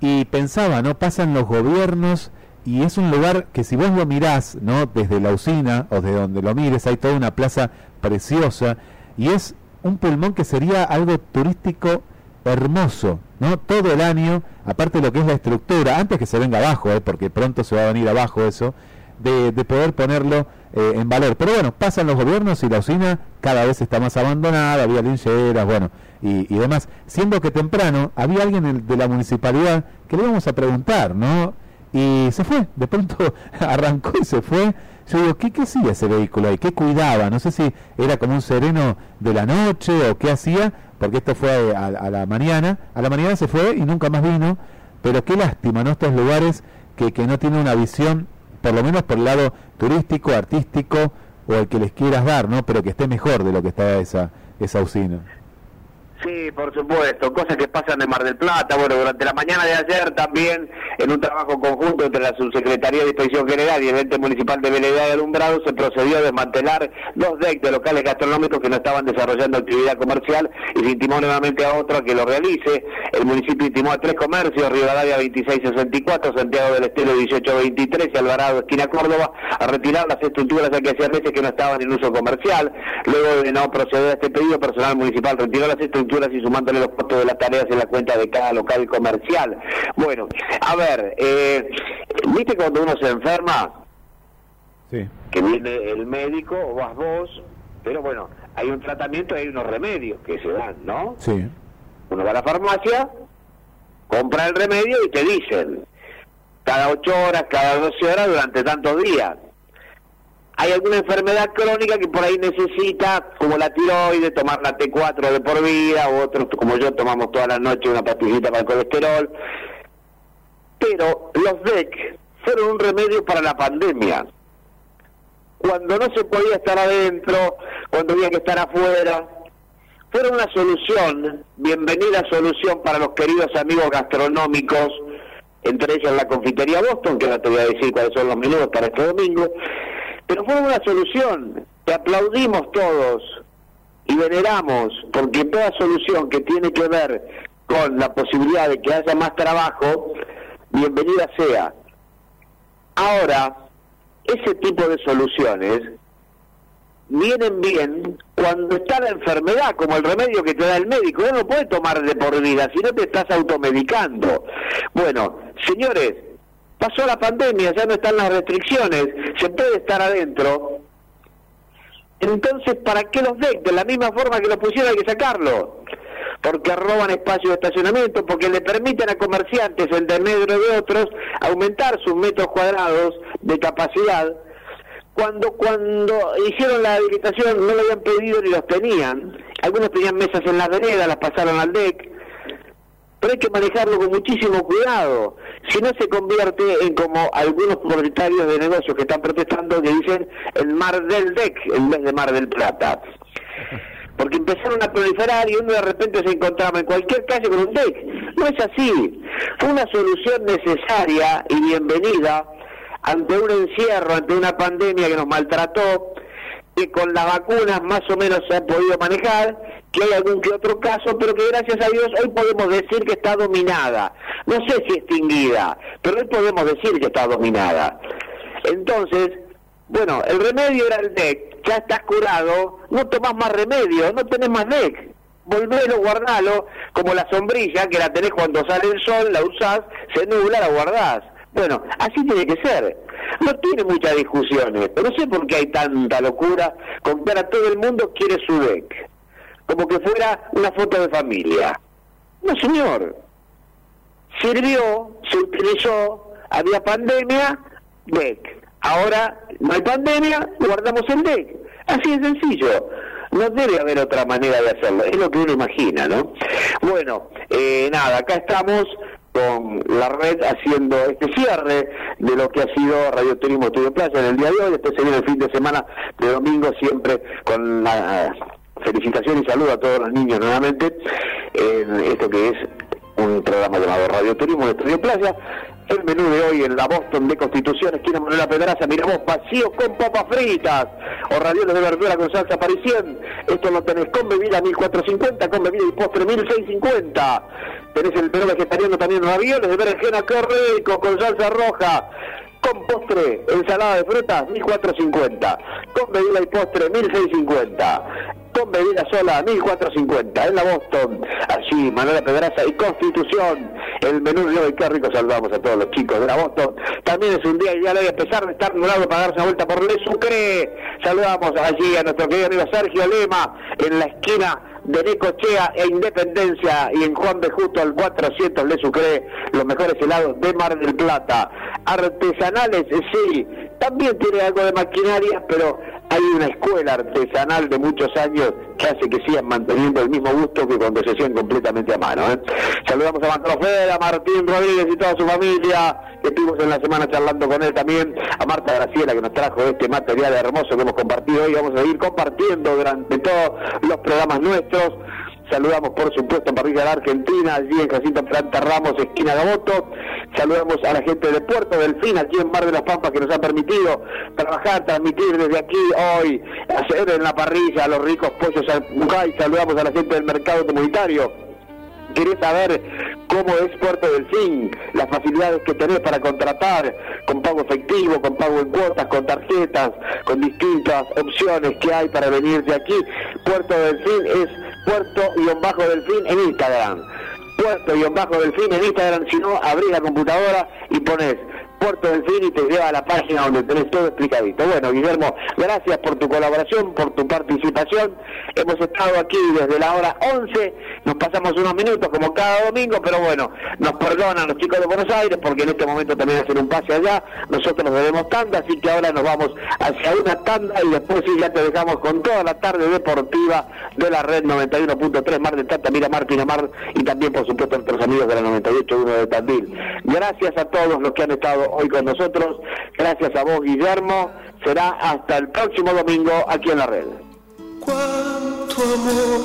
[SPEAKER 2] Y pensaba, ¿no? Pasan los gobiernos y es un lugar que si vos lo mirás, ¿no? Desde la usina o de donde lo mires, hay toda una plaza preciosa y es un pulmón que sería algo turístico hermoso, ¿no? Todo el año, aparte de lo que es la estructura, antes que se venga abajo, ¿eh? porque pronto se va a venir abajo eso, de, de poder ponerlo eh, en valor. Pero bueno, pasan los gobiernos y la usina cada vez está más abandonada, había lincheras, bueno, y, y demás. Siendo que temprano había alguien en- de la municipalidad que le íbamos a preguntar, ¿no? Y se fue, de pronto arrancó y se fue. Yo digo, ¿qué, qué hacía ese vehículo ahí? ¿Qué cuidaba? No sé si era como un sereno de la noche o qué hacía, porque esto fue a, a la mañana. A la mañana se fue y nunca más vino. Pero qué lástima, ¿no? Estos lugares que, que no tienen una visión, por lo menos por el lado turístico, artístico o el que les quieras dar, ¿no? Pero que esté mejor de lo que está esa, esa usina.
[SPEAKER 3] Sí, por supuesto, cosas que pasan en Mar del Plata. Bueno, durante la mañana de ayer también, en un trabajo conjunto entre la Subsecretaría de Inspección General y el ente municipal de Veredad de Alumbrado, se procedió a desmantelar dos decks de locales gastronómicos que no estaban desarrollando actividad comercial y se intimó nuevamente a otro a que lo realice. El municipio intimó a tres comercios, Rivadavia 2664, Santiago del Estero 1823 y Alvarado, esquina Córdoba, a retirar las estructuras que hacía meses que no estaban en uso comercial. Luego de no proceder a este pedido, personal municipal retiró las estructuras y sumándole los costos de las tareas en la cuenta de cada local comercial. Bueno, a ver, eh, ¿viste cuando uno se enferma?
[SPEAKER 2] Sí.
[SPEAKER 3] Que viene el médico o vas vos, pero bueno, hay un tratamiento y hay unos remedios que se dan, ¿no?
[SPEAKER 2] Sí.
[SPEAKER 3] Uno va a la farmacia, compra el remedio y te dicen, cada 8 horas, cada 12 horas durante tantos días. Hay alguna enfermedad crónica que por ahí necesita, como la tiroides, tomar la T4 de por vida, o otros como yo tomamos toda la noche una pastillita para el colesterol. Pero los DEC fueron un remedio para la pandemia. Cuando no se podía estar adentro, cuando había que estar afuera, fueron una solución, bienvenida solución para los queridos amigos gastronómicos, entre ellas la confitería Boston, que ahora te voy a decir cuáles son los menús para este domingo, pero fueron una solución que aplaudimos todos y veneramos, porque toda solución que tiene que ver con la posibilidad de que haya más trabajo, bienvenida sea. Ahora, ese tipo de soluciones vienen bien cuando está la enfermedad, como el remedio que te da el médico. No lo puedes tomar de por vida, si no te estás automedicando. Bueno, señores, pasó la pandemia, ya no están las restricciones, se puede estar adentro. Entonces, ¿para qué los DEC? De la misma forma que los pusieron hay que sacarlo. Porque roban espacio de estacionamiento, porque le permiten a comerciantes en desmedro de otros aumentar sus metros cuadrados de capacidad cuando cuando hicieron la habilitación no lo habían pedido ni los tenían. Algunos tenían mesas en la vereda, las pasaron al DEC. Pero hay que manejarlo con muchísimo cuidado. Si no se convierte en como algunos propietarios de negocios que están protestando que dicen el mar del DEC en vez de mar del Plata. Porque empezaron a proliferar y uno de repente se encontraba en cualquier calle con un DEC. No es así. Fue una solución necesaria y bienvenida ante un encierro, ante una pandemia que nos maltrató, que con las vacunas más o menos se ha podido manejar, que hay algún que otro caso, pero que gracias a Dios hoy podemos decir que está dominada. No sé si extinguida, pero hoy podemos decir que está dominada. Entonces, bueno, el remedio era el DEC, ya estás curado, no tomás más remedio, no tenés más DEC. Volvelo, guardalo, como la sombrilla, que la tenés cuando sale el sol, la usás, se nubla, la guardás. Bueno, así tiene que ser. No tiene muchas discusiones, pero no sé por qué hay tanta locura con que todo el mundo quiere su DEC. Como que fuera una foto de familia. No, señor. Sirvió, se utilizó, había pandemia, DEC. Ahora no hay pandemia, guardamos el DEC. Así de sencillo. No debe haber otra manera de hacerlo, es lo que uno imagina, ¿no? Bueno, eh, nada, acá estamos con la red haciendo este cierre de lo que ha sido Radio Turismo Estudio Plaza en el día de hoy, después se el fin de semana de domingo siempre con la felicitación y saludo a todos los niños nuevamente en esto que es un programa llamado Radio Turismo de Estudio Playa. El menú de hoy en la Boston de Constitución, esquina Manuela Pedraza, miramos vacío con papas fritas o ravioles de verdura con salsa parisien. Esto lo tenés con bebida 1450, con bebida y postre 1650. Tenés el menú vegetariano también ravioles de berenjena, qué rico, con salsa roja. Con postre, ensalada de frutas, 1450. Con bebida y postre, 1650. con bebida sola, 1450, en la Boston, allí, Manuela Pedraza y Constitución, el menú de hoy, qué rico saludamos a todos los chicos de la Boston, también es un día ideal hoy, a pesar de estar nublado para darse una vuelta por Le Sucre, saludamos allí a nuestro querido amigo Sergio Lema, en la esquina de Necochea e Independencia y en Juan de Justo al 400 Le Sucre, los mejores helados de Mar del Plata. Artesanales, sí, también tiene algo de maquinaria, pero hay una escuela artesanal de muchos años que hace que sigan manteniendo el mismo gusto que cuando se hacían completamente a mano. ¿eh? Saludamos a Macrofera, a Martín Rodríguez y toda su familia, estuvimos en la semana charlando con él también, a Marta Graciela que nos trajo este material hermoso que hemos compartido hoy, vamos a seguir compartiendo durante todos los programas nuestros. Saludamos, por supuesto, a Parrilla de Argentina, allí en Jacinto Planta Ramos, esquina Gaboto. Saludamos a la gente de Puerto Delfín, aquí en Mar de las Pampas, que nos ha permitido trabajar, transmitir desde aquí hoy, hacer en la parrilla los ricos pollos al Bucay. Saludamos a la gente del mercado comunitario querés saber cómo es Puerto Delfín, las facilidades que tenés para contratar, con pago efectivo, con pago en cuotas, con tarjetas, con distintas opciones que hay para venir de aquí. Puerto Delfín es Puerto-Delfín en Instagram. Puerto-Delfín en Instagram, si no, abrís la computadora y pones Puerto Delfín y te lleva a la página donde tenés todo explicadito. Bueno, Guillermo, gracias por tu colaboración, por tu participación. Hemos estado aquí desde la hora 11, nos pasamos unos minutos como cada domingo, pero bueno, nos perdonan los chicos de Buenos Aires porque en este momento también hacen un pase allá, nosotros nos debemos tanda, así que ahora nos vamos hacia una tanda y después sí ya te dejamos con toda la tarde deportiva de la red 91.3 Mar del Tata, Miramar, Pinamar y también por supuesto nuestros amigos de la 98.1 de Tandil. Gracias a todos los que han estado hoy con nosotros. Gracias a vos, Guillermo. Será hasta el próximo domingo aquí en la red.
[SPEAKER 12] Cuánto amor,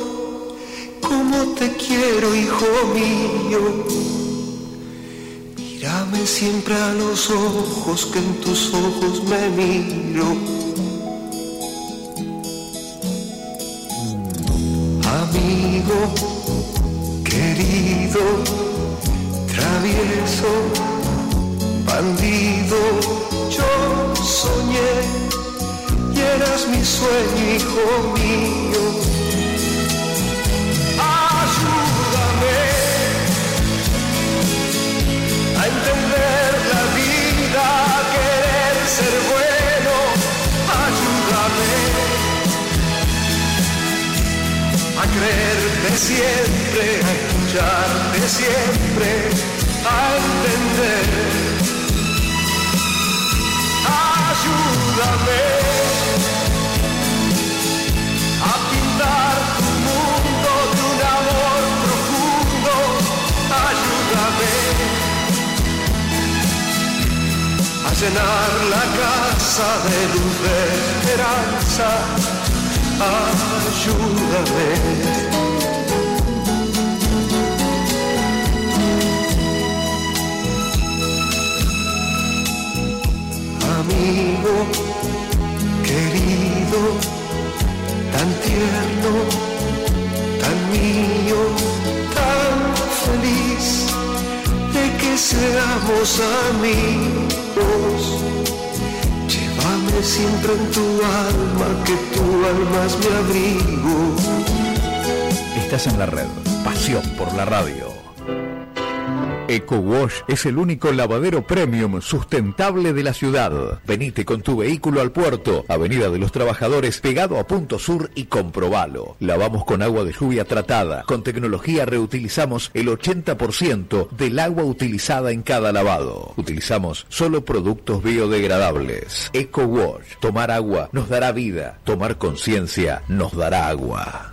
[SPEAKER 12] cómo te quiero, hijo mío. Mírame siempre a los ojos, que en tus ojos me miro. Amigo, querido, travieso bandido, yo soñé y eras mi sueño, hijo mío. Ayúdame a entender la vida, a querer ser bueno. Ayúdame a creerte siempre, a escucharte siempre, a entender ayúdame a pintar tu mundo de un amor profundo, ayúdame a llenar la casa de luz de esperanza, ayúdame. Amigo querido, tan tierno, tan mío, tan feliz de que seamos amigos. Llévame siempre en tu alma, que tu alma es mi abrigo.
[SPEAKER 7] Estás en la red. Pasión por la radio. Eco Wash es el único lavadero premium sustentable de la ciudad. Venite con tu vehículo al puerto, Avenida de los Trabajadores, pegado a Punto Sur y comprobalo. Lavamos con agua de lluvia tratada. Con tecnología reutilizamos el 80% del agua utilizada en cada lavado. Utilizamos solo productos biodegradables. Eco Wash. Tomar agua nos dará vida. Tomar conciencia nos dará agua.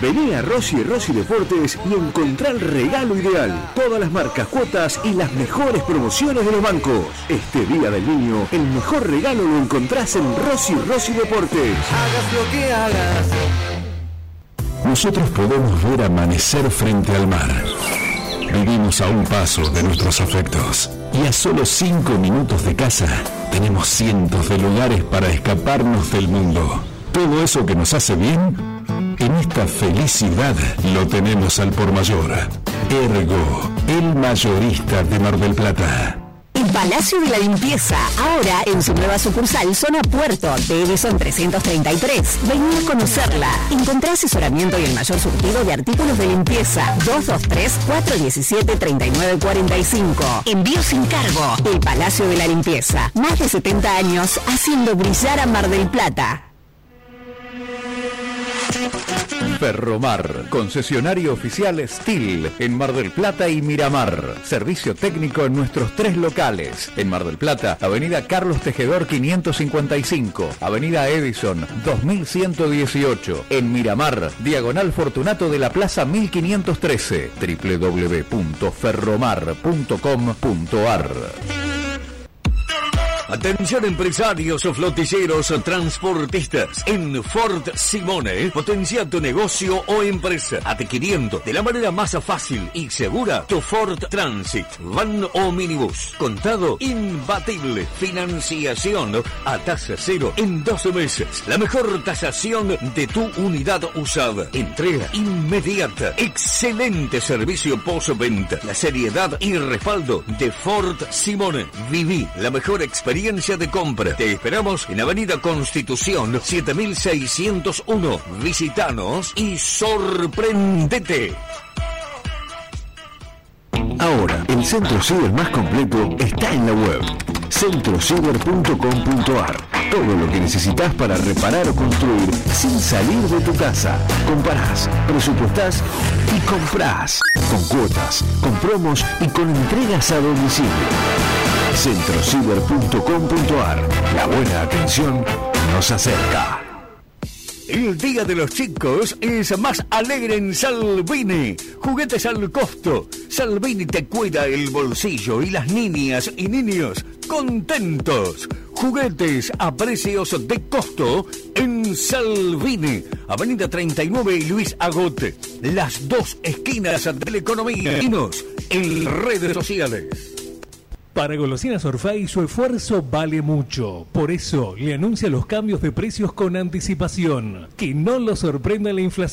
[SPEAKER 19] Vení a Rossi Rossi Deportes y encontrá el regalo ideal. Todas las marcas, cuotas y las mejores promociones de los bancos. Este Día del Niño, el mejor regalo lo encontrás en Rossi Rossi Deportes.
[SPEAKER 12] Hagas lo que hagas,
[SPEAKER 29] nosotros podemos ver amanecer frente al mar. Vivimos a un paso de nuestros afectos y a solo cinco minutos de casa tenemos cientos de lugares para escaparnos del mundo. Todo eso que nos hace bien, en esta felicidad lo tenemos al por mayor. Ergo, el mayorista de Mar del Plata.
[SPEAKER 30] El Palacio de la Limpieza, ahora en su nueva sucursal Zona Puerto, de Edison 333. Vení a conocerla. Encontrá asesoramiento y el mayor surtido de artículos de limpieza. 223-417-3945. Envío sin cargo. El Palacio de la Limpieza. Más de 70 años haciendo brillar a Mar del Plata.
[SPEAKER 7] Ferromar, concesionario oficial Steel en Mar del Plata y Miramar. Servicio técnico en nuestros tres locales. En Mar del Plata, Avenida Carlos Tejedor 555, Avenida Edison 2118. En Miramar, Diagonal Fortunato de la Plaza 1513. www.ferromar.com.ar
[SPEAKER 5] Atención empresarios o transportistas. En Ford Simone, potencia tu negocio o empresa, adquiriendo de la manera más fácil y segura tu Ford Transit, van o minibús. Contado imbatible. Financiación a tasa cero en 12 meses. La mejor tasación de tu unidad usada. Entrega inmediata. Excelente servicio postventa. La seriedad y respaldo de Ford Simone. Viví la mejor experiencia de compra. Te esperamos en Avenida Constitución 7601. Visítanos y sorprendete.
[SPEAKER 31] Ahora, el centro ciber más completo está en la web centrociber.com.ar. Todo lo que necesitas para reparar o construir sin salir de tu casa. Comparás, presupuestás y comprás. Con cuotas, con promos y con entregas a domicilio. centrociber.com.ar. La buena atención nos acerca.
[SPEAKER 5] El Día de los Chicos es más alegre en Salvini. Juguetes al costo. Salvini te cuida el bolsillo y las niñas y niños contentos. Juguetes a precios de costo en Salvini. Avenida 39 y Luis Agote. Las dos esquinas de la economía. Dinos en redes sociales.
[SPEAKER 32] Para Golosinas Orfay su esfuerzo vale mucho. Por eso le anuncia los cambios de precios con anticipación. Que no lo sorprenda la inflación.